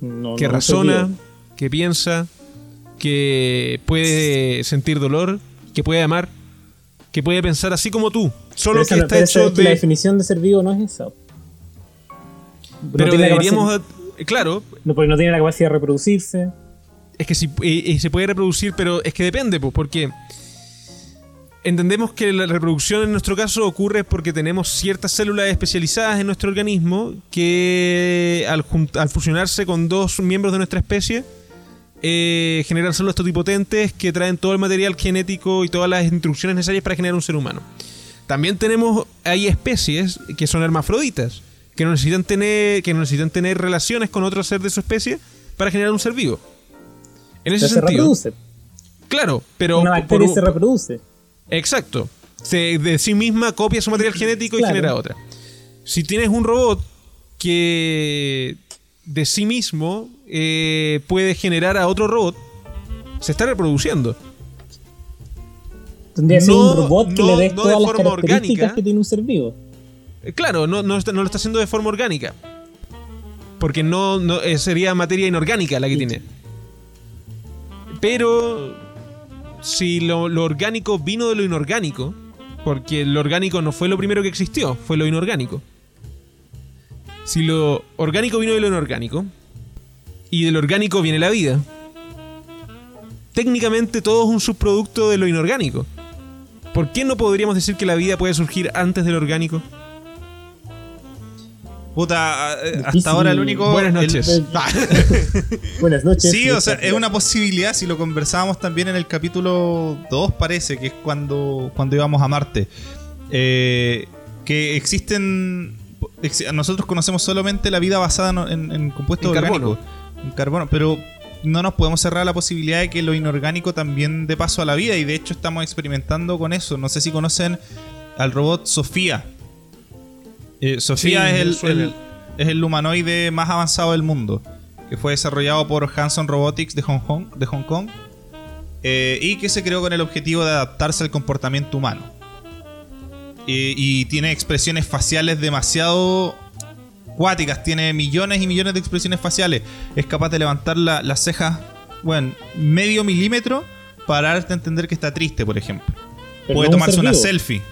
No, que no, razona, que piensa, que puede sentir dolor, que puede amar, que puede pensar así como tú. Solo Pero que no- está hecho es que La de... definición de ser vivo no es esa. Pero deberíamos, claro, No, porque no tiene la capacidad de reproducirse. es que sí, eh, eh, se puede reproducir, pero es que depende, pues, porque entendemos que la reproducción en nuestro caso ocurre porque tenemos ciertas células especializadas en nuestro organismo que al, al fusionarse con dos miembros de nuestra especie eh, generan células totipotentes que traen todo el material genético y todas las instrucciones necesarias para generar un ser humano. También tenemos, hay especies que son hermafroditas, que no necesitan tener, que no necesitan tener relaciones con otro ser de su especie para generar un ser vivo. En ese Pero se sentido, reproduce. claro, pero Una bacteria por- se reproduce. Exacto. Se, de sí misma copia su material genético y genera otra. Si tienes un robot que de sí mismo eh, puede generar a otro robot, se está reproduciendo. Tendría que ser un robot que no- le dé no de todas las forma características orgánica. que tiene un ser vivo. Eh, Claro, no, lo está haciendo de forma orgánica. Porque no, no, eh, sería materia inorgánica la que tiene. Pero si lo, lo orgánico vino de lo inorgánico, porque lo orgánico no fue lo primero que existió, fue lo inorgánico. Si lo orgánico vino de lo inorgánico, y del orgánico viene la vida, técnicamente todo es un subproducto de lo inorgánico. ¿Por qué no podríamos decir que la vida puede surgir antes del orgánico? Puta, hasta ahora el único. Buenas el- noches. [LAUGHS] [LAUGHS] Buenas noches. Sí, o sea, es una posibilidad, si lo conversábamos también en el capítulo 2, parece, que es cuando, cuando íbamos a Marte. Eh, que existen. ex- Nosotros conocemos solamente la vida basada en, en- compuestos En carbono. orgánicos. En carbono. Pero no nos podemos cerrar la posibilidad de que lo inorgánico también dé paso a la vida. Y de hecho estamos experimentando con eso. No sé si conocen al robot Sofía. Eh, Sofía Sí, es, el, es el humanoide más avanzado del mundo. Que fue desarrollado por Hanson Robotics de Hong Kong. De Hong Kong eh, y que se creó con el objetivo de adaptarse al comportamiento humano. Eh, y tiene expresiones faciales demasiado cuáticas, tiene millones y millones de expresiones faciales. Es capaz de levantar la- las cejas, bueno, medio milímetro para darte a entender que está triste, por ejemplo. Pero Puede no tomarse una selfie.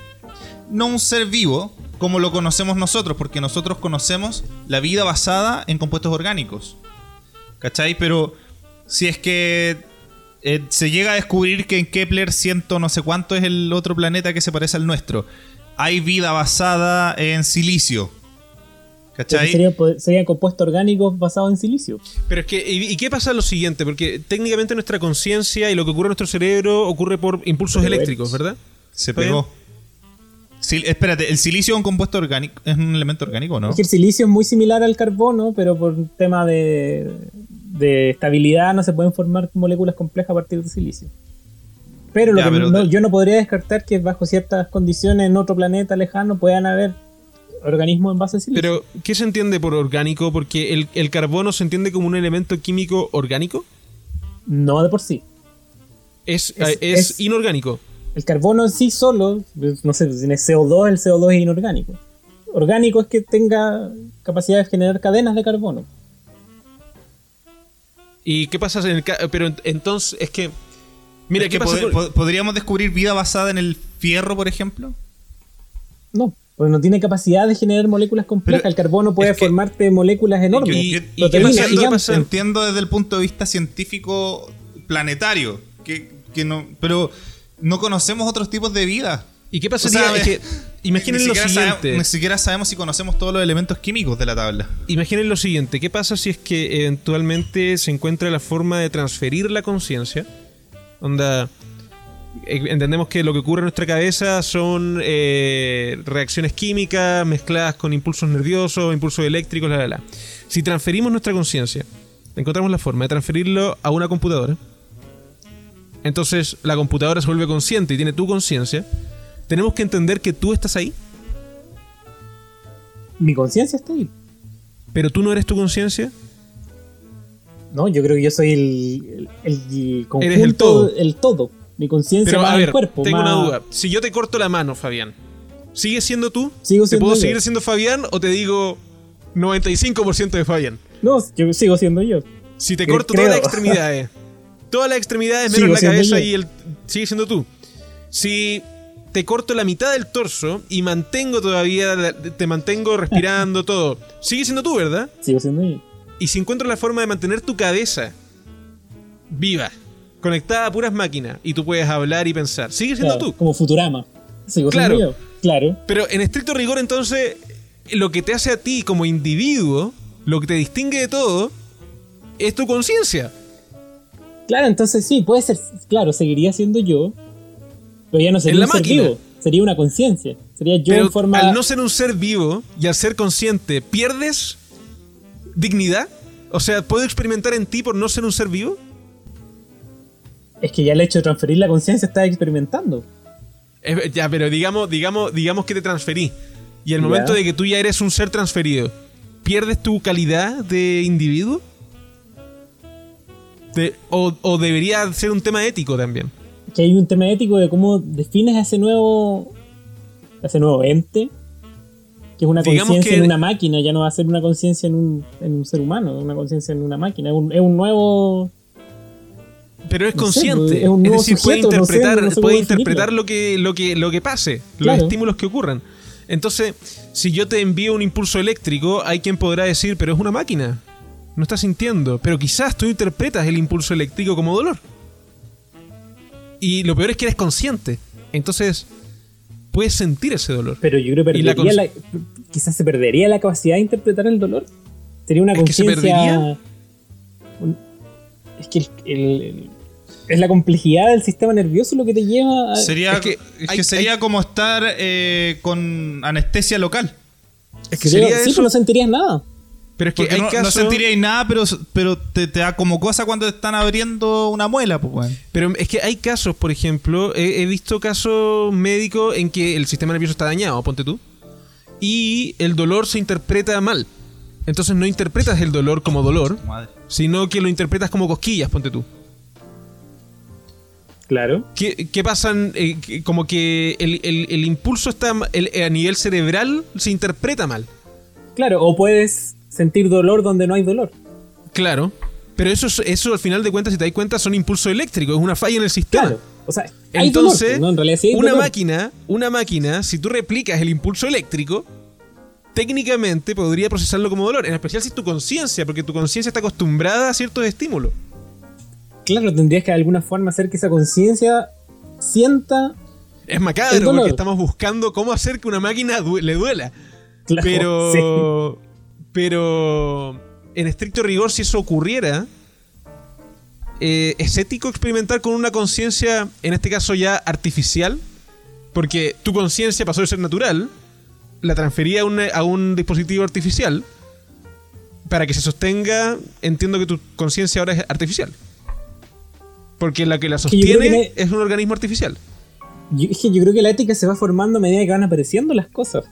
No un ser vivo como lo conocemos nosotros, porque nosotros conocemos la vida basada en compuestos orgánicos. ¿Cachai? Pero si es que eh, se llega a descubrir que en Kepler ciento no sé cuánto es el otro planeta que se parece al nuestro, hay vida basada en silicio. ¿Cachai? serían, serían compuestos orgánicos basados en silicio. Pero es que, ¿y, y qué pasa lo siguiente? Porque técnicamente nuestra conciencia y lo que ocurre en nuestro cerebro ocurre por impulsos Pero eléctricos, ¿verdad? Se ¿Está pegó. Sil- espérate, ¿el silicio es un compuesto orgánico? ¿Es un elemento orgánico o no? Es que el silicio es muy similar al carbono, pero por un tema de, de estabilidad no se pueden formar moléculas complejas a partir de silicio. Pero, lo Ya, que pero no- de- yo no podría descartar que bajo ciertas condiciones en otro planeta lejano puedan haber organismos en base a silicio. Pero, ¿qué se entiende por orgánico? Porque el, el carbono se entiende como un elemento químico orgánico. no de por sí. Es, Es- es es- inorgánico. El carbono en sí solo, no sé, tiene CO2, el CO2 es inorgánico. Orgánico es que tenga capacidad de generar cadenas de carbono. ¿Y qué pasa en el ca- Pero ent- entonces, es que. Mira, Es ¿qué que pasa pod- con- pod- ¿Podríamos descubrir vida basada en el fierro, por ejemplo? No, porque no tiene capacidad de generar moléculas complejas. Pero el carbono puede que- formarte moléculas enormes. y- y pasa- Entiendo desde el punto de vista científico planetario, que, que no, pero no conocemos otros tipos de vida. ¿Y qué O pasaría? sea, es que, imaginen lo siguiente. ni siquiera sabemos si conocemos todos los elementos químicos de la tabla. Imaginen lo siguiente, ¿qué pasa si es que eventualmente se encuentra la forma de transferir la conciencia? Onda, eh, entendemos que lo que ocurre en nuestra cabeza son eh, reacciones químicas mezcladas con impulsos nerviosos, impulsos eléctricos, la, la, la. Si transferimos nuestra conciencia, encontramos la forma de transferirlo a una computadora, entonces la computadora se vuelve consciente y tiene tu conciencia, tenemos que entender que tú estás ahí, Mi conciencia está ahí. pero tú no eres tu conciencia. No, yo creo que yo soy el, el, el conjunto, Eres el todo. el todo. Mi conciencia más a ver, el cuerpo. tengo más- una duda. Si yo te corto la mano, Fabián, ¿sigues siendo tú? Sigo ¿Te siendo puedo yo. seguir siendo Fabián o te digo 95% de Fabián? No, yo sigo siendo yo. Si te Creo- corto todas las creo. extremidades, [LAUGHS] todas las extremidades Sigo menos la siendo cabeza yo. y el. Sigue siendo tú. Si te corto la mitad del torso y mantengo todavía. la- Te mantengo respirando [LAUGHS] todo, sigue siendo tú, ¿verdad? Sigo siendo yo. Y si encuentro la forma de mantener tu cabeza viva, conectada a puras máquinas, y tú puedes hablar y pensar, sigue siendo Claro, tú. Como Futurama. Sigo Claro. siendo yo. Claro. Pero en estricto rigor, entonces, lo que te hace a ti como individuo, lo que te distingue de todo, es tu conciencia. Claro, entonces sí, puede ser. Claro, seguiría siendo yo. Pero ya no sería En la un ser vivo. Sería una conciencia. Sería yo Pero en forma. al no ser un ser vivo y al ser consciente, ¿pierdes dignidad? O sea, ¿puedo experimentar en ti por no ser un ser vivo? Es que ya el hecho de transferir la conciencia está experimentando. Es- ya, pero digamos, digamos, digamos que te transferí. Y el Ya. momento de que tú ya eres un ser transferido, ¿pierdes tu calidad de individuo? De- o, o debería ser un tema ético también. Que hay un tema ético de cómo defines a ese nuevo. a ese nuevo ente. Que es una conciencia en una máquina, ya no va a ser una conciencia en un, en un ser humano, una conciencia en una máquina. Es un, es un nuevo. Pero es No sé, consciente. es un nuevo decir, puede sujeto, no sé, interpretar, no sé cómo puede interpretar lo que, lo que, lo que pase, Claro. los estímulos que ocurran. Entonces, si yo te envío un impulso eléctrico, hay quien podrá decir, pero es una máquina. No estás sintiendo. Pero quizás tú interpretas el impulso eléctrico como dolor. Y lo peor es que eres consciente. Entonces, puedes sentir ese dolor. Pero yo creo que la perdería cons- la, quizás se perdería la capacidad de interpretar el dolor. Sería una ¿Es que se conciencia. Es que el- el- el- es la complejidad del sistema nervioso lo que te lleva a. Sería, Es que es hay- que sería hay- como estar eh, con anestesia local. Es que Creo- sería sí, eso. pero no sentirías nada. Pero es que hay no, no casos. sentiríais nada, pero, pero te, te da como cosa cuando te están abriendo una muela, pues, weón. Pero es que hay casos, por ejemplo, he, he visto casos médicos en que el sistema nervioso está dañado, ponte tú, y el dolor se interpreta mal. Entonces no interpretas el dolor como dolor, Madre. sino que lo interpretas como cosquillas, ponte tú. Claro. ¿Qué, qué pasan? eh, que- como que el, el- el impulso está el- a nivel cerebral se interpreta mal. Claro, o puedes sentir dolor donde no hay dolor. Claro. Pero eso, es- eso al final de cuentas, si te das cuenta, son impulsos eléctricos, es una falla en el sistema. Claro. O sea, hay Entonces, dolor, ¿no? En realidad sí hay una dolor. máquina, una máquina, si tú replicas el impulso eléctrico, técnicamente podría procesarlo como dolor, en especial si es tu conciencia, porque tu conciencia está acostumbrada a ciertos estímulos. Claro, tendrías que de alguna forma hacer que esa conciencia sienta. Es macabro porque estamos buscando cómo hacer que una máquina du- le duela. Claro, Pero. Pero. En estricto rigor, si eso ocurriera. eh, es ético experimentar con una conciencia, en este caso ya artificial. Porque tu conciencia pasó de ser natural. La transfería a un, a un dispositivo artificial. Para que se sostenga. Entiendo que tu conciencia ahora es artificial. Porque la que la que sostiene es un organismo artificial. Yo, es que yo creo que la ética se va formando a medida que van apareciendo las cosas.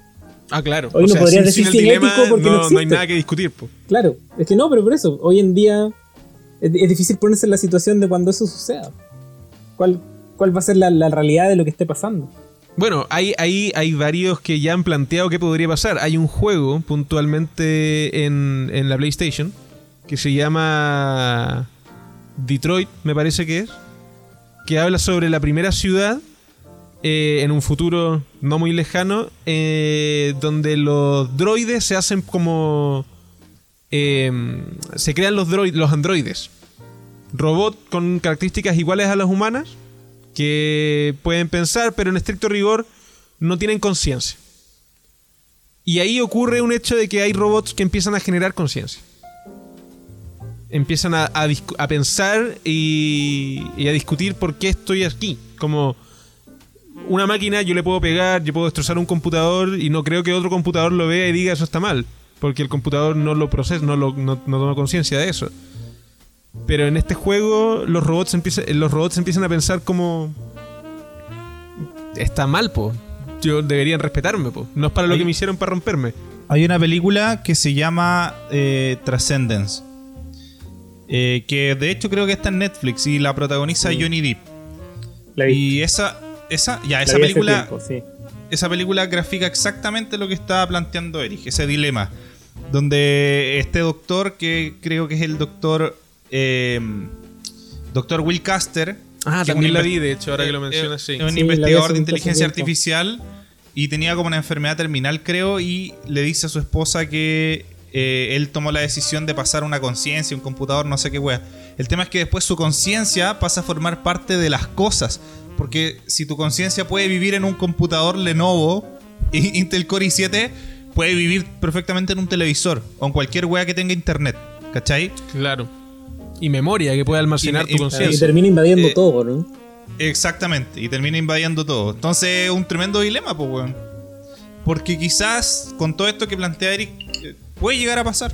Ah, claro. Hoy no podrías decir el sin ético porque no no, no hay nada que discutir. po. Claro, es que no, pero por eso, hoy en día es, es difícil ponerse en la situación de cuando eso suceda. ¿Cuál, cuál va a ser la, la realidad de lo que esté pasando? Bueno, hay, hay, hay varios que ya han planteado qué podría pasar. Hay un juego puntualmente en, en la PlayStation que se llama Detroit, me parece que es, que habla sobre la primera ciudad eh, en un futuro no muy lejano, eh, donde los droides se hacen como... eh, se crean los, droid, los androides. Robot con características iguales a las humanas, que pueden pensar, pero en estricto rigor no tienen conciencia. Y ahí ocurre un hecho de que hay robots que empiezan a generar conciencia. Empiezan a, a pensar y, y a discutir por qué estoy aquí. Como una máquina yo le puedo pegar, yo puedo destrozar un computador y no creo que otro computador lo vea y diga eso está mal. Porque el computador no lo procesa, no, lo, no, no toma conciencia de eso. Pero en este juego los robots empiezan, los robots empiezan a pensar como está mal, po. Yo deberían respetarme, po. No es para lo que me hicieron para romperme. Hay una película que se llama eh, Transcendence. eh, que de hecho creo que está en Netflix y la protagoniza Johnny Depp. La Y esa, esa, ya, esa película, tiempo, sí. esa película grafica exactamente lo que estaba planteando Eric, ese dilema. Donde este doctor, que creo que es el doctor. Eh, doctor Will Caster. Ah, que es también un la vi, de hecho, ahora que lo eh, mencionas, sí. Es un Sí, investigador de inteligencia artificial y tenía como una enfermedad terminal, creo, y le dice a su esposa que eh, él tomó la decisión de pasar una conciencia, un computador, no sé qué wea. El tema es que después su conciencia pasa a formar parte de las cosas. Porque si tu conciencia puede vivir en un computador Lenovo, [LAUGHS] Intel Core i7, puede vivir perfectamente en un televisor o en cualquier wea que tenga internet. ¿Cachai? Claro. Y memoria que puede almacenar Y- y- tu Y conciencia. termina invadiendo Eh, todo, ¿no? Exactamente, y termina invadiendo todo. Entonces es un tremendo dilema, pues, weón. Porque quizás con todo esto que plantea Eric, eh, puede llegar a pasar.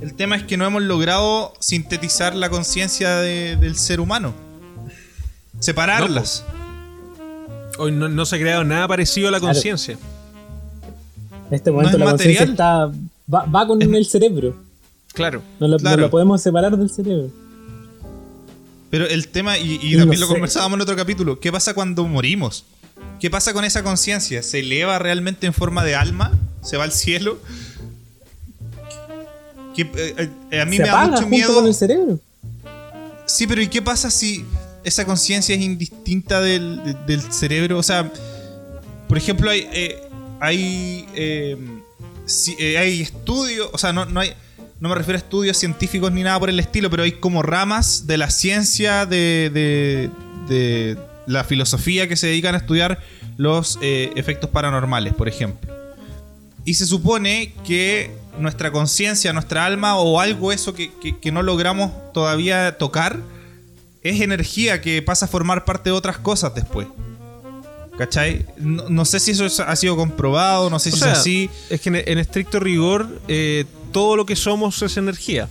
El tema es que no hemos logrado sintetizar la conciencia de- del ser humano. Separarlas. Hoy no, no se ha creado nada parecido a la Claro. conciencia. En este No momento es la conciencia material. está. Va, va con el cerebro. Claro. No no la podemos separar del cerebro. Pero el tema, y, y No también lo sé. conversábamos en otro capítulo, ¿qué pasa cuando morimos? ¿Qué pasa con esa conciencia? ¿Se eleva realmente en forma de alma? ¿Se va al cielo? ¿Qué- eh, eh, a mí Se me da mucho miedo. con el cerebro. Sí, pero ¿y qué pasa si esa conciencia es indistinta del, de- del cerebro? O sea, por ejemplo, hay, eh, hay, eh, si- hay estudios, o sea, no, no hay... No me refiero a estudios científicos ni nada por el estilo, pero hay como ramas de la ciencia, de, de- de la filosofía que se dedican a estudiar los efectos paranormales, por ejemplo. Y se supone que nuestra conciencia, nuestra alma o algo eso que, que- que no logramos todavía tocar es energía que pasa a formar parte de otras cosas después. ¿Cachai? No, no sé si eso es- ha sido comprobado, no sé O si sea, es así. Es que en, en estricto rigor, eh, todo lo que somos es energía.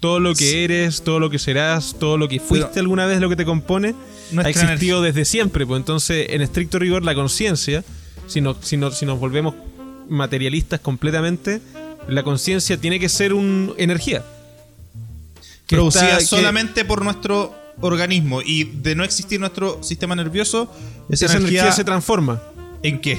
Todo lo que Sí. eres, todo lo que serás, todo lo que fuiste Pero- alguna vez, lo que te compone, ha existido desde siempre. Pues entonces, en estricto rigor, la conciencia, si, no- si, no- si nos volvemos materialistas completamente, la conciencia tiene que ser una energía. Que producida está- que- solamente por nuestro organismo y de no existir nuestro sistema nervioso, esa, esa energía, energía, se transforma ¿en qué?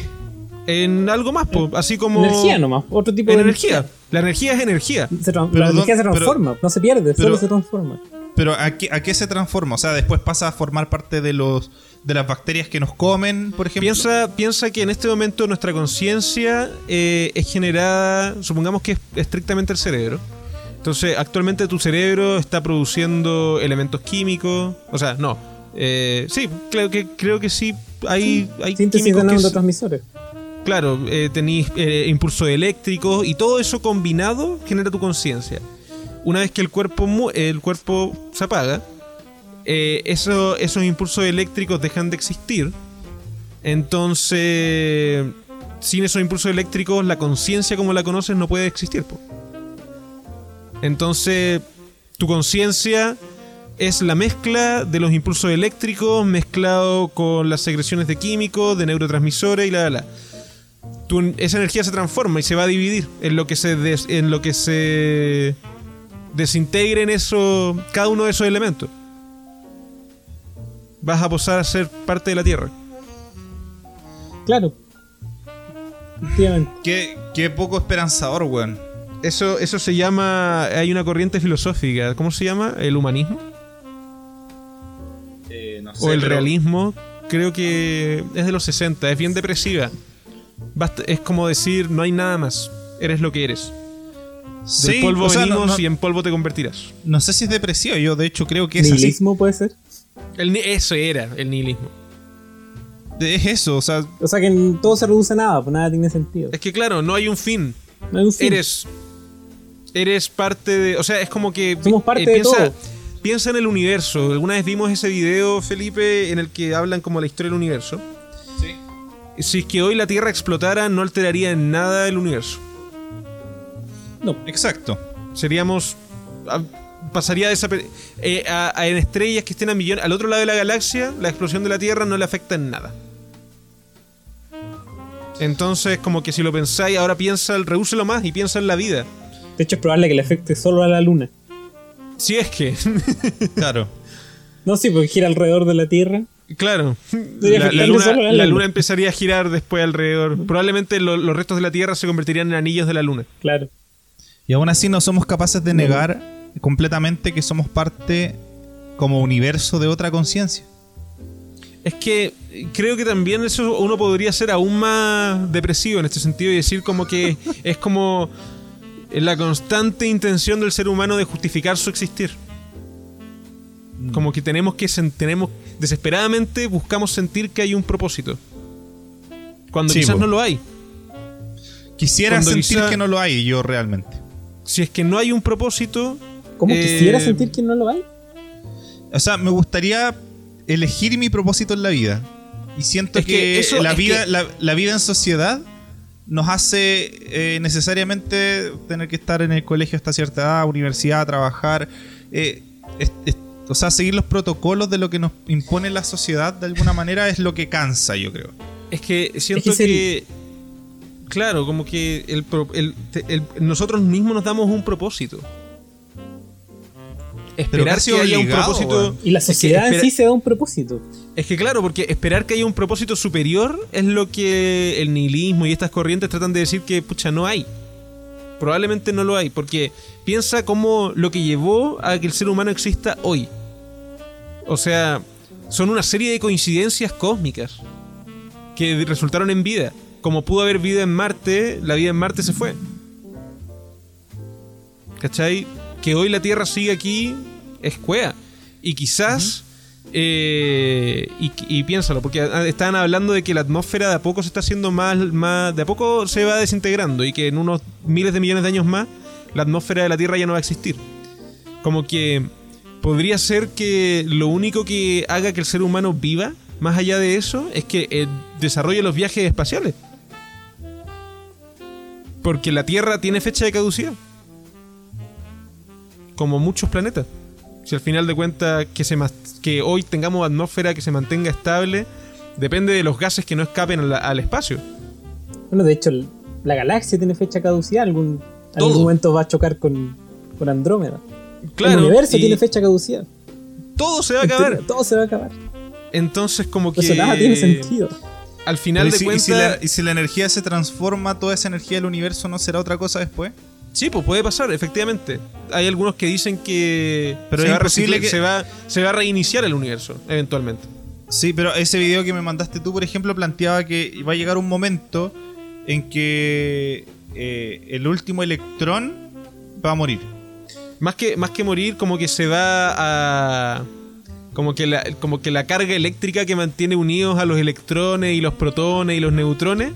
en algo más, po, así como... Energía nomás. Otro tipo En de energía. La energía es energía. Se tra- Pero la energía se pero- transforma, no se pierde, pero- solo se transforma. Pero ¿a qué, ¿a qué se transforma? O sea, después pasa a formar parte de los de las bacterias que nos comen, por ejemplo. Piensa, piensa que en este momento nuestra conciencia eh, es generada, supongamos que es estrictamente el cerebro. Entonces, actualmente tu cerebro está produciendo elementos químicos. O sea, no. Eh, sí, creo que, creo que sí. Hay, hay Síntesis de químicos que, neurotransmisores. Claro, eh, tenéis eh, impulsos eléctricos y todo eso combinado genera tu conciencia. Una vez que el cuerpo, el cuerpo se apaga, eh, eso- esos impulsos eléctricos dejan de existir. Entonces, sin esos impulsos eléctricos, la conciencia como la conoces no puede existir. Entonces, tu conciencia es la mezcla de los impulsos eléctricos mezclado con las secreciones de químicos, de neurotransmisores y la, la. Tu- esa energía se transforma y se va a dividir en lo que se en lo que se desintegre en eso cada uno de esos elementos. Vas a pasar a ser parte de la Tierra. Claro. Qué, qué poco esperanzador, weón. Eso, eso se llama. Hay una corriente filosófica. ¿Cómo se llama? ¿El humanismo? no o el pero- realismo. Creo que es de los 60. Es bien depresiva. Basta- es como decir: no hay nada más. Eres lo que eres. Del Sí, polvo o sea, venimos no- y en polvo te convertirás. No sé si es depresivo, yo de hecho creo que es así. Nihilismo puede ser. El eso era el nihilismo. Es eso, o sea, O sea que todo se reduce a nada, pues nada tiene sentido. Es que claro, no hay un fin. No hay un fin. Eres. Eres parte de. O sea, es como que. Somos parte de piensa, todo. Piensa en el universo. Alguna vez vimos ese video, Felipe, en el que hablan como la historia del universo. Si es que hoy la Tierra explotara, no alteraría en nada el universo. No. exacto. Seríamos. a- pasaría desaper- eh, a, a- en estrellas que estén a millones. Al otro lado de la galaxia, la explosión de la Tierra no le afecta en nada. Entonces, como que si lo pensáis, ahora piensa, redúcelo más y piensa en la vida. De hecho, es probable que le afecte solo a la luna. Si es que. [LAUGHS] Claro. No, sí, porque gira alrededor de la Tierra. Claro. La, luna, la la luna. luna empezaría a girar después alrededor. Probablemente lo- los restos de la Tierra se convertirían en anillos de la luna. Claro. Y aún así no somos capaces de negar completamente que somos parte como universo de otra conciencia. Es que creo que también eso uno podría ser aún más depresivo en este sentido y decir como que [LAUGHS] es como la constante intención del ser humano de justificar su existir. Como que tenemos que tenemos desesperadamente buscamos sentir que hay un propósito. Cuando Sí, quizás no lo hay. Quisiera Cuando sentir quizá- que no lo hay yo realmente. Si es que no hay un propósito, ¿Cómo Eh, quisiera sentir que no lo hay? O sea, me gustaría elegir mi propósito en la vida. Y siento Es que, que eso- la, vida, que- la, la vida en sociedad nos hace eh, necesariamente tener que estar en el colegio hasta cierta edad, universidad, trabajar. eh, es- es- o sea, seguir los protocolos de lo que nos impone la sociedad de alguna manera es lo que cansa, yo creo. Es que siento Es que que, claro, como que el, pro- el- te- el- nosotros mismos nos damos un propósito. Esperar que haya un propósito. Y la es que sociedad en sí se da un propósito. Es que claro, porque esperar que haya un propósito superior es lo que el nihilismo y estas corrientes tratan de decir que, pucha, no hay. Probablemente no lo hay, porque piensa como lo que llevó a que el ser humano exista hoy. O sea, son una serie de coincidencias cósmicas que resultaron en vida. Como pudo haber vida en Marte, la vida en Marte se fue. ¿Cachai? Que hoy la Tierra sigue aquí es cuea. Y quizás. eh, y, y piénsalo, porque estaban hablando de que la atmósfera de a poco se está haciendo más, más. De a poco se va desintegrando y que en unos miles de millones de años más la atmósfera de la Tierra ya no va a existir. Como que podría ser que lo único que haga que el ser humano viva, más allá de eso, es que eh, desarrolle los viajes espaciales. Porque la Tierra tiene fecha de caducidad. Como muchos planetas. Si al final de cuentas que, se que hoy tengamos atmósfera que se mantenga estable, depende de los gases que no escapen al, al espacio. Bueno, de hecho, la galaxia tiene fecha de caducidad. Algún, Todo. algún momento va a chocar con, con Andrómeda. Claro, el universo tiene fecha de caducidad. todo se va a acabar. Todo se va a acabar. Entonces como que Eso nada tiene sentido. Al final Pero de si, y si cuentas la, y si la energía se transforma, toda esa energía del universo no será otra cosa después. Sí, pues puede pasar, efectivamente. Hay algunos que dicen que Pero se, es va reciclar- que- se, va, se va a reiniciar el universo, eventualmente. Sí, pero ese video que me mandaste tú, por ejemplo, planteaba que va a llegar un momento en que eh, el último electrón va a morir. Más que, más que morir, como que se va a. Como que, la, como que la carga eléctrica que mantiene unidos a los electrones y los protones y los neutrones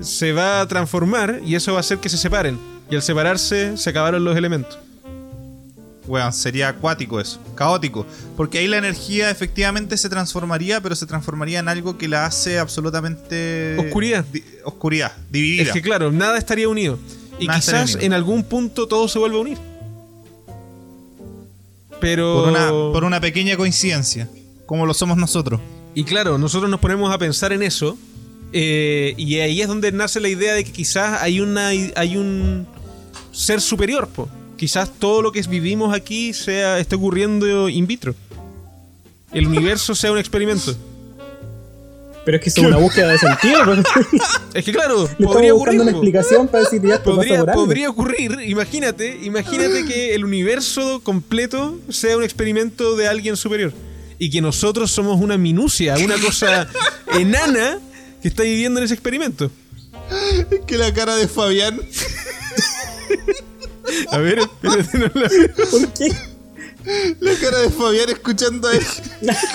se va a transformar y eso va a hacer que se separen. Y al separarse, se acabaron los elementos. Bueno, sería acuático eso, caótico. Porque ahí la energía efectivamente se transformaría, pero se transformaría en algo que la hace absolutamente. Oscuridad. di- oscuridad, dividida. Es que claro, nada estaría unido. Y Nada quizás unido. en algún punto todo se vuelve a unir. Pero. por, una, por una pequeña coincidencia, como lo somos nosotros. Y claro, nosotros nos ponemos a pensar en eso. eh, y ahí es donde nace la idea de que quizás hay una hay un ser superior, po. Quizás todo lo que vivimos aquí sea esté ocurriendo in vitro. El universo sea un experimento. Pero es que eso es una búsqueda de sentido. [LAUGHS] Es que claro, Le podría ocurrir. una explicación para decir ya Podría, ocurrir, imagínate, imagínate que el universo completo sea un experimento de alguien superior y que nosotros somos una minucia, una cosa [LAUGHS] enana que está viviendo en ese experimento. Que la cara de Fabián. [LAUGHS] A ver, espérate, no la- ¿Por qué? La cara de Fabián escuchando a él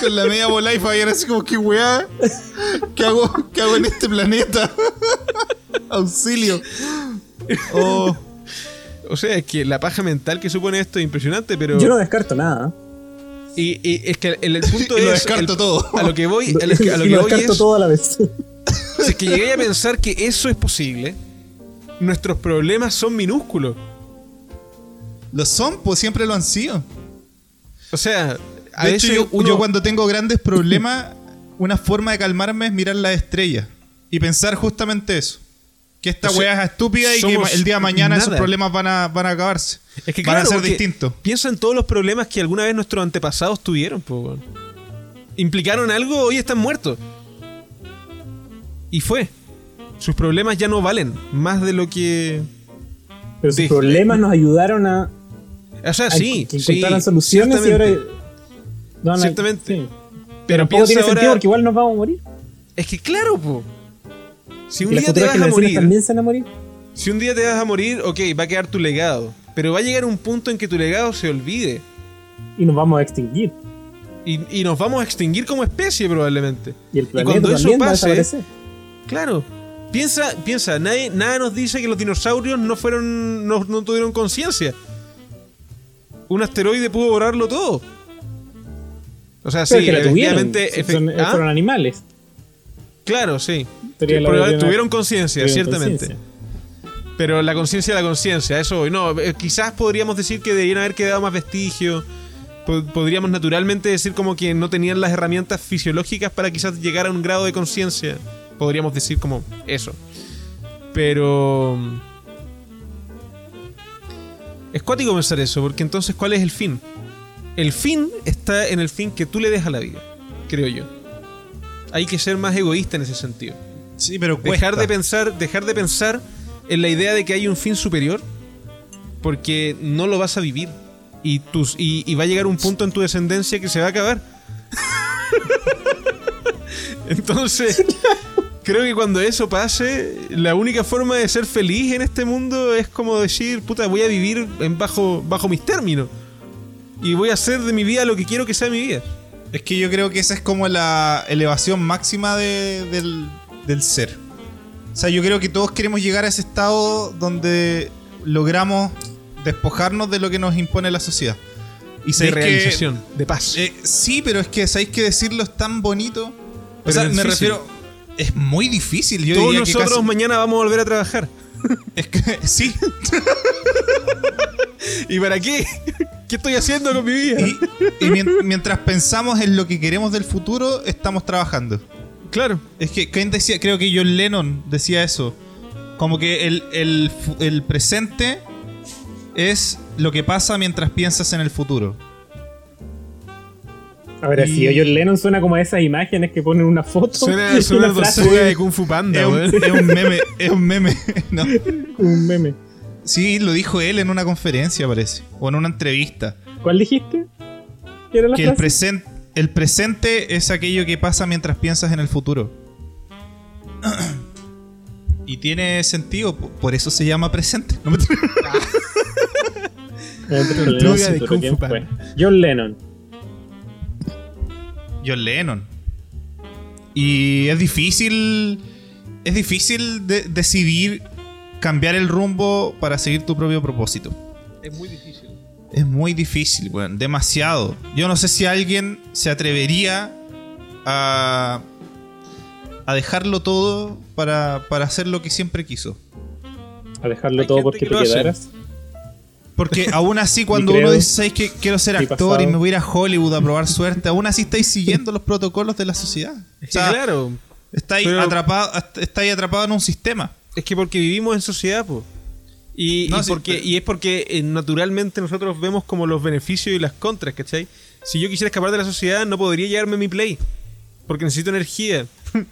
con la media bola y Fabián así como que weá. ¿Qué hago, ¿Qué hago en este planeta? Auxilio. Oh, O sea, es que la paja mental que supone esto es impresionante, pero. Yo no descarto nada. y, y es que el, el punto [LAUGHS] Y es. lo descarto el- todo. A lo que voy, a lo que, a lo [LAUGHS] y que lo voy descarto es. todo a la vez. [LAUGHS] Si es que llegué a pensar que eso es posible, nuestros problemas son minúsculos. lo son, pues siempre lo han sido. O sea, a De veces hecho, yo, uno- yo cuando tengo grandes problemas, [LAUGHS] una forma de calmarme es mirar las estrellas y pensar justamente eso. Que esta O sea, weá es estúpida y que el día de mañana esos problemas van a, van a acabarse. Es que van claro, a ser distintos. Piensa en todos los problemas que alguna vez nuestros antepasados tuvieron, po. Implicaron algo, hoy están muertos. Y fue. Sus problemas ya no valen más de lo que. Pero sus problemas nos ayudaron a, O sea, a sí. que sí, soluciones y ahora. No, no, Ciertamente. sí. Pero piensa tiene ahora- sentido porque igual nos vamos a morir. Es que claro, po. Si un día te vas a morir, también se van a morir. si un día te vas a morir, ok, va a quedar tu legado. Pero va a llegar un punto en que tu legado se olvide. Y nos vamos a extinguir. Y, y nos vamos a extinguir como especie probablemente. Y el cuando eso a pase-. Claro. Piensa, piensa, nadie, nada nos dice que los dinosaurios no fueron. no, no tuvieron conciencia. Un asteroide pudo borrarlo todo. O sea, Pero sí, que efectivamente. Son- efe- ¿Ah? Fueron animales. Claro, sí. Tuvieron conciencia, ciertamente. Pero la conciencia de la conciencia, eso voy. No, eh, quizás podríamos decir que deberían haber quedado más vestigios. Po- Podríamos naturalmente decir como que no tenían las herramientas fisiológicas para quizás llegar a un grado de conciencia. Podríamos decir como eso. Pero... Es cuático pensar eso, porque entonces ¿cuál es el fin? El fin está en el fin que tú le des a la vida, creo yo. Hay que ser más egoísta en ese sentido Sí, pero dejar de pensar dejar de pensar en la idea de que hay un fin superior porque no lo vas a vivir y tus y, y va a llegar un punto en tu descendencia que se va a acabar [LAUGHS] entonces [LAUGHS] creo que cuando eso pase la única forma de ser feliz en este mundo es como decir puta voy a vivir en bajo bajo mis términos y voy a hacer de mi vida lo que quiero que sea mi vida Es que yo creo que esa es como la elevación máxima de- del, del ser. O sea, yo creo que todos queremos llegar a ese estado donde logramos despojarnos de lo que nos impone la sociedad. Y de que- realización de paz eh, sí, pero es que sabéis que decirlo es tan bonito. O sea, me difícil. refiero. Es muy difícil. Yo todos diría que nosotros casi- mañana vamos a volver a trabajar [LAUGHS] Es que sí. [LAUGHS] ¿Y para qué? ¿Qué estoy haciendo con mi vida? Y, y mien- mientras pensamos en lo que queremos del futuro, estamos trabajando. Claro. Es que, ¿quién decía? Creo que John Lennon decía eso. Como que el, el presente es lo que pasa mientras piensas en el futuro. Ahora, si John Lennon suena como a esas imágenes que ponen una foto. Suena, suena una de Kung Fu Panda, Es un, [LAUGHS] es un meme, es un meme. [LAUGHS] ¿no? un meme. Sí, lo dijo él en una conferencia, parece. O en una entrevista. ¿Cuál dijiste? ¿Qué era la Que el, el presente es aquello que pasa mientras piensas en el futuro. [CLEARS THROAT] Y tiene sentido, po- por eso se llama presente. [LAUGHS] No me- Tortuga de Kung ¿Quién Fu? Panda. John Lennon. John Lennon. Y es difícil. Es difícil de- decidir cambiar el rumbo para seguir tu propio propósito. Es muy difícil. Es muy difícil, weón. Demasiado. Yo no sé si alguien se atrevería a. a dejarlo todo para, para hacer lo que siempre quiso. A dejarlo Hay todo porque que te quedaras. Porque [LAUGHS] aún así, cuando uno dice, ¿sabes que quiero ser actor y me voy a ir a Hollywood a probar suerte? Aún así estáis siguiendo los protocolos de la sociedad. O sea, claro. estáis, pero- atrapado, estáis atrapado en un sistema. Es que porque vivimos en sociedad, pues. Y, No, y sí, porque, pero- y es porque eh, naturalmente nosotros vemos como los beneficios y las contras, ¿cachai? Si yo quisiera escapar de la sociedad, no podría llevarme mi play. Porque necesito energía. [LAUGHS]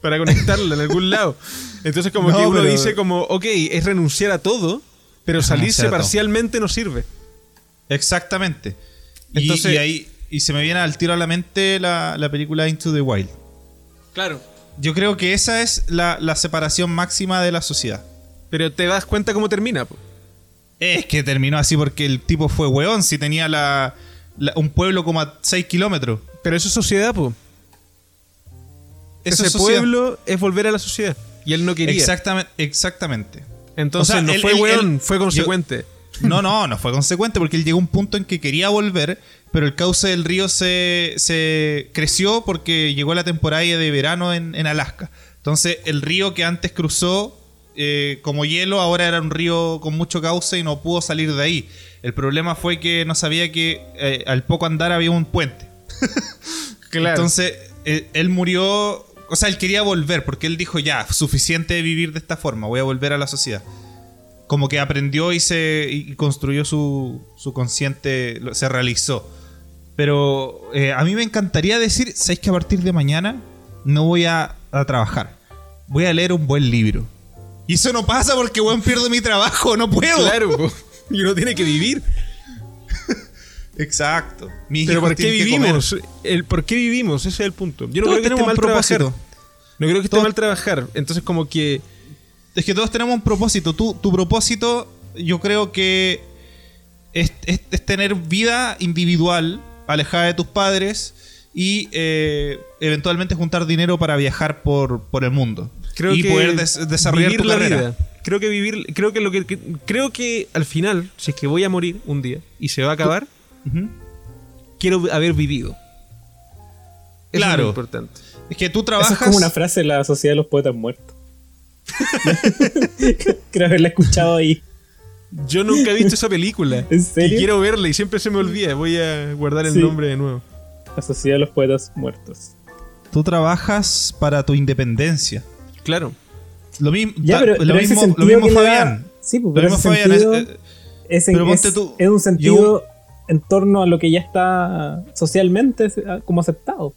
para conectarla en algún lado. Entonces como No, que uno pero- dice como, ok, es renunciar a todo, pero Es salirse parcialmente no sirve. Exactamente. Y, Entonces- y ahí y se me viene al tiro a la mente la, la película Into the Wild. Claro. Yo creo que esa es la, la separación máxima de la sociedad. Pero te das cuenta cómo termina, po. Es que terminó así porque el tipo fue weón si tenía la, la- un pueblo como a 6 kilómetros. Pero eso es sociedad, po. Eso Ese es sociedad. pueblo es volver a la sociedad. Y él no quería. Exactamente. exactamente. Entonces O sea, no él- fue él- weón, él- fue yo- consecuente. No, no, no fue consecuente porque él llegó a un punto en que quería volver, pero el cauce del río se, se creció porque llegó la temporada de verano en, en Alaska. Entonces el río que antes cruzó eh, como hielo ahora era un río con mucho cauce y no pudo salir de ahí. El problema fue que no sabía que eh, al poco andar había un puente. [LAUGHS] Claro. Entonces eh, él murió, o sea, él quería volver porque él dijo ya, suficiente de vivir de esta forma, voy a volver a la sociedad como que aprendió y se y construyó su, su consciente, se realizó. Pero eh, a mí me encantaría decir, ¿sabéis que a partir de mañana no voy a, a trabajar? Voy a leer un buen libro. Y eso no pasa porque, weón, pierdo mi trabajo, no puedo. Claro, [LAUGHS] y uno tiene que vivir. [LAUGHS] Exacto. Mis Pero ¿por qué vivimos? El ¿Por qué vivimos? Ese es el punto. Yo no Todos creo que esté mal trabajar. No creo que esté Todos- mal trabajar. Entonces como que... Es que todos tenemos un propósito. Tú, tu propósito, yo creo que es, es- es tener vida individual, alejada de tus padres, y eh, eventualmente juntar dinero para viajar por, por el mundo. Creo y que poder des- desarrollar vivir tu la carrera. vida. Creo que vivir, creo que lo que, que- creo que al final, si es que voy a morir un día y se va a acabar, Quiero haber vivido. Eso Claro. es lo importante. Es que tú Eso trabajas. es como una frase de la Sociedad de los Poetas Muertos. [LAUGHS] Creo haberla escuchado ahí. Yo nunca he visto esa película. [LAUGHS] ¿En serio? Y quiero verla y siempre se me olvida. Voy a guardar el Sí. nombre de nuevo. La Sociedad de los Poetas Muertos. Tú trabajas para tu independencia. Claro. Lo, mismo Ya, ta- pero, lo pero mismo, lo sentido mismo da- Fabián. Sí, pues, Lo mismo ese Fabián. es- eh, en- pero ponte es- tú, es un yo- sentido en torno a lo que ya está socialmente como aceptado.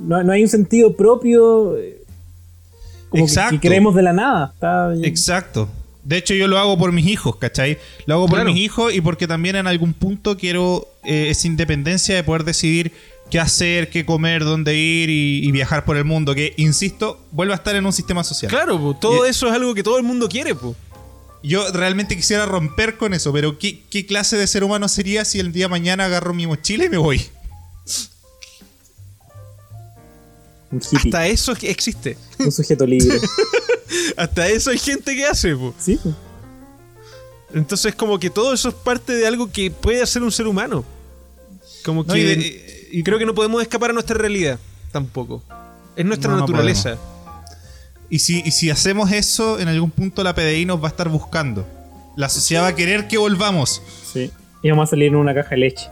No, no hay un sentido propio eh, que- Exacto. que, creemos de la nada. Está- Exacto. De hecho, yo lo hago por mis hijos, ¿cachai? Lo hago por Claro. mis hijos y porque también en algún punto quiero eh, esa independencia de poder decidir qué hacer, qué comer, dónde ir y, y viajar por el mundo. Que, insisto, vuelve a estar en un sistema social. Claro, po, todo Y- eso es algo que todo el mundo quiere, po. Yo realmente quisiera romper con eso, pero ¿qué, qué clase de ser humano sería si el día de mañana agarro mi mochila y me voy? Hasta eso existe. un sujeto libre. [LAUGHS] Hasta eso hay gente que hace, po. sí, pues. Entonces como que todo eso es parte de algo que puede hacer un ser humano. Como No, que... y de- y creo que no podemos escapar a nuestra realidad tampoco. Es nuestra No, no naturaleza. Y si, y si hacemos eso, en algún punto la PDI nos va a estar buscando. La sociedad va a querer que volvamos. sí. Y vamos a salir en una caja de leche.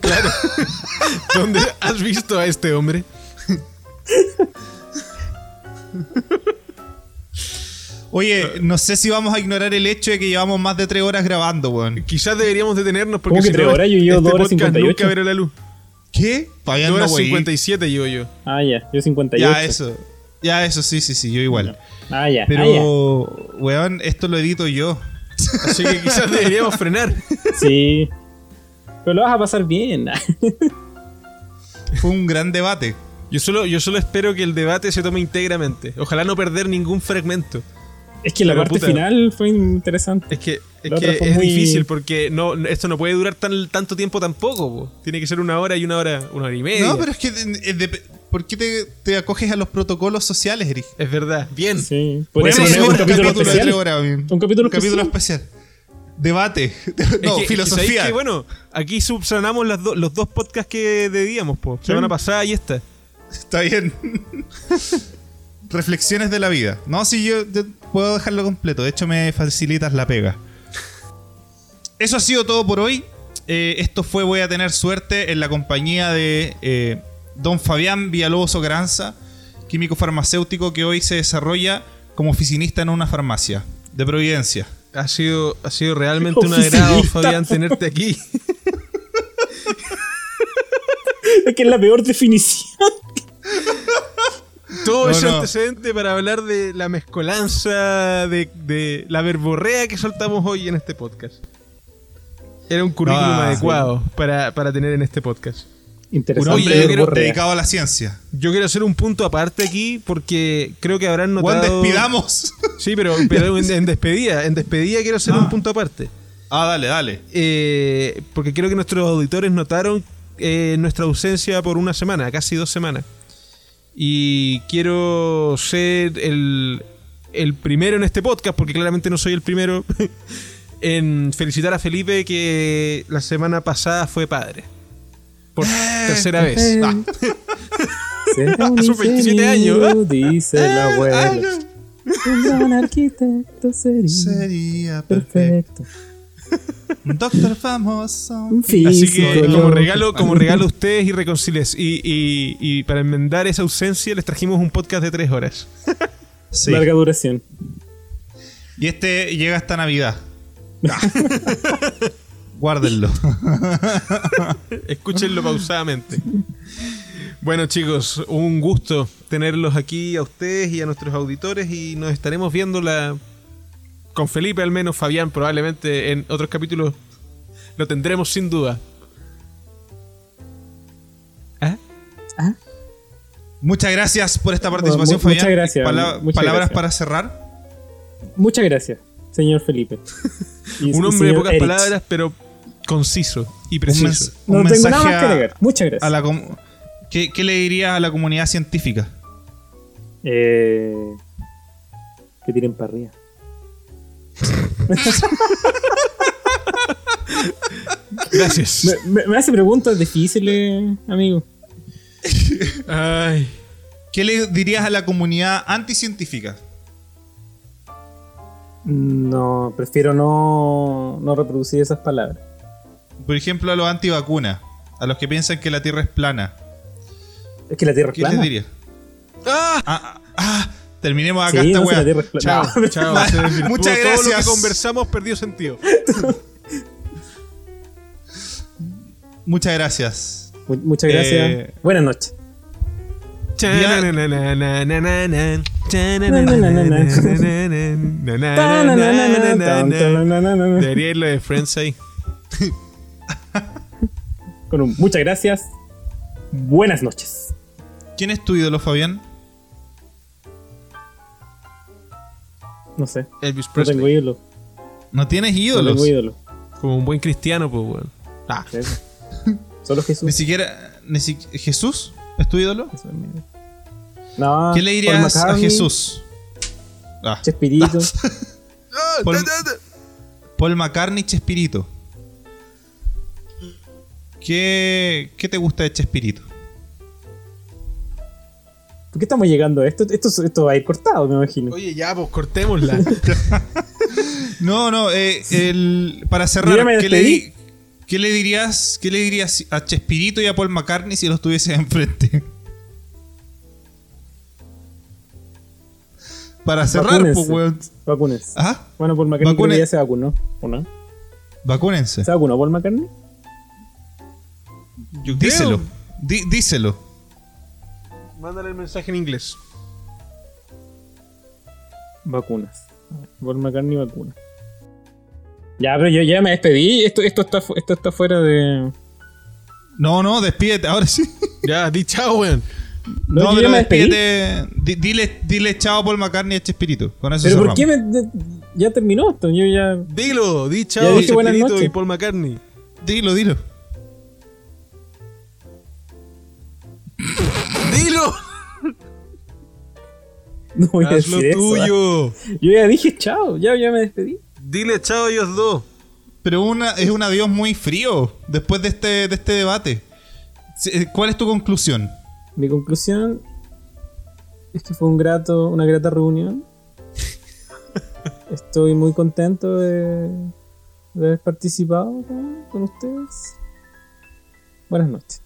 [LAUGHS] ¿Dónde has visto a este hombre? Oye, no sé si vamos a ignorar el hecho de que llevamos más de tres horas grabando, weón. Quizás deberíamos detenernos porque ¿Cómo que si tres no, horas? Yo llevo este dos horas podcast 58. nunca verá la luz. ¿Qué? Todavía 2 no, horas güey. 57 llevo yo. Ah, ya, yo 58. Ya, eso. Ya, eso, sí, sí, sí, yo igual. Ah, ya. ah, ya. Pero, weón, esto lo edito yo. Así que quizás [LAUGHS] deberíamos frenar. Sí. Pero lo vas a pasar bien. Fue un gran debate. Yo solo, yo solo espero que el debate se tome íntegramente. Ojalá no perder ningún fragmento. es que la Pero, parte puta. final fue interesante. Es que, es, que es muy- difícil porque no, esto no puede durar tan, tanto tiempo tampoco. po. Tiene que ser una hora y una hora, una hora y media. No, pero es que, eh, ¿por qué te, te acoges a los protocolos sociales, Eric? Es verdad. Bien. Sí. Por Podemos eso hacer es un un capítulo capítulo de especial. tres horas, bien. Un capítulo especial. especial. Debate. [LAUGHS] No, que- es que filosofía. ¿sabéis qué? bueno, aquí subsanamos las do- los dos podcasts que debíamos, po. Semana pasada y esta. Está bien. [LAUGHS] Reflexiones de la vida. No, si yo, yo puedo dejarlo completo. De hecho, me facilitas la pega. Eso ha sido todo por hoy. Eh, esto fue Voy a tener suerte en la compañía de eh, don Fabián Villalobos Ogranza, químico farmacéutico que hoy se desarrolla como oficinista en una farmacia de Providencia. Ha sido, ha sido realmente un agrado, Fabián, tenerte aquí. Es que es la peor definición. Todo No, ese no. antecedente para hablar de la mezcolanza, de, de la verborrea que soltamos hoy en este podcast. Era un currículum Ah, adecuado para, para tener en este podcast. Un Interesante. Oye, quiero- dedicado a la ciencia. Yo quiero hacer un punto aparte aquí porque creo que habrán Juan, notado... despidamos. Sí, pero, pero en, en despedida. En despedida quiero hacer un punto aparte. ah, dale, dale. Eh, porque creo que nuestros auditores notaron eh, nuestra ausencia por una semana, casi dos semanas. Y quiero ser el, el primero en este podcast, porque claramente no soy el primero, [LAUGHS] en felicitar a Felipe que la semana pasada fue padre. Por [LAUGHS] tercera vez. Ah, Será un A sus 27 ingenio, años, Dice el [LAUGHS] abuelo. Un gran arquitecto sería Sería perfecto. perfecto. Un doctor famoso. Un Así que como regalo, como regalo a ustedes. Y, y, y para enmendar esa ausencia les trajimos un podcast de tres horas. [LAUGHS] Sí. Larga duración. Y este llega hasta Navidad. Guárdenlo. [LAUGHS] Escúchenlo pausadamente. Bueno chicos, un gusto tenerlos aquí a ustedes y a nuestros auditores y nos estaremos viendo la con Felipe al menos, Fabián probablemente en otros capítulos Lo tendremos sin duda. ¿Ah? Muchas gracias por esta participación, mu- muchas Fabián. gracias, Pala- muchas palabras gracias. para cerrar. Muchas gracias, señor Felipe. [LAUGHS] Y- Un hombre de pocas Erich. palabras, pero conciso y Un, preciso. un No tengo nada mensaje más que a- agregar. Muchas gracias. a la com- ¿Qué, qué le dirías a la comunidad científica? Eh, que tiren para arriba. [LAUGHS] Gracias. Me, me- me hace preguntas difíciles, amigo. Ay. ¿Qué le dirías a la comunidad anticientífica? No, prefiero no, no reproducir esas palabras. Por ejemplo, a los antivacunas, a los que piensan que la Tierra es plana. Es que la Tierra es ¿Qué les plana. dirías? ¡Ah! Ah, ah, ah, terminemos acá Sí, esta no, weá. Chao. [LAUGHS] Muchas Todo lo gracias. que conversamos perdió sentido. Muchas gracias. Mu- Muchas gracias. Eh, Buenas noches. Debería ir lo de Friends ahí. [LAUGHS] Con un muchas gracias. Buenas noches. ¿Quién es tu ídolo, Fabián? No sé. Elvis No tengo Presley. ídolo. No tienes No ídolos. tengo ídolo. Como un buen cristiano, pues, weón. Ah. [LAUGHS] Solo Ni Jesús. siquiera. ni si- ¿Jesús? ¿Es tu ídolo? Eso es mi- No. ¿Qué le dirías a Jesús? Ah, Chespirito. [LAUGHS] Paul, Paul McCartney, Chespirito. ¿Qué, ¿Qué te gusta de Chespirito? ¿Por qué estamos llegando a esto? Esto, esto va a ir cortado, me imagino. Oye, ya, pues cortémosla. [LAUGHS] No, no, eh, el- para cerrar, ¿qué le, qué le dirías, ¿qué le dirías a Chespirito y a Paul McCartney si los tuvieses [LAUGHS] enfrente? Para cerrar, Vacúnense. pues, weón. Vacúnense. ¿Ah? Bueno, Paul McCartney Vacune- ya se vacunó. ¿O no? Vacúnense. ¿Se vacunó Paul McCartney? Yo Díselo. creo. Díselo. Mándale el mensaje en inglés. Vacunas. Paul McCartney vacuna. Ya, pero yo ya me despedí. Esto, esto, está, esto está fuera de. No, no, despídete, ahora sí. [LAUGHS] Ya, di chao, weón. No, No, yo pero ya me despídete. Di- dile, dile chao a Paul McCartney y a Chespirito. Con eso Pero ¿por qué me, de- ya terminó esto? Yo ya. Dilo, di Ya chao, dije buenas Chespirito y Paul McCartney. Dilo, dilo. Dilo, [LAUGHS] No voy a decir lo eso. tuyo. Yo ya dije chao. Ya, ya me despedí. Dile chao a ellos dos. Pero una, es un adiós muy frío después de este, de este debate. Sí, ¿Cuál es tu conclusión? Mi conclusión es que fue un grato, una grata reunión. [LAUGHS] Estoy muy contento de, de haber participado con, con ustedes. Buenas noches.